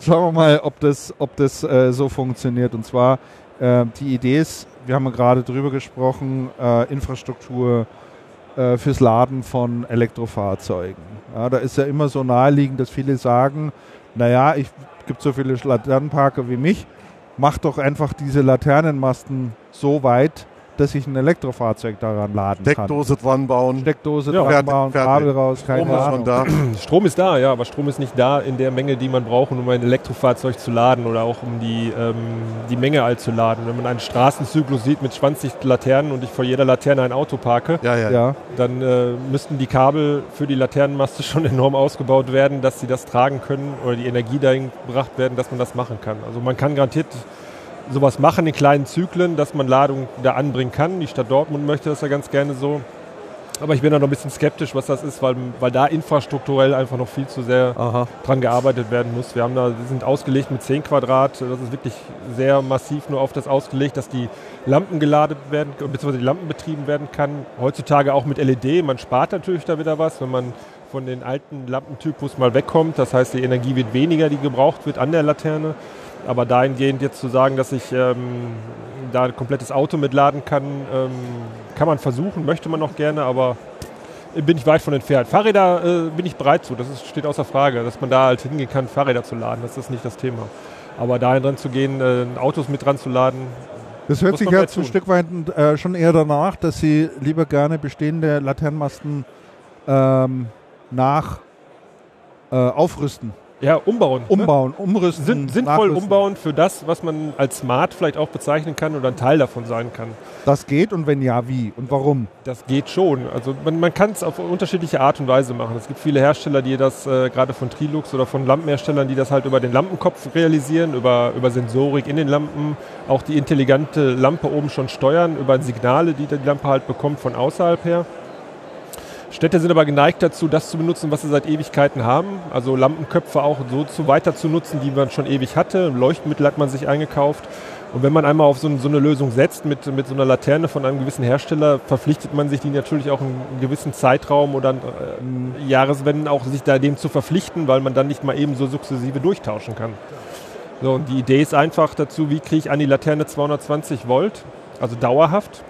Schauen wir mal, ob das, ob das äh, so funktioniert. Und zwar, äh, die Idee ist, wir haben ja gerade drüber gesprochen, äh, Infrastruktur äh, fürs Laden von Elektrofahrzeugen. Ja, da ist ja immer so naheliegend, dass viele sagen, naja, ich gibt so viele Laternenparker wie mich, mach doch einfach diese Laternenmasten so weit, dass ich ein Elektrofahrzeug daran laden kann. Steckdose dran bauen. Steckdose Ja, dran bauen, fertig. Kabel raus, keine Strom ist Ahnung. schon da. *clears throat* Strom ist da, ja, aber Strom ist nicht da in der Menge, die man braucht, um ein Elektrofahrzeug zu laden oder auch um die, ähm, die Menge all zu laden. Wenn man einen Straßenzyklus sieht mit 20 Laternen und ich vor jeder Laterne ein Auto parke, Ja, ja. Ja, dann äh, müssten die Kabel für die Laternenmaste *laughs* schon enorm ausgebaut werden, dass sie das tragen können oder die Energie dahin gebracht werden, dass man das machen kann. Also man kann garantiert sowas machen in kleinen Zyklen, dass man Ladung da anbringen kann. Die Stadt Dortmund möchte das ja ganz gerne so. Aber ich bin da noch ein bisschen skeptisch, was das ist, weil, weil da infrastrukturell einfach noch viel zu sehr Aha. dran gearbeitet werden muss. Wir haben da, die sind ausgelegt mit 10 Quadrat. Das ist wirklich sehr massiv nur auf das ausgelegt, dass die Lampen geladen werden, beziehungsweise die Lampen betrieben werden kann. Heutzutage auch mit LED. Man spart natürlich da wieder was, wenn man von den alten Lampentypus mal wegkommt. Das heißt, die Energie wird weniger, die gebraucht wird an der Laterne. Aber dahingehend jetzt zu sagen, dass ich ähm, da ein komplettes Auto mitladen kann, ähm, kann man versuchen, möchte man auch gerne, aber bin ich weit von entfernt. Fahrräder äh, bin ich bereit zu, das ist, steht außer Frage, dass man da halt hingehen kann, Fahrräder zu laden, das ist nicht das Thema. Aber dahin dran zu gehen, äh, Autos mit dran zu laden, das hört sich jetzt ein. Stück weit äh, schon eher danach, dass Sie lieber gerne bestehende Laternenmasten ähm, nach äh, aufrüsten, ja, umbauen. ne? umbauen, umrüsten. Sin sinnvoll nachrüsten. umbauen für das, was man als smart vielleicht auch bezeichnen kann oder ein Teil davon sein kann. Das geht und wenn ja, wie und warum? Das geht schon. Also man, man kann es auf unterschiedliche Art und Weise machen. Es gibt viele Hersteller, die das äh, gerade von Trilux oder von Lampenherstellern, die das halt über den Lampenkopf realisieren, über, über Sensorik in den Lampen, auch die intelligente Lampe oben schon steuern, über Signale, die die Lampe halt bekommt von außerhalb her. Städte sind aber geneigt dazu, das zu benutzen, was sie seit Ewigkeiten haben. Also Lampenköpfe auch so zu weiter zu nutzen, die man schon ewig hatte. Leuchtmittel hat man sich eingekauft. Und wenn man einmal auf so, so eine Lösung setzt mit, mit so einer Laterne von einem gewissen Hersteller, verpflichtet man sich die natürlich auch einen gewissen Zeitraum oder äh, Jahreswenden auch sich da dem zu verpflichten, weil man dann nicht mal eben so sukzessive durchtauschen kann. So, und die Idee ist einfach dazu, wie kriege ich an die Laterne 220 Volt, also dauerhaft,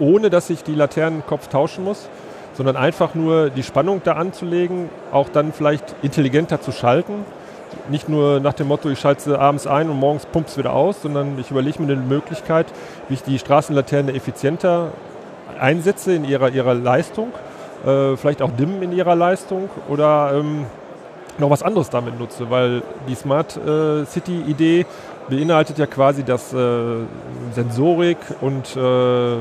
ohne dass ich die Laternenkopf tauschen muss, sondern einfach nur die Spannung da anzulegen, auch dann vielleicht intelligenter zu schalten. Nicht nur nach dem Motto, ich schalte sie abends ein und morgens pumpt es wieder aus, sondern ich überlege mir eine Möglichkeit, wie ich die Straßenlaterne effizienter einsetze in ihrer, ihrer Leistung, äh, vielleicht auch dimmen in ihrer Leistung oder ähm, noch was anderes damit nutze, weil die Smart äh, City Idee beinhaltet ja quasi, dass äh, Sensorik und äh,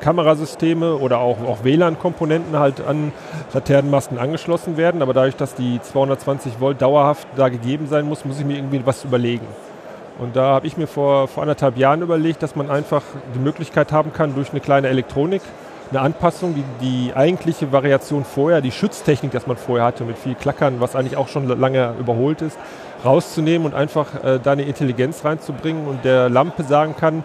Kamerasysteme oder auch, auch WLAN-Komponenten halt an Laternenmasten angeschlossen werden. Aber dadurch, dass die 220 Volt dauerhaft da gegeben sein muss, muss ich mir irgendwie was überlegen. Und da habe ich mir vor, vor anderthalb Jahren überlegt, dass man einfach die Möglichkeit haben kann, durch eine kleine Elektronik eine Anpassung, die, die eigentliche Variation vorher, die Schütztechnik, das man vorher hatte, mit viel Klackern, was eigentlich auch schon lange überholt ist, rauszunehmen und einfach äh, da eine Intelligenz reinzubringen und der Lampe sagen kann,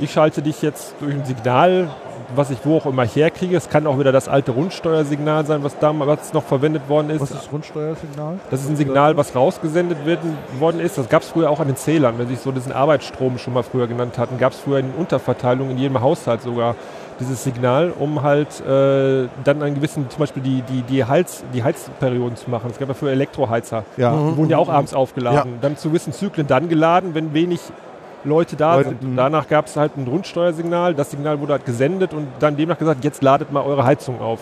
ich schalte dich jetzt durch ein Signal, was ich wo auch immer herkriege. Es kann auch wieder das alte Rundsteuersignal sein, was damals noch verwendet worden ist. Was ist Rundsteuersignal? Das ist ein Signal, was rausgesendet werden, worden ist. Das gab es früher auch an den Zählern, wenn sie so diesen Arbeitsstrom schon mal früher genannt hatten. Gab es früher in Unterverteilung in jedem Haushalt sogar dieses Signal, um halt äh, dann einen gewissen, zum Beispiel die, die, die, Hals, die Heizperioden zu machen. Es gab ja früher Elektroheizer. Ja. Die wurden ja auch abends aufgeladen. Dann zu gewissen Zyklen dann geladen, wenn wenig Leute da Leute, sind. mhm. Danach gab es halt ein Rundsteuersignal. Das Signal wurde halt gesendet und dann demnach gesagt, jetzt ladet mal eure Heizung auf.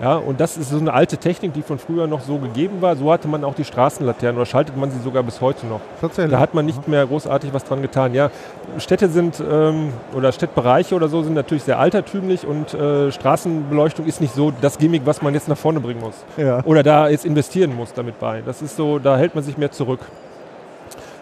Ja, und das ist so eine alte Technik, die von früher noch so gegeben war. So hatte man auch die Straßenlaternen oder schaltet man sie sogar bis heute noch. Tatsächlich. Da hat man nicht mehr großartig was dran getan. Ja, Städte sind ähm, oder Städtbereiche oder so sind natürlich sehr altertümlich und äh, Straßenbeleuchtung ist nicht so das Gimmick, was man jetzt nach vorne bringen muss. Ja. Oder da jetzt investieren muss damit bei. Das ist so, da hält man sich mehr zurück.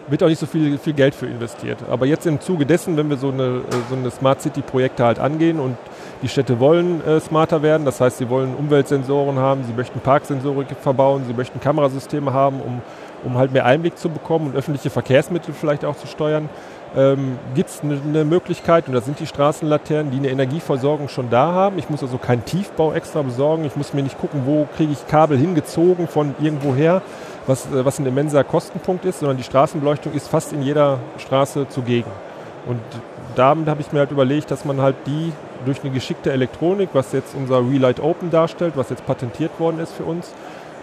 Wird auch nicht so viel, viel Geld für investiert. Aber jetzt im Zuge dessen, wenn wir so eine, so eine Smart City-Projekte halt angehen und die Städte wollen äh, smarter werden, das heißt, sie wollen Umweltsensoren haben, sie möchten Parksensorik verbauen, sie möchten Kamerasysteme haben, um, um halt mehr Einblick zu bekommen und öffentliche Verkehrsmittel vielleicht auch zu steuern, ähm, gibt es eine ne Möglichkeit, und das sind die Straßenlaternen, die eine Energieversorgung schon da haben. Ich muss also keinen Tiefbau extra besorgen, ich muss mir nicht gucken, wo kriege ich Kabel hingezogen von irgendwoher, was, äh, was ein immenser Kostenpunkt ist, sondern die Straßenbeleuchtung ist fast in jeder Straße zugegen. Und damit habe ich mir halt überlegt, dass man halt die durch eine geschickte Elektronik, was jetzt unser Relight Open darstellt, was jetzt patentiert worden ist für uns,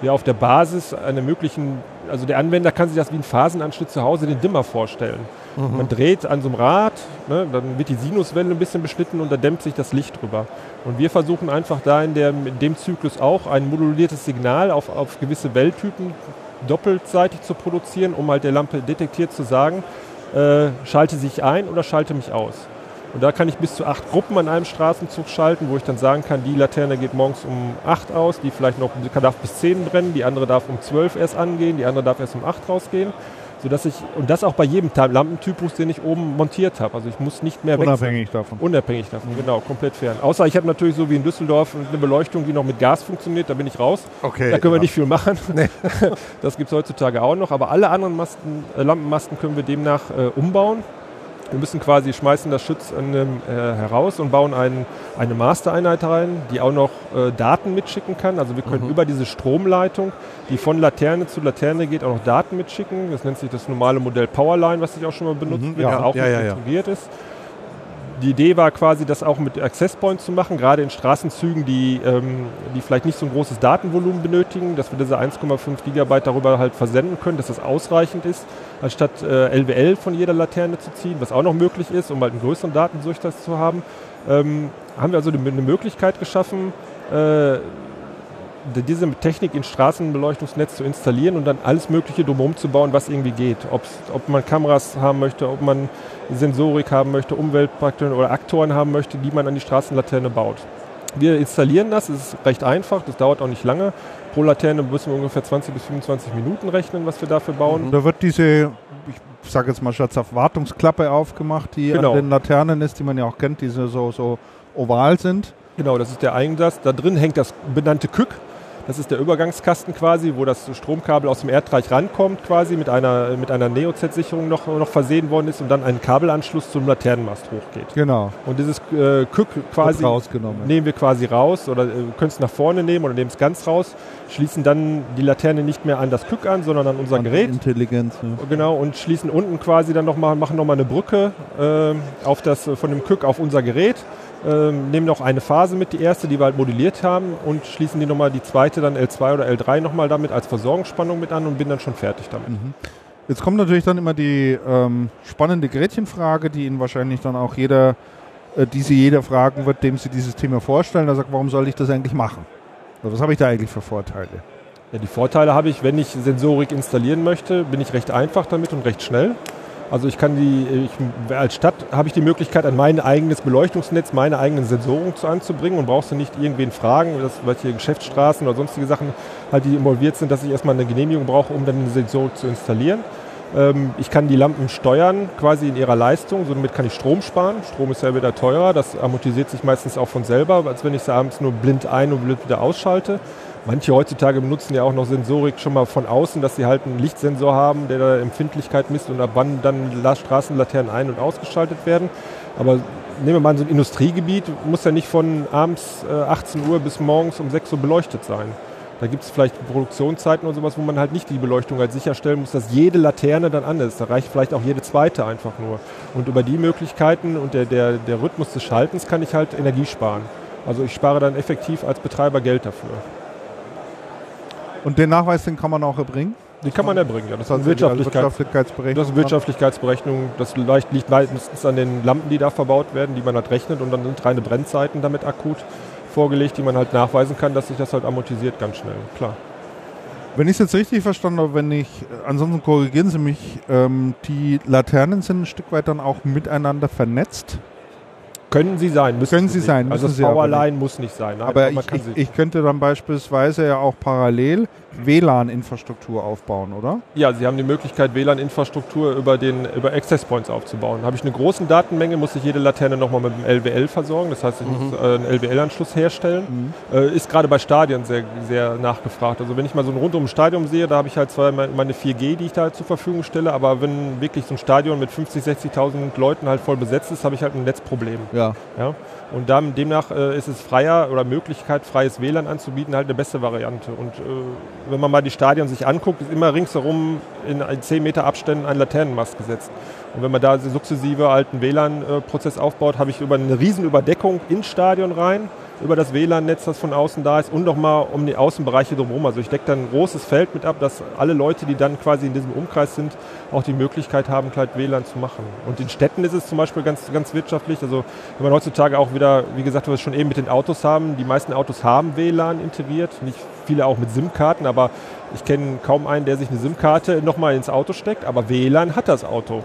wir auf der Basis einer möglichen, also der Anwender kann sich das wie ein Phasenanschnitt zu Hause den Dimmer vorstellen. Man dreht an so einem Rad, ne, dann wird die Sinuswelle ein bisschen beschnitten und da dämmt sich das Licht drüber. Und wir versuchen einfach da in, der, in dem Zyklus auch ein moduliertes Signal auf, auf gewisse Welltypen doppelseitig zu produzieren, um halt der Lampe detektiert zu sagen, äh, schalte sich ein oder schalte mich aus. Und da kann ich bis zu acht Gruppen an einem Straßenzug schalten, wo ich dann sagen kann, die Laterne geht morgens um acht aus, die vielleicht noch die darf bis zehn brennen, die andere darf um zwölf erst angehen, die andere darf erst um acht rausgehen. Sodass ich, und das auch bei jedem Lampentypus, den ich oben montiert habe. Also ich muss nicht mehr wechseln. Unabhängig davon. Unabhängig davon, genau, komplett fern. Außer ich habe natürlich so wie in Düsseldorf eine Beleuchtung, die noch mit Gas funktioniert, da bin ich raus. Okay. Da können wir ja. nicht viel machen. *laughs* das gibt es heutzutage auch noch. Aber alle anderen Masten, äh, Lampenmasten können wir demnach äh, umbauen. Wir müssen quasi schmeißen das Schütz an dem, äh, heraus und bauen ein, eine Mastereinheit rein, die auch noch äh, Daten mitschicken kann. Also wir können über diese Stromleitung, die von Laterne zu Laterne geht, auch noch Daten mitschicken. Das nennt sich das normale Modell Powerline, was ich auch schon mal benutzt Mhm, wird, ja. das auch Ja, ja, ja. integriert ist. Die Idee war quasi, das auch mit Access Points zu machen, gerade in Straßenzügen, die, ähm, die vielleicht nicht so ein großes Datenvolumen benötigen, dass wir diese 1,5 Gigabyte darüber halt versenden können, dass das ausreichend ist, anstatt äh, LWL von jeder Laterne zu ziehen, was auch noch möglich ist, um halt einen größeren Datendurchsatz zu haben. Ähm, haben wir also eine, Möglichkeit geschaffen, äh, diese Technik in Straßenbeleuchtungsnetz zu installieren und dann alles Mögliche drumherum zu bauen, was irgendwie geht. Ob's, ob man Kameras haben möchte, ob man Sensorik haben möchte, Umweltfaktoren oder Aktoren haben möchte, die man an die Straßenlaterne baut. Wir installieren das, es ist recht einfach, das dauert auch nicht lange. Pro Laterne müssen wir ungefähr 20 bis 25 Minuten rechnen, was wir dafür bauen. Da wird diese, ich sage jetzt mal scherzhaft, Wartungsklappe aufgemacht, die Genau. an den Laternen ist, die man ja auch kennt, diese so, so oval sind. Genau, das ist der Eigensatz. Da drin hängt das benannte Kück. Das ist der Übergangskasten quasi, wo das Stromkabel aus dem Erdreich rankommt, quasi mit einer, mit einer Neo-Z-Sicherung noch, noch versehen worden ist und dann ein Kabelanschluss zum Laternenmast hochgeht. Genau. Und dieses äh, Kück quasi nehmen wir quasi raus oder äh, können es nach vorne nehmen oder nehmen es ganz raus, schließen dann die Laterne nicht mehr an das Kück an, sondern an unser An Gerät. Intelligenz. Ja. Genau, und schließen unten quasi dann nochmal, machen nochmal eine Brücke ähm, auf das, äh, von dem Kück auf unser Gerät, ähm, nehmen noch eine Phase mit, die erste, die wir halt modelliert haben, und schließen die nochmal die zweite, dann L2 oder L3 nochmal damit als Versorgungsspannung mit an und bin dann schon fertig damit. Jetzt kommt natürlich dann immer die ähm, spannende Gretchenfrage, die Ihnen wahrscheinlich dann auch jeder, äh, die Sie jeder fragen wird, dem Sie dieses Thema vorstellen. Er sagt, warum soll ich das eigentlich machen? Also was habe ich da eigentlich für Vorteile? Ja, die Vorteile habe ich, wenn ich Sensorik installieren möchte, bin ich recht einfach damit und recht schnell. Also ich kann die, ich, als Stadt habe ich die Möglichkeit, an mein eigenes Beleuchtungsnetz meine eigenen Sensoren zu anzubringen und brauchst du nicht irgendwen fragen, dass welche Geschäftsstraßen oder sonstige Sachen halt, die involviert sind, dass ich erstmal eine Genehmigung brauche, um dann eine Sensorik zu installieren. Ähm, ich kann die Lampen steuern, quasi in ihrer Leistung, somit kann ich Strom sparen. Strom ist ja wieder teurer, das amortisiert sich meistens auch von selber, als wenn ich sie abends nur blind ein und blind wieder ausschalte. Manche heutzutage benutzen ja auch noch Sensorik schon mal von außen, dass sie halt einen Lichtsensor haben, der da Empfindlichkeit misst und ab wann dann La- Straßenlaternen ein- und ausgeschaltet werden. Aber nehmen wir mal so ein Industriegebiet, muss ja nicht von abends äh, 18 Uhr bis morgens um 6 Uhr beleuchtet sein. Da gibt es vielleicht Produktionszeiten oder sowas, wo man halt nicht die Beleuchtung halt sicherstellen muss, dass jede Laterne dann an ist. Da reicht vielleicht auch jede zweite einfach nur. Und über die Möglichkeiten und der, der, der Rhythmus des Schaltens kann ich halt Energie sparen. Also ich spare dann effektiv als Betreiber Geld dafür. Und den Nachweis, den kann man auch erbringen? Die kann man erbringen, ja. Das, die alle Wirtschaftlichkeit, Wirtschaftlichkeitsberechnung. das ist Wirtschaftlichkeitsberechnung. Das liegt meistens an den Lampen, die da verbaut werden, die man halt rechnet und dann sind reine Brennzeiten damit akut vorgelegt, die man halt nachweisen kann, dass sich das halt amortisiert ganz schnell. Klar. Wenn ich es jetzt richtig verstanden habe, wenn ich, ansonsten korrigieren Sie mich, ähm, die Laternen sind ein Stück weit dann auch miteinander vernetzt. Können sie sein, müssen Können sie nicht. sein, Also müssen das sie aber Powerline muss nicht sein. Nein, Aber ich, kann ich, sie- ich könnte dann beispielsweise ja auch parallel WLAN-Infrastruktur aufbauen, oder? Ja, Sie haben die Möglichkeit, WLAN-Infrastruktur über, den, über Access Points aufzubauen. Habe ich eine große Datenmenge, muss ich jede Laterne nochmal mit dem LWL versorgen. Das heißt, ich muss äh, einen LWL-Anschluss herstellen. Äh, ist gerade bei Stadien sehr, sehr nachgefragt. Also wenn ich mal so ein rundum Stadion sehe, da habe ich halt zwar me- meine 4G, die ich da halt zur Verfügung stelle, aber wenn wirklich so ein Stadion mit 50.000, 60.000 Leuten halt voll besetzt ist, habe ich halt ein Netzproblem. Ja. Ja? Und dann, demnach äh, ist es freier oder Möglichkeit, freies WLAN anzubieten, halt eine beste Variante. Und äh, wenn man mal die Stadien sich anguckt, ist immer ringsherum in ein 10 Meter Abständen ein Laternenmast gesetzt. Und wenn man da sukzessive einen WLAN-Prozess aufbaut, habe ich über eine riesen Überdeckung ins Stadion rein, über das WLAN-Netz, das von außen da ist und nochmal um die Außenbereiche drumherum. Also ich decke dann ein großes Feld mit ab, dass alle Leute, die dann quasi in diesem Umkreis sind, auch die Möglichkeit haben, gleich WLAN zu machen. Und in Städten ist es zum Beispiel ganz, ganz wirtschaftlich. Also wenn man heutzutage auch wieder, wie gesagt, was wir schon eben mit den Autos haben, die meisten Autos haben WLAN integriert, nicht viele auch mit SIM-Karten, aber ich kenne kaum einen, der sich eine SIM-Karte nochmal ins Auto steckt, aber WLAN hat das Auto.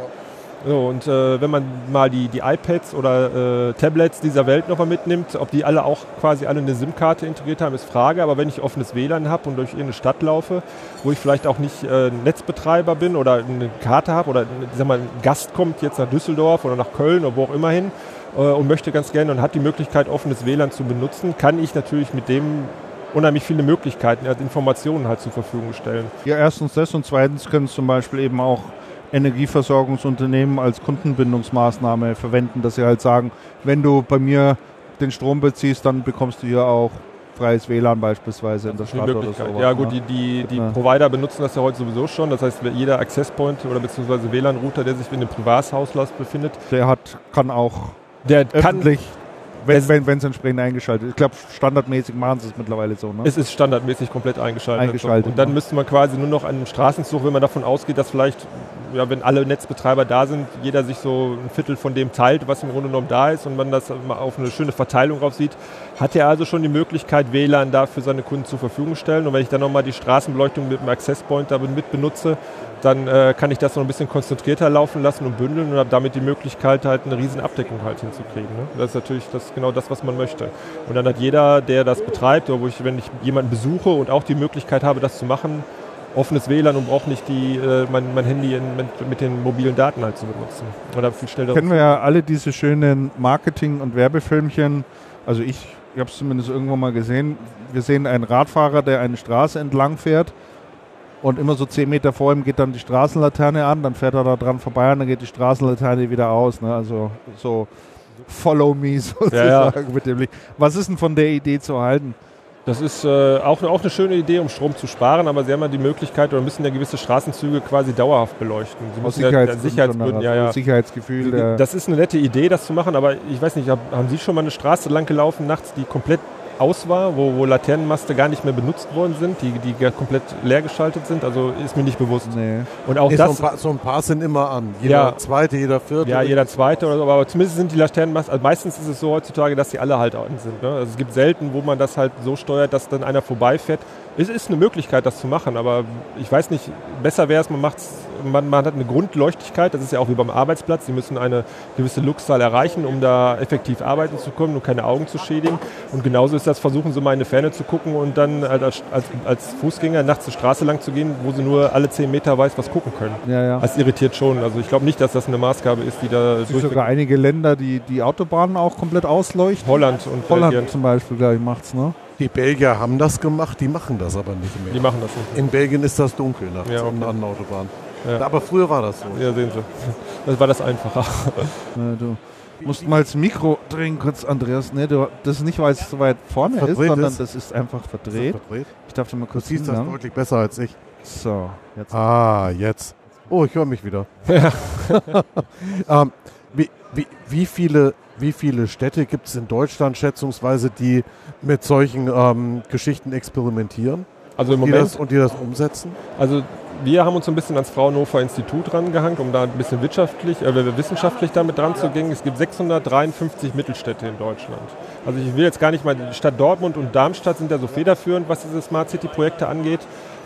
So, und äh, wenn man mal die, die iPads oder äh, Tablets dieser Welt nochmal mitnimmt, ob die alle auch quasi alle eine SIM-Karte integriert haben, ist Frage. Aber wenn ich offenes WLAN habe und durch irgendeine Stadt laufe, wo ich vielleicht auch nicht äh, Netzbetreiber bin oder eine Karte habe oder sag mal, ein Gast kommt jetzt nach Düsseldorf oder nach Köln oder wo auch immer hin äh, und möchte ganz gerne und hat die Möglichkeit, offenes WLAN zu benutzen, kann ich natürlich mit dem unheimlich viele Möglichkeiten, also Informationen halt zur Verfügung stellen. Ja, erstens das und zweitens können zum Beispiel eben auch Energieversorgungsunternehmen als Kundenbindungsmaßnahme verwenden, dass sie halt sagen, wenn du bei mir den Strom beziehst, dann bekommst du hier auch freies WLAN beispielsweise in der Stadt oder so. ja gut, die, die, die Ja. Provider benutzen das ja heute sowieso schon. Das heißt, jeder Access Point oder beziehungsweise WLAN-Router, der sich in einem Privathauslas befindet, Der hat, kann auch der kann öffentlich, es wenn, es entsprechend eingeschaltet ist. Ich glaube, standardmäßig machen sie es mittlerweile so. Ne? Es ist standardmäßig komplett eingeschaltet. Eingeschaltet, Und dann müsste man quasi nur noch einen Straßenzug, wenn man davon ausgeht, dass vielleicht, ja, wenn alle Netzbetreiber da sind, jeder sich so ein Viertel von dem teilt, was im Grunde genommen da ist und man das mal auf eine schöne Verteilung drauf sieht, hat er also schon die Möglichkeit, WLAN da für seine Kunden zur Verfügung stellen. Und wenn ich dann nochmal die Straßenbeleuchtung mit dem Access Point da mit benutze, dann äh, kann ich das noch ein bisschen konzentrierter laufen lassen und bündeln und habe damit die Möglichkeit, halt eine riesen Abdeckung halt hinzukriegen. Ne? Das ist natürlich das, genau das, was man möchte. Und dann hat jeder, der das betreibt, oder wo ich, wenn ich jemanden besuche und auch die Möglichkeit habe, das zu machen, offenes WLAN und brauche nicht die, äh, mein, mein Handy in, mit, mit den mobilen Daten halt zu benutzen. Oder viel schneller. kennen wir ja alle diese schönen Marketing- und Werbefilmchen. Also ich, ich habe es zumindest irgendwo mal gesehen. Wir sehen einen Radfahrer, der eine Straße entlang fährt und immer so zehn Meter vor ihm geht dann die Straßenlaterne an, dann fährt er da dran vorbei und dann geht die Straßenlaterne wieder aus. Ne? Also so Follow me *laughs* sozusagen Ja, mit dem Licht. Was ist denn von der Idee zu halten? Das ist äh, auch, auch eine schöne Idee, um Strom zu sparen, aber Sie haben ja die Möglichkeit oder müssen ja gewisse Straßenzüge quasi dauerhaft beleuchten. Sie Aus ja, Sicherheitsgründen, ja, ja. Sicherheitsgefühl. Der Das ist eine nette Idee, das zu machen, aber ich weiß nicht, hab, haben Sie schon mal eine Straße lang gelaufen nachts, die komplett aus war, wo, wo Laternenmaste gar nicht mehr benutzt worden sind, die, die komplett leer geschaltet sind? Also ist mir nicht bewusst. nee. Und auch Nee, so, ein das, paar, so ein paar sind immer an. Jeder Ja. zweite, jeder vierte. ja, jeder zweite oder so, aber zumindest sind die Laternenmasten, also meistens ist es so heutzutage, dass die alle halt an sind. Ne? Also es gibt selten, wo man das halt so steuert, dass dann einer vorbeifährt. Es ist eine Möglichkeit, das zu machen, aber ich weiß nicht, besser wäre es, man macht's, man, man hat eine Grundleuchtigkeit, das ist ja auch wie beim Arbeitsplatz, sie müssen eine gewisse Luxzahl erreichen, um da effektiv arbeiten zu können und keine Augen zu schädigen. Und genauso ist das, versuchen sie mal in die Ferne zu gucken und dann halt als, als, als Fußgänger nachts die Straße lang zu gehen, wo sie nur alle 10 Meter weiß, was gucken können. Ja, ja. Das irritiert schon. Also ich glaube nicht, dass das eine Maßgabe ist, die da Es gibt sogar einige Länder, die die Autobahnen auch komplett ausleuchten. Holland und Holland Belgien, zum Beispiel, glaube ich, macht's, ne? Die Belgier haben das gemacht, die machen das aber nicht die mehr. machen das nicht. In Belgien ist das dunkel nachts Ja, okay. an an der Autobahn. Ja. Aber früher war das so. Ja, sehen Sie. Das war das einfacher. Ja, du musst mal das Mikro drehen kurz, Andreas. Ne, du, das ist nicht, weil es so weit vorne ist, Verdreht sondern ist. das ist einfach Ist das verdreht. verdreht? Ich darf da mal Du kurz siehst das deutlich besser als ich. So, jetzt. Ah, jetzt. Oh, ich höre mich wieder. *laughs* ähm, wie, wie, wie, viele, wie viele Städte gibt es in Deutschland schätzungsweise, die mit solchen ähm, Geschichten experimentieren Also im die Moment, das, und die das umsetzen? also wir haben uns ein bisschen ans Fraunhofer Institut rangehangen, um da ein bisschen wirtschaftlich, äh, wissenschaftlich damit dran zu gehen. Es gibt 653 Mittelstädte in Deutschland. Also ich will jetzt gar nicht mal, die Stadt Dortmund und Darmstadt sind ja so federführend, was diese Smart City Projekte angeht.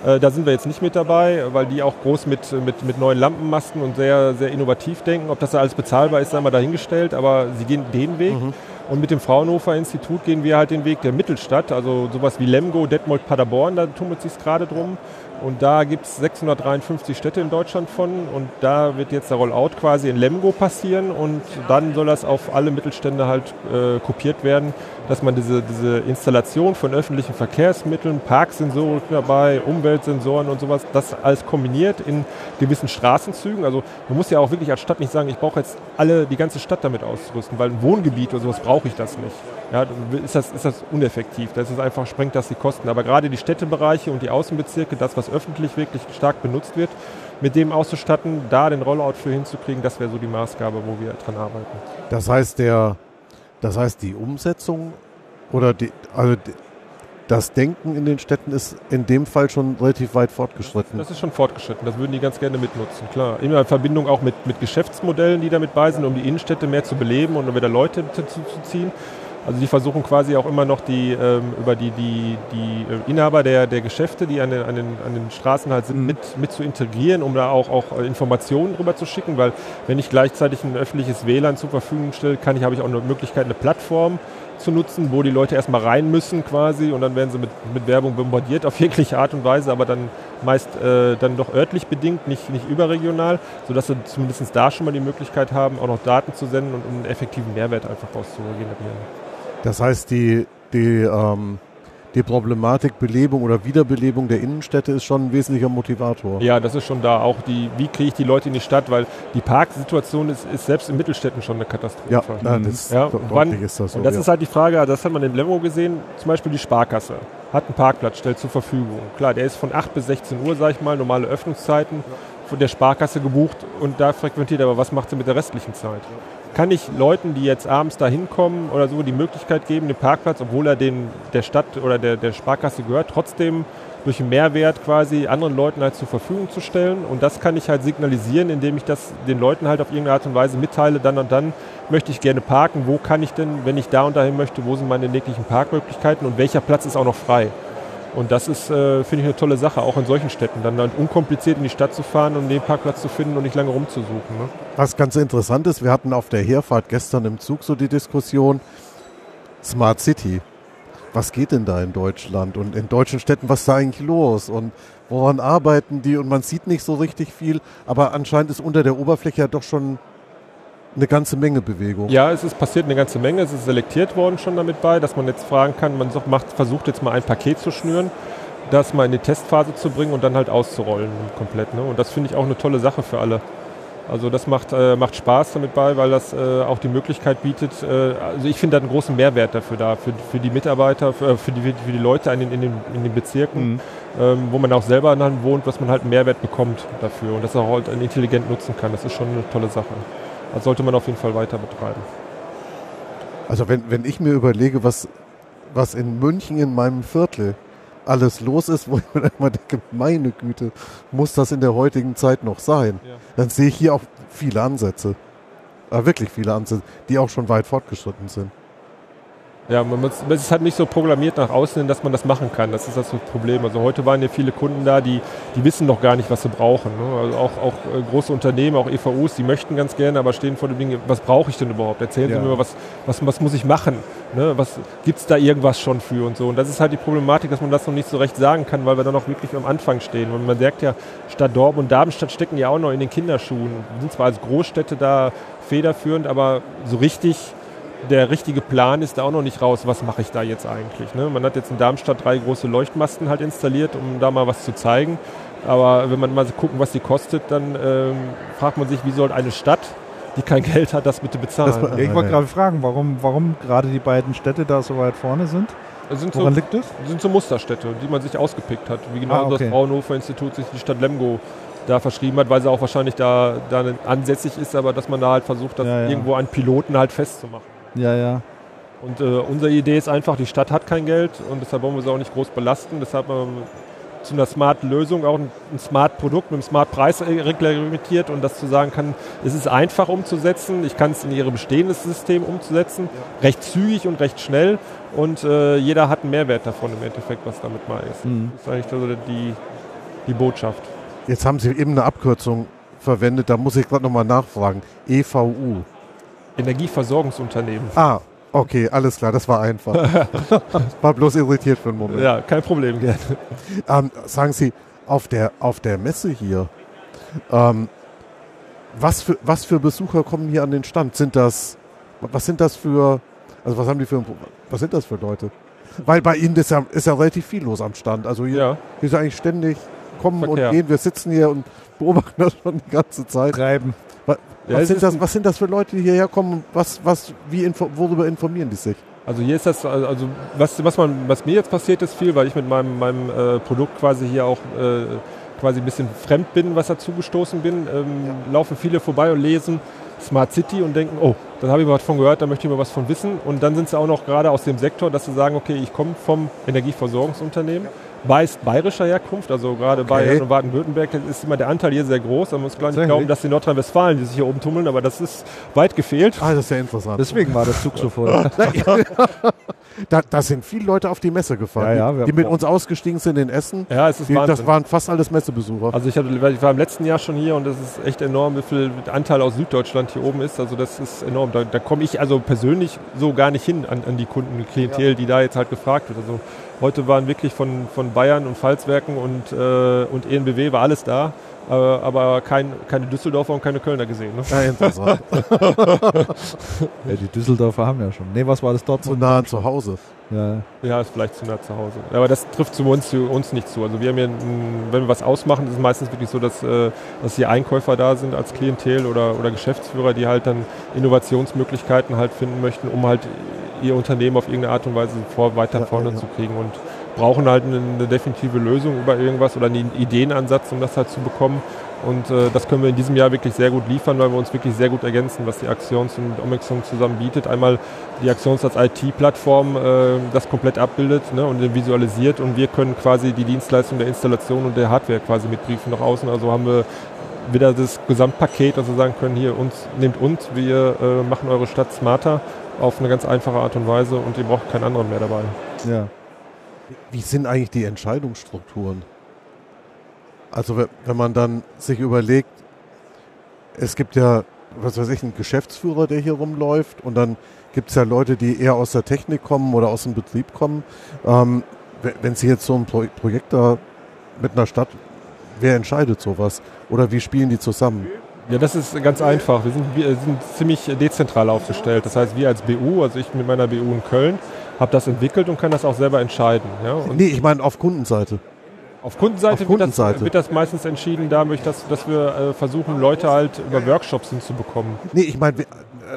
Äh, da sind wir jetzt nicht mit dabei, weil die auch groß mit, mit, mit neuen Lampenmasten und sehr, sehr innovativ denken. Ob das da alles bezahlbar ist, sei mal dahingestellt, aber sie gehen den Weg. Mhm. Und mit dem Fraunhofer Institut gehen wir halt den Weg der Mittelstadt, also sowas wie Lemgo, Detmold, Paderborn, da tummelt sich gerade drum. Und da gibt es 653 Städte in Deutschland von und da wird jetzt der Rollout quasi in Lemgo passieren und dann soll das auf alle Mittelstände halt äh, kopiert werden, dass man diese, diese Installation von öffentlichen Verkehrsmitteln, Parksensoren dabei, Umweltsensoren und sowas, das alles kombiniert in gewissen Straßenzügen. Also man muss ja auch wirklich als Stadt nicht sagen, ich brauche jetzt alle, die ganze Stadt damit auszurüsten, weil ein Wohngebiet oder sowas brauche ich das nicht. Ja, ist das, ist das uneffektiv. Das ist einfach, sprengt das die Kosten. Aber gerade die Städtebereiche und die Außenbezirke, das, was öffentlich wirklich stark benutzt wird, mit dem auszustatten, da den Rollout für hinzukriegen, das wäre so die Maßgabe, wo wir dran arbeiten. Das heißt, der, das heißt die Umsetzung oder die, also die, das Denken in den Städten ist in dem Fall schon relativ weit fortgeschritten. Das ist schon fortgeschritten, das würden die ganz gerne mitnutzen, klar. Immer in Verbindung auch mit, mit Geschäftsmodellen, die damit bei sind, um die Innenstädte mehr zu beleben und um wieder Leute zu, zu ziehen. Also die versuchen quasi auch immer noch die, ähm, über die, die, die äh, Inhaber der, der Geschäfte, die an den, an, den, an den Straßen halt sind, mhm. mit, mit zu integrieren, um da auch, auch äh, Informationen drüber zu schicken, weil wenn ich gleichzeitig ein öffentliches WLAN zur Verfügung stelle, kann ich, habe ich auch eine Möglichkeit, eine Plattform zu nutzen, wo die Leute erstmal rein müssen quasi und dann werden sie mit, mit Werbung bombardiert auf *laughs* jegliche Art und Weise, aber dann meist äh, dann doch örtlich bedingt, nicht, nicht überregional, sodass sie zumindest da schon mal die Möglichkeit haben, auch noch Daten zu senden und einen effektiven Mehrwert einfach raus zu generieren. Das heißt, die, die, ähm, die Problematik Belebung oder Wiederbelebung der Innenstädte ist schon ein wesentlicher Motivator. Ja, das ist schon da. Auch die, wie kriege ich die Leute in die Stadt, weil die Parksituation ist, ist selbst in Mittelstädten schon eine Katastrophe. Ja, mhm. das ja, wann, ist das so. Und das ja. ist halt die Frage, das hat man in Lemgo gesehen, zum Beispiel die Sparkasse hat einen Parkplatz, stellt zur Verfügung. Klar, der ist von 8 bis 16 Uhr, sag ich mal, normale Öffnungszeiten von der Sparkasse gebucht und da frequentiert, aber was macht sie mit der restlichen Zeit? Kann ich Leuten, die jetzt abends da hinkommen oder so, die Möglichkeit geben, den Parkplatz, obwohl er den, der Stadt oder der, der Sparkasse gehört, trotzdem durch einen Mehrwert quasi anderen Leuten halt zur Verfügung zu stellen. Und das kann ich halt signalisieren, indem ich das den Leuten halt auf irgendeine Art und Weise mitteile, dann und dann möchte ich gerne parken, wo kann ich denn, wenn ich da und dahin möchte, wo sind meine näglichen Parkmöglichkeiten und welcher Platz ist auch noch frei. Und das ist, äh, finde ich, eine tolle Sache, auch in solchen Städten, dann halt unkompliziert in die Stadt zu fahren und den Parkplatz zu finden und nicht lange rumzusuchen. Ne? Was ganz interessant ist, wir hatten auf der Herfahrt gestern im Zug so die Diskussion, Smart City. Was geht denn da in Deutschland und in deutschen Städten, was ist da eigentlich los und woran arbeiten die und man sieht nicht so richtig viel, aber anscheinend ist unter der Oberfläche ja doch schon eine ganze Menge Bewegung. Ja, es ist passiert eine ganze Menge. Es ist selektiert worden schon damit bei, dass man jetzt fragen kann, man macht, versucht jetzt mal ein Paket zu schnüren, das mal in die Testphase zu bringen und dann halt auszurollen komplett. Ne? Und das finde ich auch eine tolle Sache für alle. Also das macht, äh, macht Spaß damit bei, weil das äh, auch die Möglichkeit bietet, äh, also ich finde da einen großen Mehrwert dafür da, für, für die Mitarbeiter, für, für, die, für die Leute in den, in den, in den Bezirken, mhm. ähm, wo man auch selber dann wohnt, dass man halt einen Mehrwert bekommt dafür und das auch halt intelligent nutzen kann. Das ist schon eine tolle Sache. Das sollte man auf jeden Fall weiter betreiben. Also wenn, wenn ich mir überlege, was, was in München in meinem Viertel alles los ist, *laughs* wo ich mir immer denke, meine Güte, muss das in der heutigen Zeit noch sein? Ja. Dann sehe ich hier auch viele Ansätze. Aber wirklich viele Ansätze, die auch schon weit fortgeschritten sind. Ja, man muss, es ist halt nicht so programmiert nach außen hin, dass man das machen kann. Das ist das Problem. Also heute waren ja viele Kunden da, die, die wissen noch gar nicht, was sie brauchen. Ne? Also auch, auch äh, große Unternehmen, auch EVUs, die möchten ganz gerne, aber stehen vor dem Ding, was brauche ich denn überhaupt? Erzählen ja. Sie mir, was, was, was muss ich machen? Ne? gibt es da irgendwas schon für und so? Und das ist halt die Problematik, dass man das noch nicht so recht sagen kann, weil wir da noch wirklich am Anfang stehen. Und man merkt ja, Stadt Dortmund und Darmstadt stecken ja auch noch in den Kinderschuhen. Wir sind zwar als Großstädte da federführend, aber so richtig der richtige Plan ist da auch noch nicht raus, was mache ich da jetzt eigentlich. Ne? Man hat jetzt in Darmstadt drei große Leuchtmasten halt installiert, um da mal was zu zeigen. Aber wenn man mal gucken, was die kostet, dann ähm, fragt man sich, wie soll eine Stadt, die kein *laughs* Geld hat, das bitte bezahlen. Das, ich wollte gerade fragen, warum, warum gerade die beiden Städte da so weit vorne sind? sind Woran so, liegt das? sind so Musterstädte, die man sich ausgepickt hat. Wie genau ah, okay. das Fraunhofer Institut sich die Stadt Lemgo da verschrieben hat, weil sie auch wahrscheinlich da, da ansässig ist, aber dass man da halt versucht, das ja, ja. irgendwo an Piloten halt festzumachen. Ja, ja. Und äh, unsere Idee ist einfach, die Stadt hat kein Geld und deshalb wollen wir sie auch nicht groß belasten. Deshalb ähm, zu einer smarten Lösung, auch ein, ein Smart-Produkt mit einem Smart-Preis reglementiert und das zu sagen kann, es ist einfach umzusetzen, ich kann es in Ihr bestehendes System umzusetzen, ja. recht zügig und recht schnell und äh, jeder hat einen Mehrwert davon im Endeffekt, was damit mal ist. Mhm. Das ist eigentlich so die, die Botschaft. Jetzt haben Sie eben eine Abkürzung verwendet, da muss ich gerade nochmal nachfragen. EVU. Energieversorgungsunternehmen. Ah, okay, alles klar, das war einfach. *laughs* war bloß irritiert für einen Moment. Ja, kein Problem, gerne. Ähm, sagen Sie, auf der, auf der Messe hier, ähm, was, für, was für Besucher kommen hier an den Stand? Sind das, was sind das für, also was haben die für, was sind das für Leute? Weil bei Ihnen ist ja, ist ja relativ viel los am Stand. Also hier, ja. hier ist eigentlich ständig kommen Verkehr. und gehen. Wir sitzen hier und *laughs* beobachten das schon die ganze Zeit. Treiben. Was, ja, was, sind das, was sind das für Leute, die hierher kommen? Was, was, wie info, worüber informieren die sich? Also hier ist das, also was, was, man, was mir jetzt passiert ist viel, weil ich mit meinem, meinem äh, Produkt quasi hier auch äh, quasi ein bisschen fremd bin, was dazu gestoßen bin, ähm, ja. laufen viele vorbei und lesen Smart City und denken, oh, da habe ich mal was von gehört, da möchte ich mal was von wissen. Und dann sind sie auch noch gerade aus dem Sektor, dass sie sagen, okay, ich komme vom Energieversorgungsunternehmen. Ja meist bayerischer Herkunft, also gerade okay. Bayern und Baden-Württemberg ist immer der Anteil hier sehr groß. Man muss gar nicht glauben, dass die Nordrhein-Westfalen, die sich hier oben tummeln, aber das ist weit gefehlt. Ah, das ist ja interessant. Deswegen war der Zug so voll. *laughs* da, da, sind viele Leute auf die Messe gefahren, ja, ja, die mit uns ausgestiegen sind in Essen. Ja, es ist die, Das waren fast alles Messebesucher. Also ich, hab, ich, war im letzten Jahr schon hier und das ist echt enorm, wie viel Anteil aus Süddeutschland hier oben ist. Also das ist enorm. Da, da komme ich also persönlich so gar nicht hin an, an die Kunden, Klientel, ja. die da jetzt halt gefragt wird. Also Heute waren wirklich von, von Bayern und Pfalzwerken und, äh, und ENBW war alles da, äh, aber kein, keine Düsseldorfer und keine Kölner gesehen. Ne? Ja, *laughs* ja, die Düsseldorfer haben ja schon. Nee, was war das dort? So nah zu Hause. Ja. ja, ist vielleicht zu nah zu Hause. Aber das trifft zu uns, zu uns nicht zu. Also wir haben hier, wenn wir was ausmachen, ist es meistens wirklich so, dass, äh, dass hier Einkäufer da sind als Klientel oder, oder Geschäftsführer, die halt dann Innovationsmöglichkeiten halt finden möchten, um halt ihr Unternehmen auf irgendeine Art und Weise vor, weiter ja, vorne ja, zu kriegen und brauchen halt eine, eine, definitive Lösung über irgendwas oder einen Ideenansatz, um das halt zu bekommen. Und äh, das können wir in diesem Jahr wirklich sehr gut liefern, weil wir uns wirklich sehr gut ergänzen, was die Aktions und Omexon zusammen bietet. Einmal die Aktions als IT-Plattform äh, das komplett abbildet ne, und visualisiert und wir können quasi die Dienstleistung der Installation und der Hardware quasi mit Briefen nach außen. Also haben wir wieder das Gesamtpaket, dass wir sagen können, hier uns, nehmt uns, wir äh, machen eure Stadt smarter auf eine ganz einfache Art und Weise und ihr braucht keinen anderen mehr dabei. Ja. Wie sind eigentlich die Entscheidungsstrukturen? Also wenn man dann sich überlegt, es gibt ja, was weiß ich, einen Geschäftsführer, der hier rumläuft und dann gibt es ja Leute, die eher aus der Technik kommen oder aus dem Betrieb kommen. Ähm, wenn Sie jetzt so ein Pro Projekt da mit einer Stadt, wer entscheidet sowas? Oder wie spielen die zusammen? Ja, das ist ganz einfach. Wir sind, wir sind ziemlich dezentral aufgestellt. Das heißt, wir als BU, also ich mit meiner BU in Köln, habe das entwickelt und kann das auch selber entscheiden. Ja? Und nee, ich meine auf Kundenseite. Auf Kundenseite, auf Kundenseite. Wird, das, wird, das, meistens entschieden dadurch, dass, dass wir äh, versuchen, Leute halt über Workshops hinzubekommen. Nee, ich meine,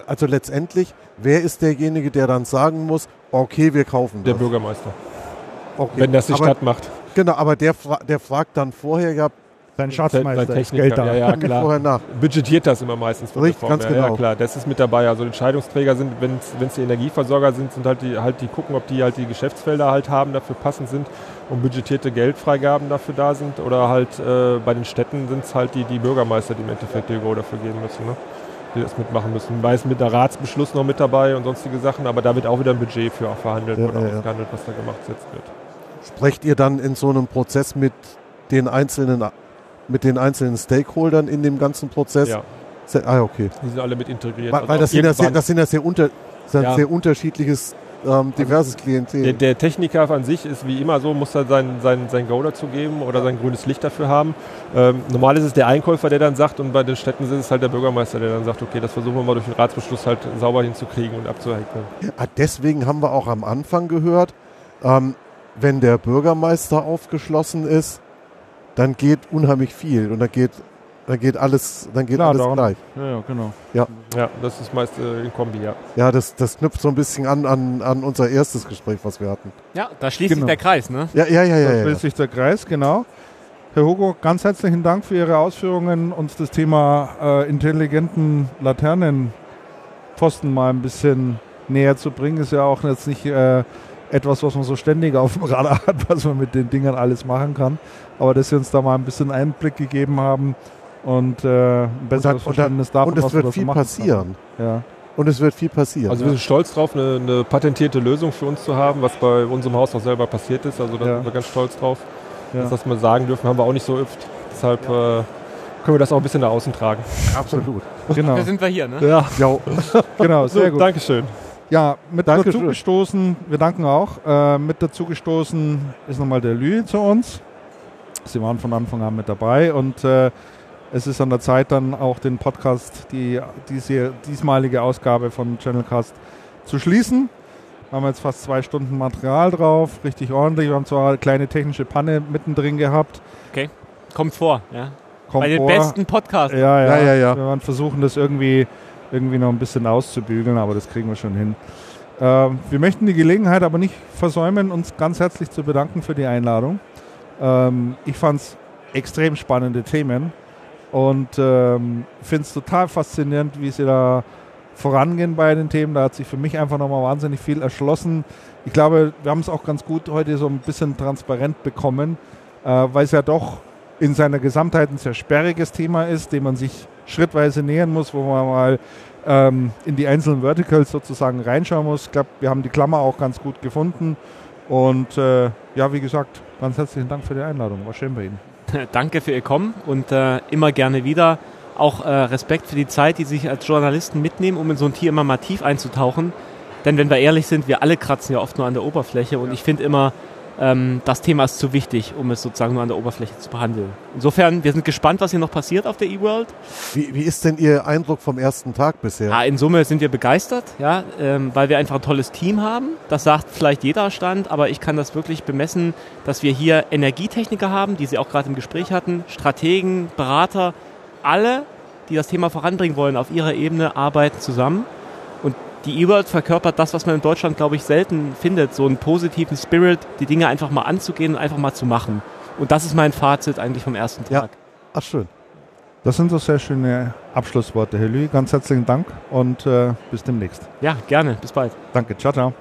also letztendlich, wer ist derjenige, der dann sagen muss, okay, wir kaufen das? Der Bürgermeister. Okay. Wenn das die aber, Stadt macht. Genau, aber der, der fragt dann vorher, ja, sein Schatzmeister sein Geld da. Ja, ja, klar. Vorher nach. Budgetiert das immer meistens von Richtig, ganz ja, genau. Ja, klar, das ist mit dabei. Also Entscheidungsträger sind, wenn es die Energieversorger sind, sind halt die, halt die gucken, ob die halt die Geschäftsfelder halt haben, dafür passend sind und budgetierte Geldfreigaben dafür da sind. Oder halt äh, bei den Städten sind es halt die, die Bürgermeister, die im Endeffekt die Go dafür geben müssen. Ne? die das mitmachen müssen. Meist mit der Ratsbeschluss noch mit dabei und sonstige Sachen, aber da wird auch wieder ein Budget für auch verhandelt ja, oder ja, ausgehandelt, was da gemacht wird. Sprecht ihr dann in so einem Prozess mit den einzelnen mit den einzelnen Stakeholdern in dem ganzen Prozess. Ja. Ah, okay. Die sind alle mit integriert. Weil, weil das, sind ja sehr, das sind ja sehr, unter, ja. sehr unterschiedliches, ähm, diverses Klientel. Der, der, Techniker an sich ist wie immer so, muss er sein, sein, sein Go dazu geben oder sein grünes Licht dafür haben. Ähm, normal ist es der Einkäufer, der dann sagt, und bei den Städten ist es halt der Bürgermeister, der dann sagt, okay, das versuchen wir mal durch den Ratsbeschluss halt sauber hinzukriegen und abzuhängen. Ja, deswegen haben wir auch am Anfang gehört, ähm, wenn der Bürgermeister aufgeschlossen ist, dann geht unheimlich viel und dann geht, dann geht alles, dann geht Klar, alles gleich. Ja, ja, genau. Ja. ja, das ist meist äh, in Kombi, ja. Ja, das, das knüpft so ein bisschen an, an, an unser erstes Gespräch, was wir hatten. Ja, da schließt genau. sich der Kreis, ne? Ja, ja, ja. ja da schließt sich der Kreis, genau. Herr Hugo, ganz herzlichen Dank für Ihre Ausführungen, uns das Thema äh, intelligenten Laternenpfosten mal ein bisschen näher zu bringen. Ist ja auch jetzt nicht äh, etwas, was man so ständig auf dem Radar hat, was man mit den Dingern alles machen kann. Aber dass sie uns da mal ein bisschen Einblick gegeben haben und äh, ein besseres und, Verständnis davon, und es was wird viel machen passieren. Ja. Und es wird viel passieren. Also wir sind stolz drauf, eine, eine patentierte Lösung für uns zu haben, was bei unserem Haus auch selber passiert ist. Also da Ja. sind wir ganz stolz drauf. Ja. Das, was wir sagen dürfen, haben wir auch nicht so oft. Deshalb äh, können wir das auch ein bisschen nach außen tragen. Absolut. Genau, Da sind wir hier, ne? Ja, Ja, genau, *laughs* sehr so, gut. Dankeschön. Ja, mit Dankeschön. dazu gestoßen, wir danken auch, äh, mit dazu gestoßen ist nochmal der Lü zu uns. Sie waren von Anfang an mit dabei und äh, es ist an der Zeit dann auch den Podcast, die diese diesmalige Ausgabe von Channelcast zu schließen. Wir haben jetzt fast zwei Stunden Material drauf, richtig ordentlich. Wir haben zwar eine kleine technische Panne mittendrin gehabt. Kommt vor, ja. Kommt Bei den vor. besten Podcasts. Ja, ja, Ja, ja, ja. Wir werden versuchen, das irgendwie, irgendwie noch ein bisschen auszubügeln, aber das kriegen wir schon hin. Ähm, wir möchten die Gelegenheit aber nicht versäumen, uns ganz herzlich zu bedanken für die Einladung. Ähm, ich fand es extrem spannende Themen und ähm, finde es total faszinierend, wie sie da vorangehen bei den Themen. Da hat sich für mich einfach nochmal wahnsinnig viel erschlossen. Ich glaube, wir haben es auch ganz gut heute so ein bisschen transparent bekommen, äh, weil es ja doch in seiner Gesamtheit ein sehr sperriges Thema ist, dem man sich schrittweise nähern muss, wo man mal ähm, in die einzelnen Verticals sozusagen reinschauen muss. Ich glaube, wir haben die Klammer auch ganz gut gefunden. Und äh, ja, wie gesagt, ganz herzlichen Dank für die Einladung. War schön bei Ihnen. *laughs* Danke für Ihr Kommen und äh, immer gerne wieder. Auch äh, Respekt für die Zeit, die Sie sich als Journalisten mitnehmen, um in so ein Tier immer mal tief einzutauchen. Denn wenn wir ehrlich sind, wir alle kratzen ja oft nur an der Oberfläche und ich finde immer, ähm, das Thema ist zu wichtig, um es sozusagen nur an der Oberfläche zu behandeln. Insofern, wir sind gespannt, was hier noch passiert auf der eWorld. wie, wie ist denn Ihr Eindruck vom ersten Tag bisher? Ja, in Summe sind wir begeistert, ja, ähm, weil wir einfach ein tolles Team haben. Das sagt vielleicht jeder Stand, aber ich kann das wirklich bemessen, dass wir hier Energietechniker haben, die Sie auch gerade im Gespräch hatten, Strategen, Berater, alle, die das Thema voranbringen wollen, auf ihrer Ebene arbeiten zusammen. Die eWorld verkörpert das, was man in Deutschland, glaube ich, selten findet, so einen positiven Spirit, die Dinge einfach mal anzugehen und einfach mal zu machen. Und das ist mein Fazit eigentlich vom ersten Ja. Tag. Ach schön. Das sind so sehr schöne Abschlussworte, Herr Lü. Ganz herzlichen Dank und äh, bis demnächst. Ja, gerne. Bis bald. Danke. Ciao, ciao.